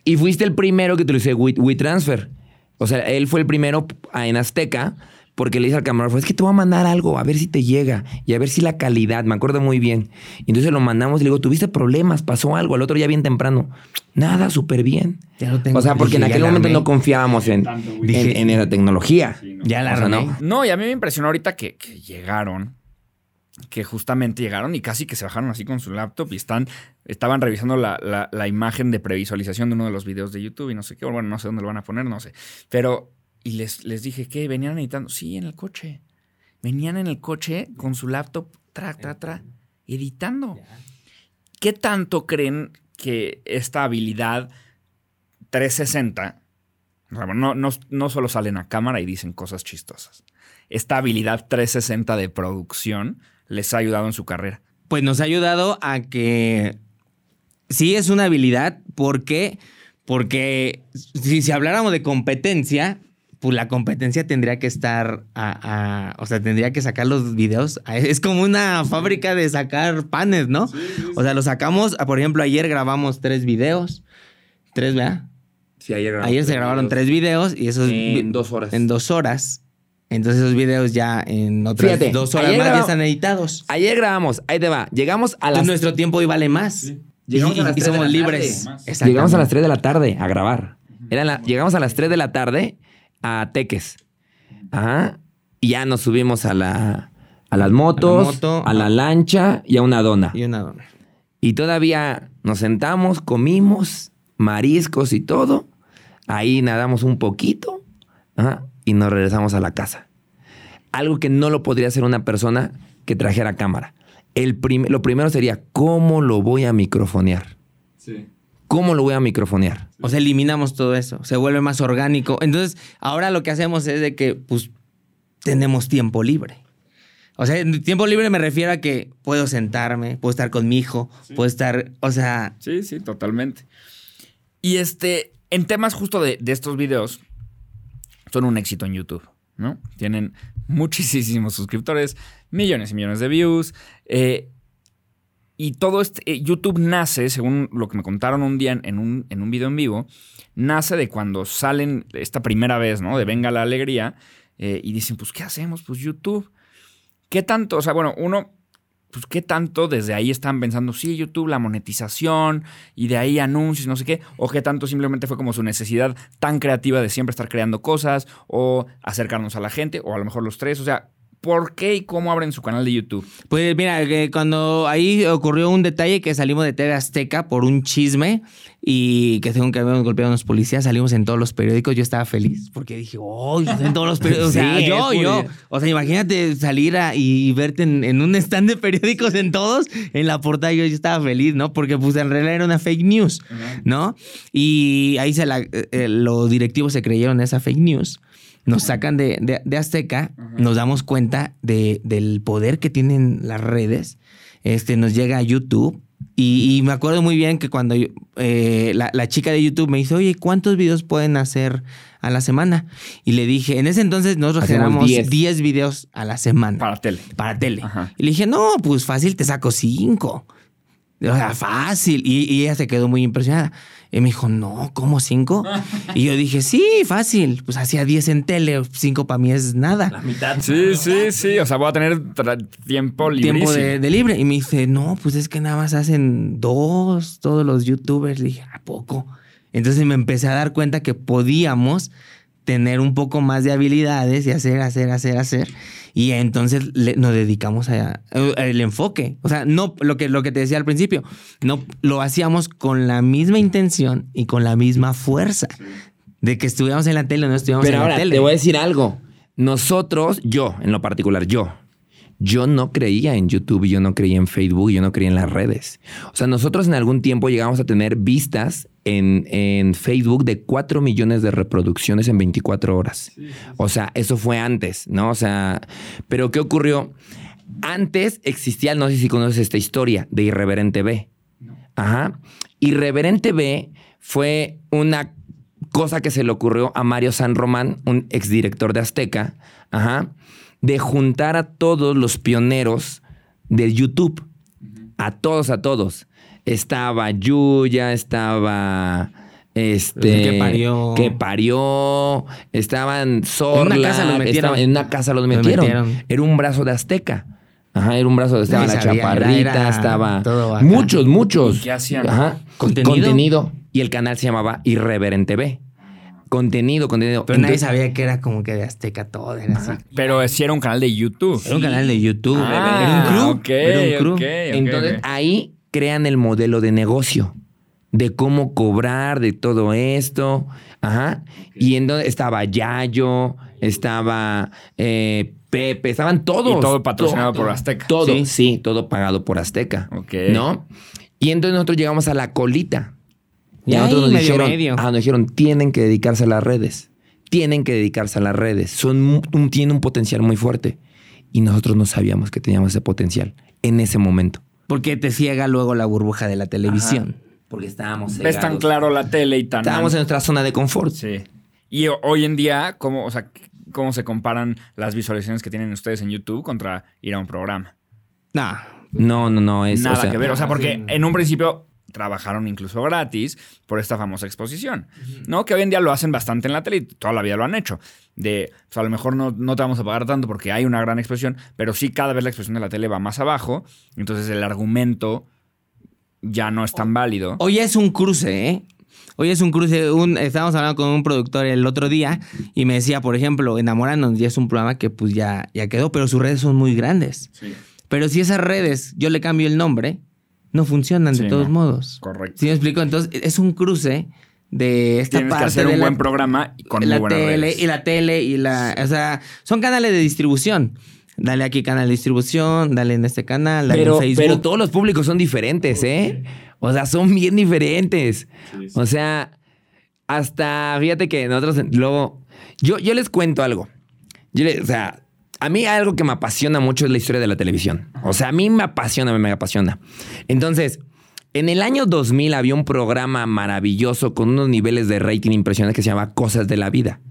A: Y fuiste el primero que utilicé We- WeTransfer. O sea, él fue el primero en Azteca porque le dice al camarógrafo, es que te voy a mandar algo, a ver si te llega y a ver si la calidad, me acuerdo muy bien. Y entonces lo mandamos y le digo, tuviste problemas, pasó algo, al otro ya bien temprano. Nada, súper bien.
B: Ya lo tengo.
A: O sea, porque
B: Dije,
A: en aquel
B: la
A: momento
B: armé.
A: no confiábamos en, en, en esa tecnología.
B: Ya la
A: O sea, no.
C: No, y a mí me impresionó ahorita que, que llegaron, que justamente llegaron y casi que se bajaron así con su laptop y están, estaban revisando la, la- la imagen de previsualización de uno de los videos de YouTube y no sé qué, bueno, no sé dónde lo van a poner, no sé. Pero, y les, les dije, ¿qué? ¿Venían editando? Sí, en el coche. Venían en el coche con su laptop, tra, tra, tra, editando. ¿Qué tanto creen que esta habilidad 360 o sea, no, no, no solo salen a cámara y dicen cosas chistosas. Esta habilidad 360 de producción les ha ayudado en su carrera.
B: Pues nos ha ayudado a que sí es una habilidad. ¿Por qué? Porque si, si habláramos de competencia, pues la competencia tendría que estar a, a- o sea, tendría que sacar los videos. a- Es como una fábrica de sacar panes, ¿no? O sea, lo sacamos, por ejemplo, ayer grabamos tres videos. Tres, ¿verdad?
A: Sí, ayer,
B: Ayer se grabaron tres videos y esos
A: En dos horas.
B: En dos horas. Entonces esos videos ya en otras
A: Fíjate,
B: dos horas más ya
A: grabamos-
B: están editados.
A: Ayer grabamos, ahí te va. Llegamos a
B: Entonces
A: las
B: nuestro tiempo hoy vale más.
A: Llegamos
B: y,
A: a las
B: y
A: tres de
B: somos
A: la
B: libres.
A: Llegamos a las 3 de la tarde a grabar. Era la- llegamos a las 3 de la tarde a Teques. Ajá. Y ya nos subimos a la a las motos, a la,
B: moto, a-
A: lancha y a una dona.
B: Y una dona.
A: Y todavía nos sentamos, comimos mariscos y todo. Ahí nadamos un poquito ajá, y nos regresamos a la casa. Algo que no lo podría hacer una persona que trajera cámara. El prim- lo primero sería, ¿cómo lo voy a microfonear? ¿Cómo lo voy a microfonear?
B: O sea, eliminamos todo eso. Se vuelve más orgánico. Entonces, ahora lo que hacemos es de que, pues, tenemos tiempo libre. O sea, en tiempo libre me refiero a que puedo sentarme, puedo estar con mi hijo, puedo estar, o sea,
C: Sí, sí, totalmente. Y este, en temas justo de, de estos videos, son un éxito en YouTube, ¿no? Tienen muchísimos suscriptores, millones y millones de views. eh, y todo este, eh, YouTube nace, según lo que me contaron un día en, un, en un video en vivo, nace de cuando salen esta primera vez, ¿no? De Venga la Alegría, eh, y dicen, pues, ¿qué hacemos? Pues YouTube. ¿Qué tanto? O sea, bueno, uno, pues, ¿qué tanto desde ahí están pensando, sí, YouTube, la monetización, y de ahí anuncios, no sé qué? ¿O qué tanto simplemente fue como su necesidad tan creativa de siempre estar creando cosas, o acercarnos a la gente, o a lo mejor los tres? O sea, ¿por qué y cómo abren su canal de YouTube?
B: Pues mira, que cuando ahí ocurrió un detalle que salimos de TV Azteca por un chisme y que según que habíamos golpeado a unos policías, salimos en todos los periódicos, yo estaba feliz porque dije, oh, en todos los periódicos. O sea,
A: Sí,
B: yo, yo. O sea, imagínate salir a- y verte en, en un stand de periódicos en todos, en la portada, yo, yo estaba feliz, ¿no? Porque pues en realidad era una fake news, ¿no? Y ahí se la, eh, eh, los directivos se creyeron esa fake news. Nos sacan de, de- de Azteca, nos damos cuenta de- del poder que tienen las redes. Este, nos llega a YouTube. Y, y me acuerdo muy bien que cuando yo- eh, la, la chica de YouTube me dice, oye, ¿cuántos videos pueden hacer a la semana? Y le dije, en ese entonces nosotros generamos
A: 10.
B: 10 videos a la semana.
C: Para tele.
B: Para tele.
C: Ajá.
B: Y le dije, no, pues fácil, te saco cinco. O sea, fácil. Y, y ella se quedó muy impresionada. Y me dijo, no, ¿cómo cinco? Y yo dije, sí, fácil. Pues hacía 10 en tele, cinco para mí es nada.
A: mitad.
C: Sí, sí, sí. O sea, voy a tener tiempo libre.
B: Tiempo de, de libre. Y me dice, no, pues es que nada más hacen dos todos los youtubers. Le dije, ¿a poco? Entonces me empecé a dar cuenta que podíamos tener un poco más de habilidades y hacer, hacer, hacer, hacer. Y entonces le- nos dedicamos a, el enfoque. O sea, no lo que, lo que te decía al principio, no lo hacíamos con la misma intención y con la misma fuerza de que estuviéramos en la tele o no estuviéramos
A: Pero
B: en
A: ahora
B: la tele.
A: te voy a decir algo. Nosotros, yo en lo particular, yo, yo no creía en YouTube, yo no creía en Facebook, yo no creía en las redes. O sea, nosotros en algún tiempo llegamos a tener vistas en, en Facebook de 4 millones de reproducciones en 24 horas. O sea, eso fue antes, ¿no? O sea, pero ¿qué ocurrió? Antes existía, no sé si conoces esta historia, de Irreverente B. Ajá. Irreverente B fue una cosa que se le ocurrió a Mario San Román, un exdirector de Azteca, ajá, de juntar a todos los pioneros del YouTube. A todos, a todos. Estaba Yuya, estaba. Este.
B: Que parió.
A: Que parió. Estaban Zorla.
B: En una casa los metieron.
A: estaban- en una casa los
B: Los
A: metieron.
B: metieron.
A: Era un brazo de Azteca. Ajá, era un brazo de Estaba la
B: sabía,
A: chaparrita,
B: era- era
A: estaba.
B: todo acá.
A: Muchos, muchos.
C: ¿Y qué hacían?
A: Ajá.
B: ¿Contenido?
A: Contenido. Y el canal se llamaba Irreverente B. Contenido, contenido.
B: Pero nadie sabía que era como que de Azteca todo, era así.
C: Pero si era un canal de YouTube.
B: Era un canal de YouTube.
C: Ah,
B: era un crew.
C: ok,
B: era un crew.
C: ok, ok,
A: Entonces ahí crean el modelo de negocio, de cómo cobrar, de todo esto. Ajá. Y en donde estaba Yayo, estaba eh, Pepe, estaban todos.
C: Y todo patrocinado
A: Todo,
C: por Azteca.
A: Todo,
B: Sí.
A: sí. todo pagado por Azteca.
C: Ok.
A: ¿No? Y entonces nosotros llegamos a la colita. Y
B: Y
A: a nosotros
B: ahí,
A: nos
B: medio,
A: dijeron,
B: medio.
A: ah, nos dijeron, tienen que dedicarse a las redes. Tienen que dedicarse a las redes. Son, un- tienen un potencial muy fuerte. Y nosotros no sabíamos que teníamos ese potencial en ese momento.
B: Porque te ciega luego la burbuja de la televisión.
A: Porque estábamos
C: Ves tan claro la tele y tan.
A: Estábamos en nuestra zona de confort.
C: Sí. Y ho- hoy en día, ¿cómo, o sea, ¿cómo se comparan las visualizaciones que tienen ustedes en YouTube contra ir a un programa?
B: Nah.
A: No, no, no. Es,
C: Nada
A: o sea,
C: que ver. O sea, porque
B: sí.
C: en un principio trabajaron incluso gratis por esta famosa exposición, ¿no? Que hoy en día lo hacen bastante en la tele y toda la vida lo han hecho. De, a lo mejor no, no te vamos a pagar tanto porque hay una gran exposición, pero sí cada vez la exposición de la tele va más abajo, entonces el argumento ya no es tan válido.
B: Hoy es un cruce, ¿eh? Hoy es un cruce. Un, estábamos hablando con un productor el otro día y me decía, por ejemplo, Enamorándonos ya es un programa que pues ya, ya quedó, pero sus redes son muy grandes. Pero si esas redes yo le cambio el nombre, no funcionan
C: Sí,
B: de todos
C: no.
B: modos.
C: Correcto.
B: ¿Sí me explico? Entonces es un cruce de esta
C: Tienes que
B: parte
C: hacer
B: de
C: un
B: la,
C: buen programa con
B: la tele
C: redes.
B: y la tele y la, o sea, son canales de distribución. Dale aquí canal de distribución, dale en este canal, dale
A: Pero,
B: en Facebook.
A: pero todos los públicos son diferentes, ¿eh? O sea, son bien diferentes. O sea, hasta, fíjate que nosotros luego, yo, yo les cuento algo. Yo le- o sea, a mí algo que me apasiona mucho es la historia de la televisión. O sea, a mí me apasiona, me apasiona. Entonces, en el año 2000 había un programa maravilloso con unos niveles de rating impresionantes que se llama Cosas de la Vida.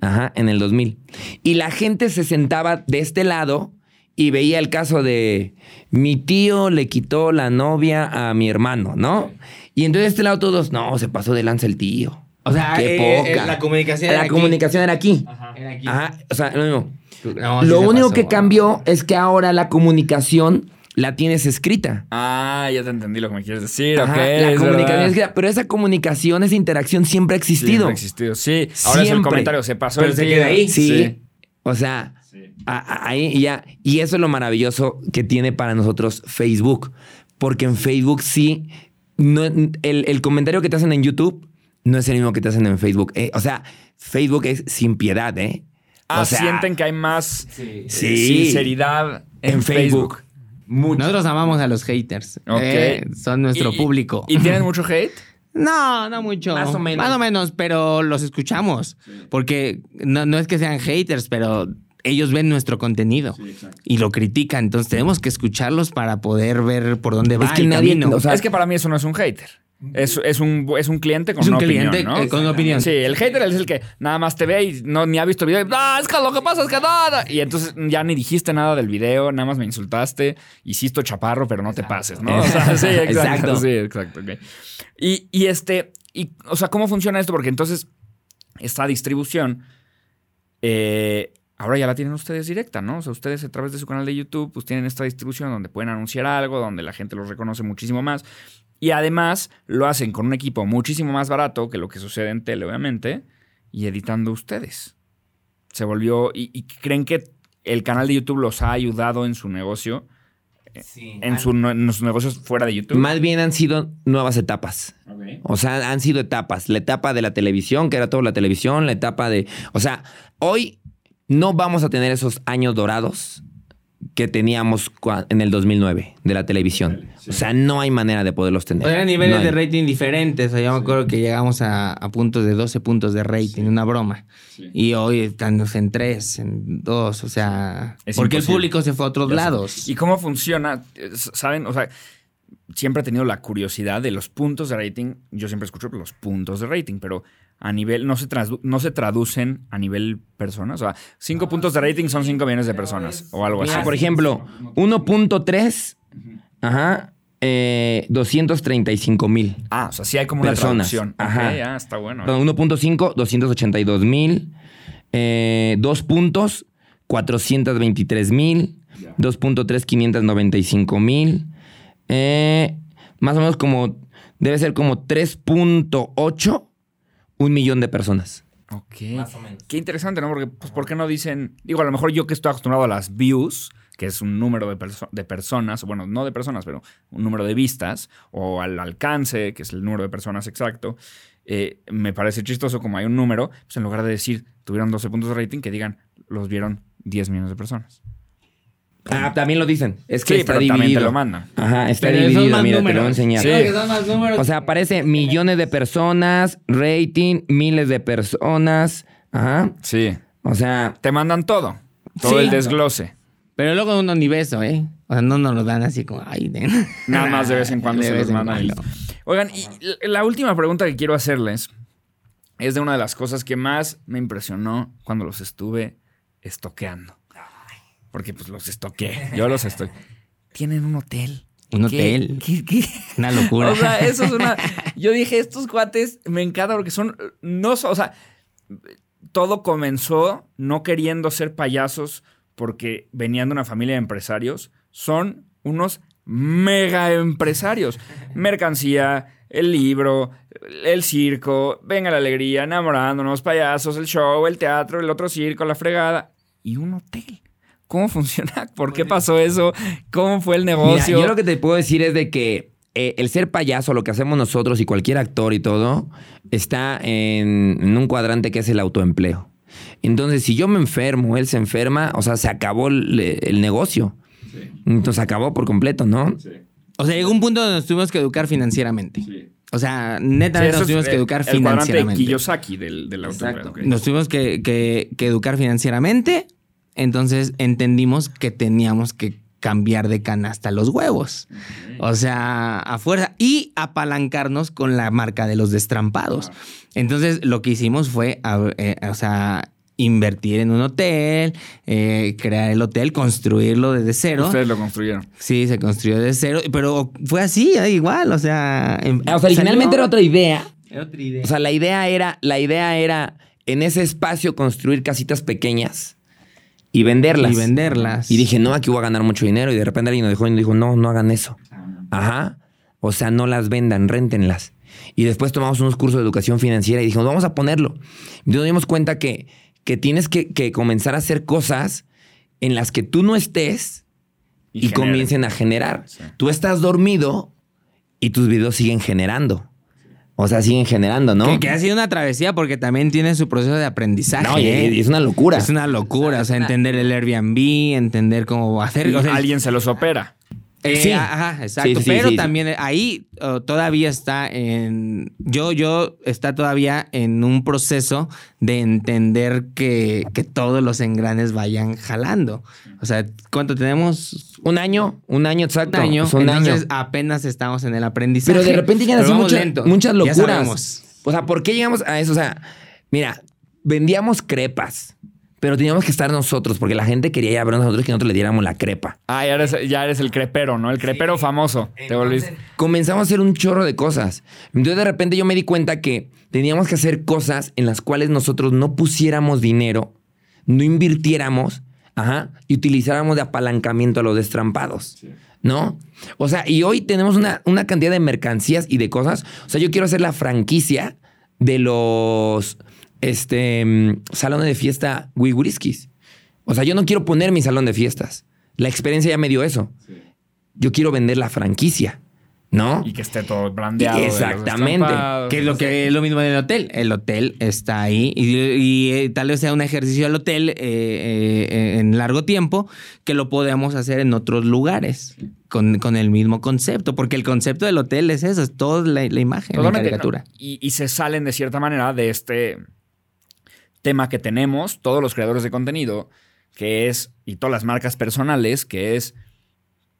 A: Ajá, en el 2000. Y la gente se sentaba de este lado y veía el caso de mi tío le quitó la novia a mi hermano, ¿no? Y entonces de este lado todos, no, se pasó de lanza el tío.
B: O sea,
A: qué
B: eh,
A: poca.
B: eh, la comunicación
A: La
B: era aquí.
A: comunicación era aquí.
B: Era aquí.
A: Ajá, o sea, lo mismo.
B: No,
A: lo único
B: pasó.
A: que cambió es que ahora la comunicación la tienes escrita.
C: Ah, ya te entendí lo que me quieres decir.
A: Ajá, la
C: es
A: comunicación es escrita, pero esa comunicación, esa interacción siempre ha existido.
C: Siempre ha existido. Sí, ahora es el comentario. Se pasó
B: Pero
C: el
B: se queda ahí.
A: Sí. O sea, ahí ya. Y eso es lo maravilloso que tiene para nosotros Facebook. Porque en Facebook sí, no, el, el comentario que te hacen en YouTube no es el mismo que te hacen en Facebook. Eh, o sea, Facebook es sin piedad, ¿eh?
C: Ah,
A: o sea,
C: sienten que hay más eh,
A: Sí.
C: sinceridad en,
A: en
C: Facebook.
A: Facebook. Mucho.
B: Nosotros amamos a los haters.
C: Ok.
B: Eh, son nuestro
C: ¿Y-
B: público.
C: ¿Y tienen mucho hate?
B: No, no mucho.
A: Más o menos.
B: Más o menos, pero los escuchamos. Porque no, no es que sean haters, pero ellos ven nuestro contenido y lo critican. Entonces tenemos que escucharlos para poder ver por dónde va
A: Es que
B: el
A: nadie-
B: camino.
A: o sea,
C: es que para mí eso no es un hater. Es, es un, es un cliente con
B: Es un
C: una
B: cliente,
C: opinión, ¿no?
B: eh, con una opinión.
C: Sí, el hater es el que nada más te ve y no, ni ha visto el video. y, Ah, es que lo que pasa es que nada. Y entonces ya ni dijiste nada del video, nada más me insultaste. Hiciste chaparro, pero no te pases, ¿no? O sea, sí, exacto.
A: Exacto.
C: Sí, exacto. ok. Y, y este, y, o sea, ¿cómo funciona esto? Porque entonces esta distribución eh, ahora ya la tienen ustedes directa, ¿no? O sea, ustedes a través de su canal de YouTube, pues tienen esta distribución donde pueden anunciar algo, donde la gente los reconoce muchísimo más. Y además lo hacen con un equipo muchísimo más barato que lo que sucede en tele, obviamente, y editando ustedes. Se volvió. ¿Y, y creen que el canal de YouTube los ha ayudado en su negocio? En, su- en sus negocios fuera de YouTube.
A: Más bien han sido nuevas etapas. O sea, han sido etapas. La etapa de la televisión, que era toda la televisión, la etapa de. O sea, hoy no vamos a tener esos años dorados que teníamos en el 2009 de la televisión. O sea, no hay manera de poderlos tener.
B: O sea, eran niveles
A: No
B: de rating diferentes. O sea, yo me acuerdo que llegamos a, a puntos de 12 puntos de rating, una broma. Y hoy están en 3, en 2, o sea...
C: Es
B: porque
C: imposible.
B: el público se fue a otros
C: sé.
B: lados.
C: ¿Y cómo funciona? ¿Saben? O sea, siempre he tenido la curiosidad de los puntos de rating. Yo siempre escucho los puntos de rating, pero a nivel, no se, tradu- no se traducen a nivel personas. O sea, cinco puntos de rating son 5 millones de personas o algo así.
A: Por ejemplo, 1.3, ajá, eh, 235 mil.
C: Ah, o sea, sí hay como una traducción.
A: Ajá.
C: Ah, está bueno.
A: Perdón, 1.5, 282 mil. Eh, 2 puntos, 423 mil. 2.3, 595 mil. Eh, más o menos como, debe ser como 3.8, un millón de personas.
C: Ok. Qué interesante, ¿no? Porque, pues, ¿por qué no dicen? Digo, a lo mejor yo que estoy acostumbrado a las views, que es un número de, perso- de personas, bueno, no de personas, pero un número de vistas, o al alcance, que es el número de personas exacto, eh, me parece chistoso como hay un número, pues en lugar de decir tuvieron 12 puntos de rating, que digan los vieron 10 millones de personas.
A: Ah, también lo dicen. Es que
C: Sí,
A: está
C: pero también
A: dividido.
C: te lo mandan.
A: Ajá, está
B: Pero son
A: dividido.
B: más
A: Mira, te lo voy a
B: números.
A: enseñar.
C: Sí.
B: Números.
A: O sea, aparece millones de personas, rating, miles de personas. Ajá.
C: Sí.
A: O sea,
C: Te mandan todo. Todo
B: Sí.
C: el desglose.
B: Pero luego uno ni beso, ¿eh? O sea, no nos lo dan así como, ay, den.
C: Nada más de vez en cuando
B: De
C: se
B: vez
C: los mandan. Oigan, y la última pregunta que quiero hacerles es de una de las cosas que más me impresionó cuando los estuve estoqueando. Porque pues los estoqué. Yo los estoy. Tienen un hotel.
B: Un
C: ¿Qué-
B: hotel.
C: qué- qué?
B: Una locura.
C: O sea, eso es una. Yo dije, estos cuates me encanta porque son. No, son- o sea, todo comenzó no queriendo ser payasos porque venían de una familia de empresarios. Son unos mega empresarios. Mercancía, el libro, el circo, venga la alegría, enamorándonos, payasos, el show, el teatro, el otro circo, la fregada y un hotel. ¿Cómo funciona? ¿Por qué pasó eso? ¿Cómo fue el
A: mira,
C: negocio?
A: yo lo que te puedo decir es de que eh, el ser payaso, lo que hacemos nosotros y cualquier actor y todo, está en, en un cuadrante que es el autoempleo. Entonces, si yo me enfermo, él se enferma, o sea, se acabó el, el negocio. Entonces, acabó por completo, ¿no?
B: O sea, llegó un punto donde nos tuvimos que educar financieramente. O sea, netamente
C: Sí,
B: nos
C: es,
B: tuvimos que educar
C: el cuadrante de
B: financieramente.
C: Kiyosaki del, del autoempleo.
B: Nos tuvimos que, que- que educar financieramente. Entonces entendimos que teníamos que cambiar de canasta los huevos. O sea, a fuerza. Y apalancarnos con la marca de los destrampados. Entonces lo que hicimos fue, a- eh, o sea, invertir en un hotel, eh, crear el hotel, construirlo desde cero.
C: Ustedes lo construyeron.
B: Sí, se construyó desde cero. Pero fue así, eh, igual. O sea, em-
A: O sea, originalmente era otra idea.
B: Era otra idea.
A: O sea, la idea era, la idea era en ese espacio construir casitas pequeñas y venderlas.
B: y venderlas.
A: Y dije, no, aquí voy a ganar mucho dinero. Y de repente alguien nos dejó y nos dijo, no, no hagan eso. Ajá. O sea, no las vendan, réntenlas. Y después tomamos unos cursos de educación financiera y dijimos, vamos a ponerlo. Y nos dimos cuenta que, que tienes que, que comenzar a hacer cosas en las que tú no estés y, comiencen a generar.
C: Sí.
A: Tú estás dormido y tus videos siguen generando. O sea, siguen generando, ¿no?
B: Que, que ha sido una travesía porque también tiene su proceso de aprendizaje.
A: No, y-
B: ¿eh?
A: y es una locura.
B: Es una locura. O sea, entender el Airbnb, entender cómo hacer. o sea,
C: Alguien se los opera.
B: eh,
A: Sí.
B: Ajá, exacto.
A: Sí, sí, sí,
B: Pero
A: sí.
B: también ahí oh, todavía está en. Yo, yo está todavía en un proceso de entender que, que todos los engranes vayan jalando. O sea, ¿cuánto tenemos?
A: Un año, un año exacto.
B: Un año.
A: Es un
B: Entonces
A: año.
B: apenas estamos en el aprendizaje.
A: Pero de repente llegan así
B: vamos
A: muchas, locuras. O sea, ¿por qué llegamos a eso? O sea, mira, vendíamos crepas, pero teníamos que estar nosotros porque la gente quería ya ver a nosotros que nosotros le diéramos la crepa.
C: Ah, ya eres, ya eres el crepero, ¿no? El crepero famoso. Te volviste.
A: Comenzamos a hacer un chorro de cosas. Entonces de repente yo me di cuenta que teníamos que hacer cosas en las cuales nosotros no pusiéramos dinero, no invirtiéramos, ajá, y utilizáramos de apalancamiento a los destrampados. ¿No? O sea, y hoy tenemos una, una cantidad de mercancías y de cosas. O sea, yo quiero hacer la franquicia de los este, mm, salones de fiesta Wiguriskis. O sea, yo no quiero poner mi salón de fiestas. La experiencia ya me dio eso. Yo quiero vender la franquicia. ¿No?
C: Y que esté todo brandeado. de los
A: Exactamente.
B: Que es lo que es lo mismo en el hotel. El hotel está ahí y, y, eh, tal vez sea un ejercicio al hotel eh, eh, en largo tiempo que lo podemos hacer en otros lugares con, con el mismo concepto, porque el concepto del hotel es eso, es toda la, la imagen, la caricatura.
C: ¿no? Y, y se salen de cierta manera de este tema que tenemos todos los creadores de contenido, que es, y todas las marcas personales, que es,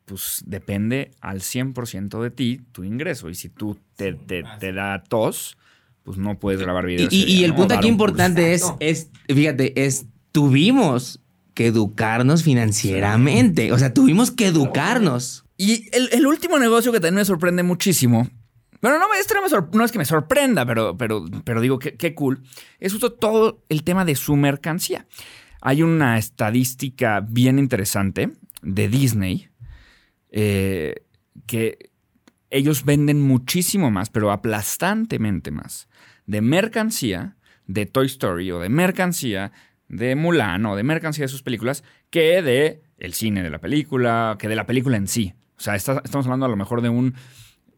C: pues depende al 100% de ti tu ingreso. Y si tú te, te- te da tos, pues no puedes grabar videos.
B: y-
C: ese
B: y
C: día,
B: el
C: ¿no?
B: punto aquí importante es, es, fíjate, es tuvimos que educarnos financieramente. O sea, tuvimos que educarnos.
C: Y el, el último negocio que también me sorprende muchísimo. Bueno, no, me- esto no, me no es que me sorprenda, pero, pero, pero digo que qué cool. Es justo todo el tema de su mercancía. Hay una estadística bien interesante de Disney eh, que ellos venden muchísimo más, pero aplastantemente más, de mercancía de Toy Story o de mercancía de Mulan o de mercancía de sus películas que de el cine de la película, que de la película en sí. O sea, estamos hablando a lo mejor de un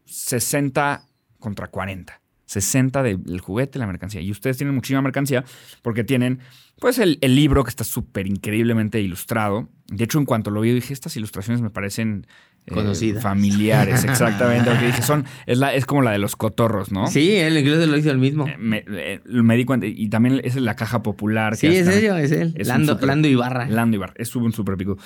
C: 60 contra 40. 60 del juguete, la mercancía. Y ustedes tienen muchísima mercancía porque tienen, pues, el, el libro que está súper increíblemente ilustrado. De hecho, en cuanto lo vi, dije, estas ilustraciones me parecen eh,
B: Conocidas.
C: familiares, exactamente. Porque dije, son, es, la, es como la de los cotorros, ¿no?
B: Sí, él incluso lo hizo el mismo.
C: Eh, Me, eh, me di cuenta. Y también es la caja popular.
B: Sí,
C: que
B: es
C: hasta-
B: serio, es él.
C: es
B: Lando, Lando Ibarra.
C: Lando Ibarra. Es un súper pico.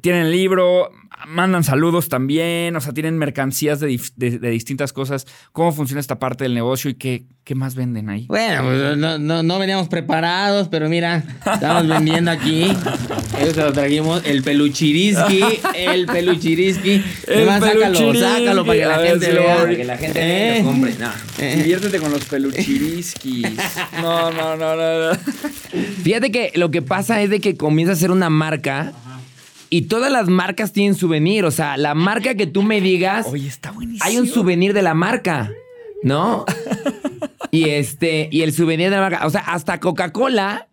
C: Tienen el libro, mandan saludos también, o sea, tienen mercancías de, de- de distintas cosas. ¿Cómo funciona esta parte del negocio y qué, qué más venden ahí?
B: Bueno, pues no, no, no veníamos preparados, pero mira, estamos vendiendo aquí. Eso se lo trajimos. El peluchiriski, el peluchiriski.
C: El
B: Además, sácalo,
C: peluchiriski.
B: sácalo para que la gente
C: lo
B: vea.
A: Para que la gente
B: Eh.
A: lo compre. No.
B: Eh.
C: Diviértete con los peluchiriskis. No, no, no, no. no.
A: Fíjate que lo que pasa es de que comienza a ser una marca y todas las marcas tienen souvenir. O sea, la marca que tú me digas,
C: Oye, está buenísimo.
A: hay un souvenir de la marca, ¿no? y este, y el souvenir de la marca. O sea, hasta Coca-Cola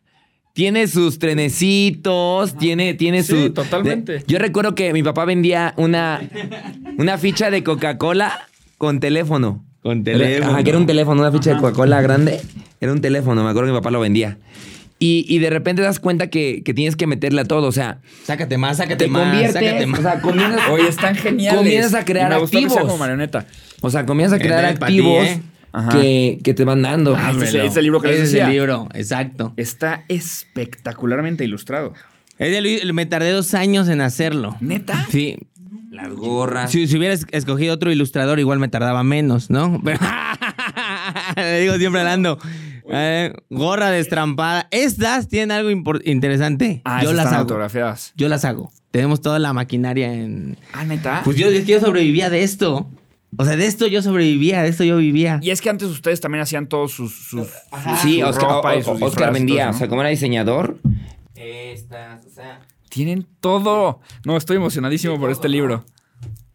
A: tiene sus trenecitos, tiene, tiene
C: Sí,
A: su.
C: totalmente.
A: de- yo recuerdo que mi papá vendía una, una ficha de Coca-Cola con teléfono.
B: Con
A: Era-
B: teléfono.
A: Ajá, que era un teléfono, una ficha de Coca-Cola grande. Era un teléfono, me acuerdo que mi papá lo vendía. Y, y de repente das cuenta que, que tienes que meterle a todo. O sea,
B: Sácate más, sácate
A: te
B: más, sácate más.
A: O sea, comienzas,
C: Oye, están geniales.
A: Comienzas a crear activos.
C: como marioneta.
A: o sea, comienzas a crear
B: Eh, ti,
A: activos
B: ¿eh?
C: Ajá.
A: que, que te van dando.
C: Ah, es el libro que
B: Ese es
C: decía.
B: el libro, exacto.
C: Está espectacularmente ilustrado.
B: Me tardé dos años en hacerlo.
C: ¿Neta?
B: Sí.
A: Las gorras.
B: Si, si hubieras escogido otro ilustrador, igual me tardaba menos, ¿no? Pero- Le digo siempre a Lando. Eh, gorra destrampada. Estas tienen algo interesante.
C: Ah,
B: yo las
C: están
B: hago.
C: autografiadas.
B: Yo las hago. Tenemos toda la maquinaria en.
C: Ah, ¿neta?
B: Pues yo, es que yo sobrevivía de esto. O sea, de esto yo sobrevivía, de esto yo vivía.
C: Y es que antes ustedes también hacían todos sus, sus, sus-
A: Sí,
C: su
A: Oscar,
C: ropa y sus
A: Oscar vendía.
C: todo,
A: O sea, como era diseñador. Estas, o sea.
C: Tienen todo. No, estoy emocionadísimo por este libro.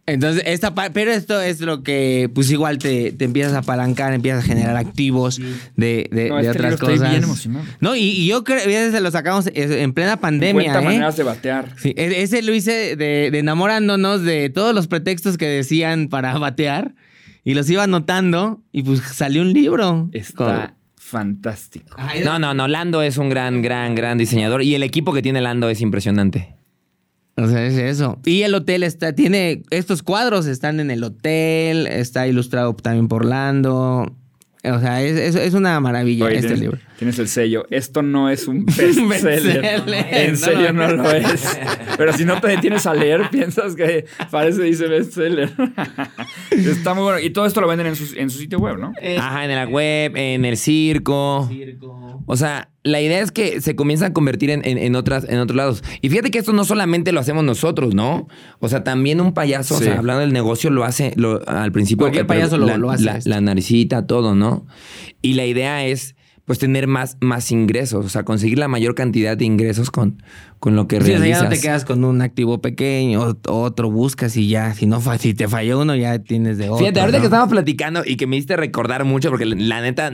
B: Entonces, esta pero esto es lo que, pues igual te, te empiezas a apalancar, empiezas a generar activos de, de-
C: No,
B: de
C: este
B: otras
C: libro estoy
B: cosas.
C: bien emocionado.
B: No, y, y yo creo que se lo sacamos en plena pandemia,
C: 50
B: ¿eh?
C: maneras de batear.
B: Sí, e- ese lo hice de, de enamorándonos de todos los pretextos que decían para batear y los iba anotando y pues salió un libro.
C: Está fantástico.
B: Ay,
A: No, no, no. Lando es un gran, gran, gran diseñador. Y el equipo que tiene Lando es impresionante.
B: O sea, es eso. Y el hotel está, tiene, estos cuadros están en el hotel, está ilustrado también por Lando. O sea, es, es- es una maravilla
C: Oye,
B: este libro.
C: Tienes el sello. Esto no es un bestseller. En serio
B: no.
C: lo es. Pero si no te detienes a leer, piensas que parece dice bestseller. Está muy bueno. Y todo esto lo venden en su, en su sitio web, ¿no?
A: Ajá, en la web, en el circo. O sea, la idea es que se comienza a convertir en, en- en otras, en otros lados. Y fíjate que esto no solamente lo hacemos nosotros, ¿no? O sea, también un payaso, o sea, hablando del negocio, lo hace lo- al principio.
B: Cualquier payaso lo-
A: la,
B: lo hace
A: La,
B: esto.
A: la naricita, todo, ¿no? Y la idea es, pues, tener más, más ingresos. O sea, conseguir la mayor cantidad de ingresos con, con lo que
B: Sí, o sea,
A: realizas.
B: ya no te quedas con un activo pequeño, ot- otro buscas y ya, si no si te falló uno, ya tienes de otro.
A: Fíjate, ahorita
B: ¿no?
A: que estábamos platicando y que me hiciste recordar mucho, porque la, neta,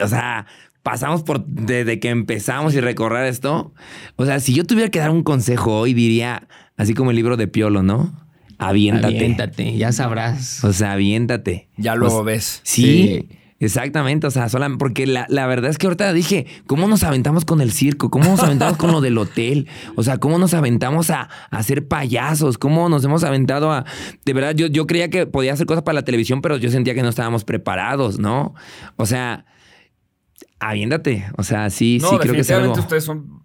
A: o sea, pasamos por desde que empezamos y recorrer esto. O sea, si yo tuviera que dar un consejo hoy, diría, así como el libro de Piolo, ¿no? aviéntate.
B: Aviéntate, ya sabrás.
A: O sea, aviéntate.
C: Ya luego
A: O sea,
C: ves.
A: Sí. Exactamente, o sea, sola, porque la, la verdad es que ahorita dije, ¿cómo nos aventamos con el circo? ¿Cómo nos aventamos con lo del hotel? O sea, ¿cómo nos aventamos a, a ser payasos? ¿Cómo nos hemos aventado a... De verdad, yo, yo creía que podía hacer cosas para la televisión, pero yo sentía que no estábamos preparados, ¿no? O sea, aviéndate. O sea, sí,
C: No,
A: sí, creo que es algo...
C: ustedes son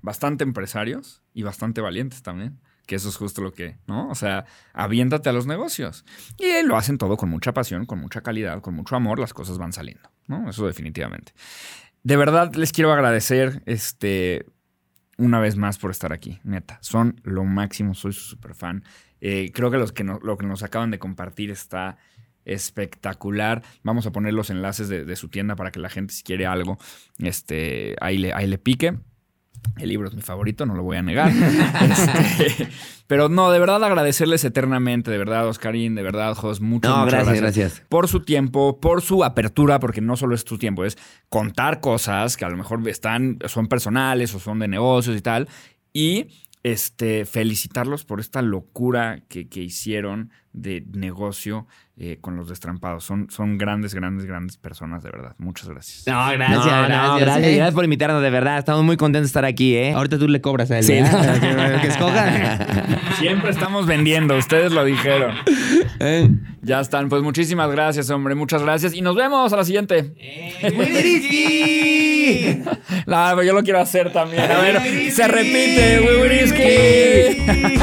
C: bastante empresarios y bastante valientes también. Que eso es justo lo que, ¿no? O sea, aviéntate a los negocios. Y lo hacen todo con mucha pasión, con mucha calidad, con mucho amor, las cosas van saliendo, ¿no? Eso definitivamente. De verdad les quiero agradecer este una vez más por estar aquí, neta. Son lo máximo, soy su super fan. Eh, creo que, los que no- lo que nos acaban de compartir está espectacular. Vamos a poner los enlaces de, de su tienda para que la gente, si quiere algo, este, ahí, le, ahí le pique. El libro es mi favorito, no lo voy a negar. Este, pero no, de verdad agradecerles eternamente, de verdad, Oscarín, de verdad, Jos, muchas,
A: No,
C: muchas
A: gracias, gracias.
C: por su tiempo, por su apertura, porque no solo es tu tiempo, es contar cosas que a lo mejor están, son personales o son de negocios y tal. Y este, felicitarlos por esta locura que, que hicieron de negocio eh, con los destrampados. Son, son grandes, grandes, grandes personas, de verdad. Muchas gracias.
B: No,
A: gracias,
B: gracias,
A: pues,
B: gracias, eh.
A: gracias, por invitarnos, de verdad. Estamos muy contentos de estar aquí, ¿eh?
B: Ahorita tú le cobras a él.
A: Sí,
B: que, que escoja.
C: Siempre estamos vendiendo, ustedes lo dijeron.
A: Eh.
C: Ya están, pues muchísimas gracias, hombre. Muchas gracias. Y nos vemos a la siguiente. no, pero yo lo quiero hacer también. A ver, se repite, Wiwiriski.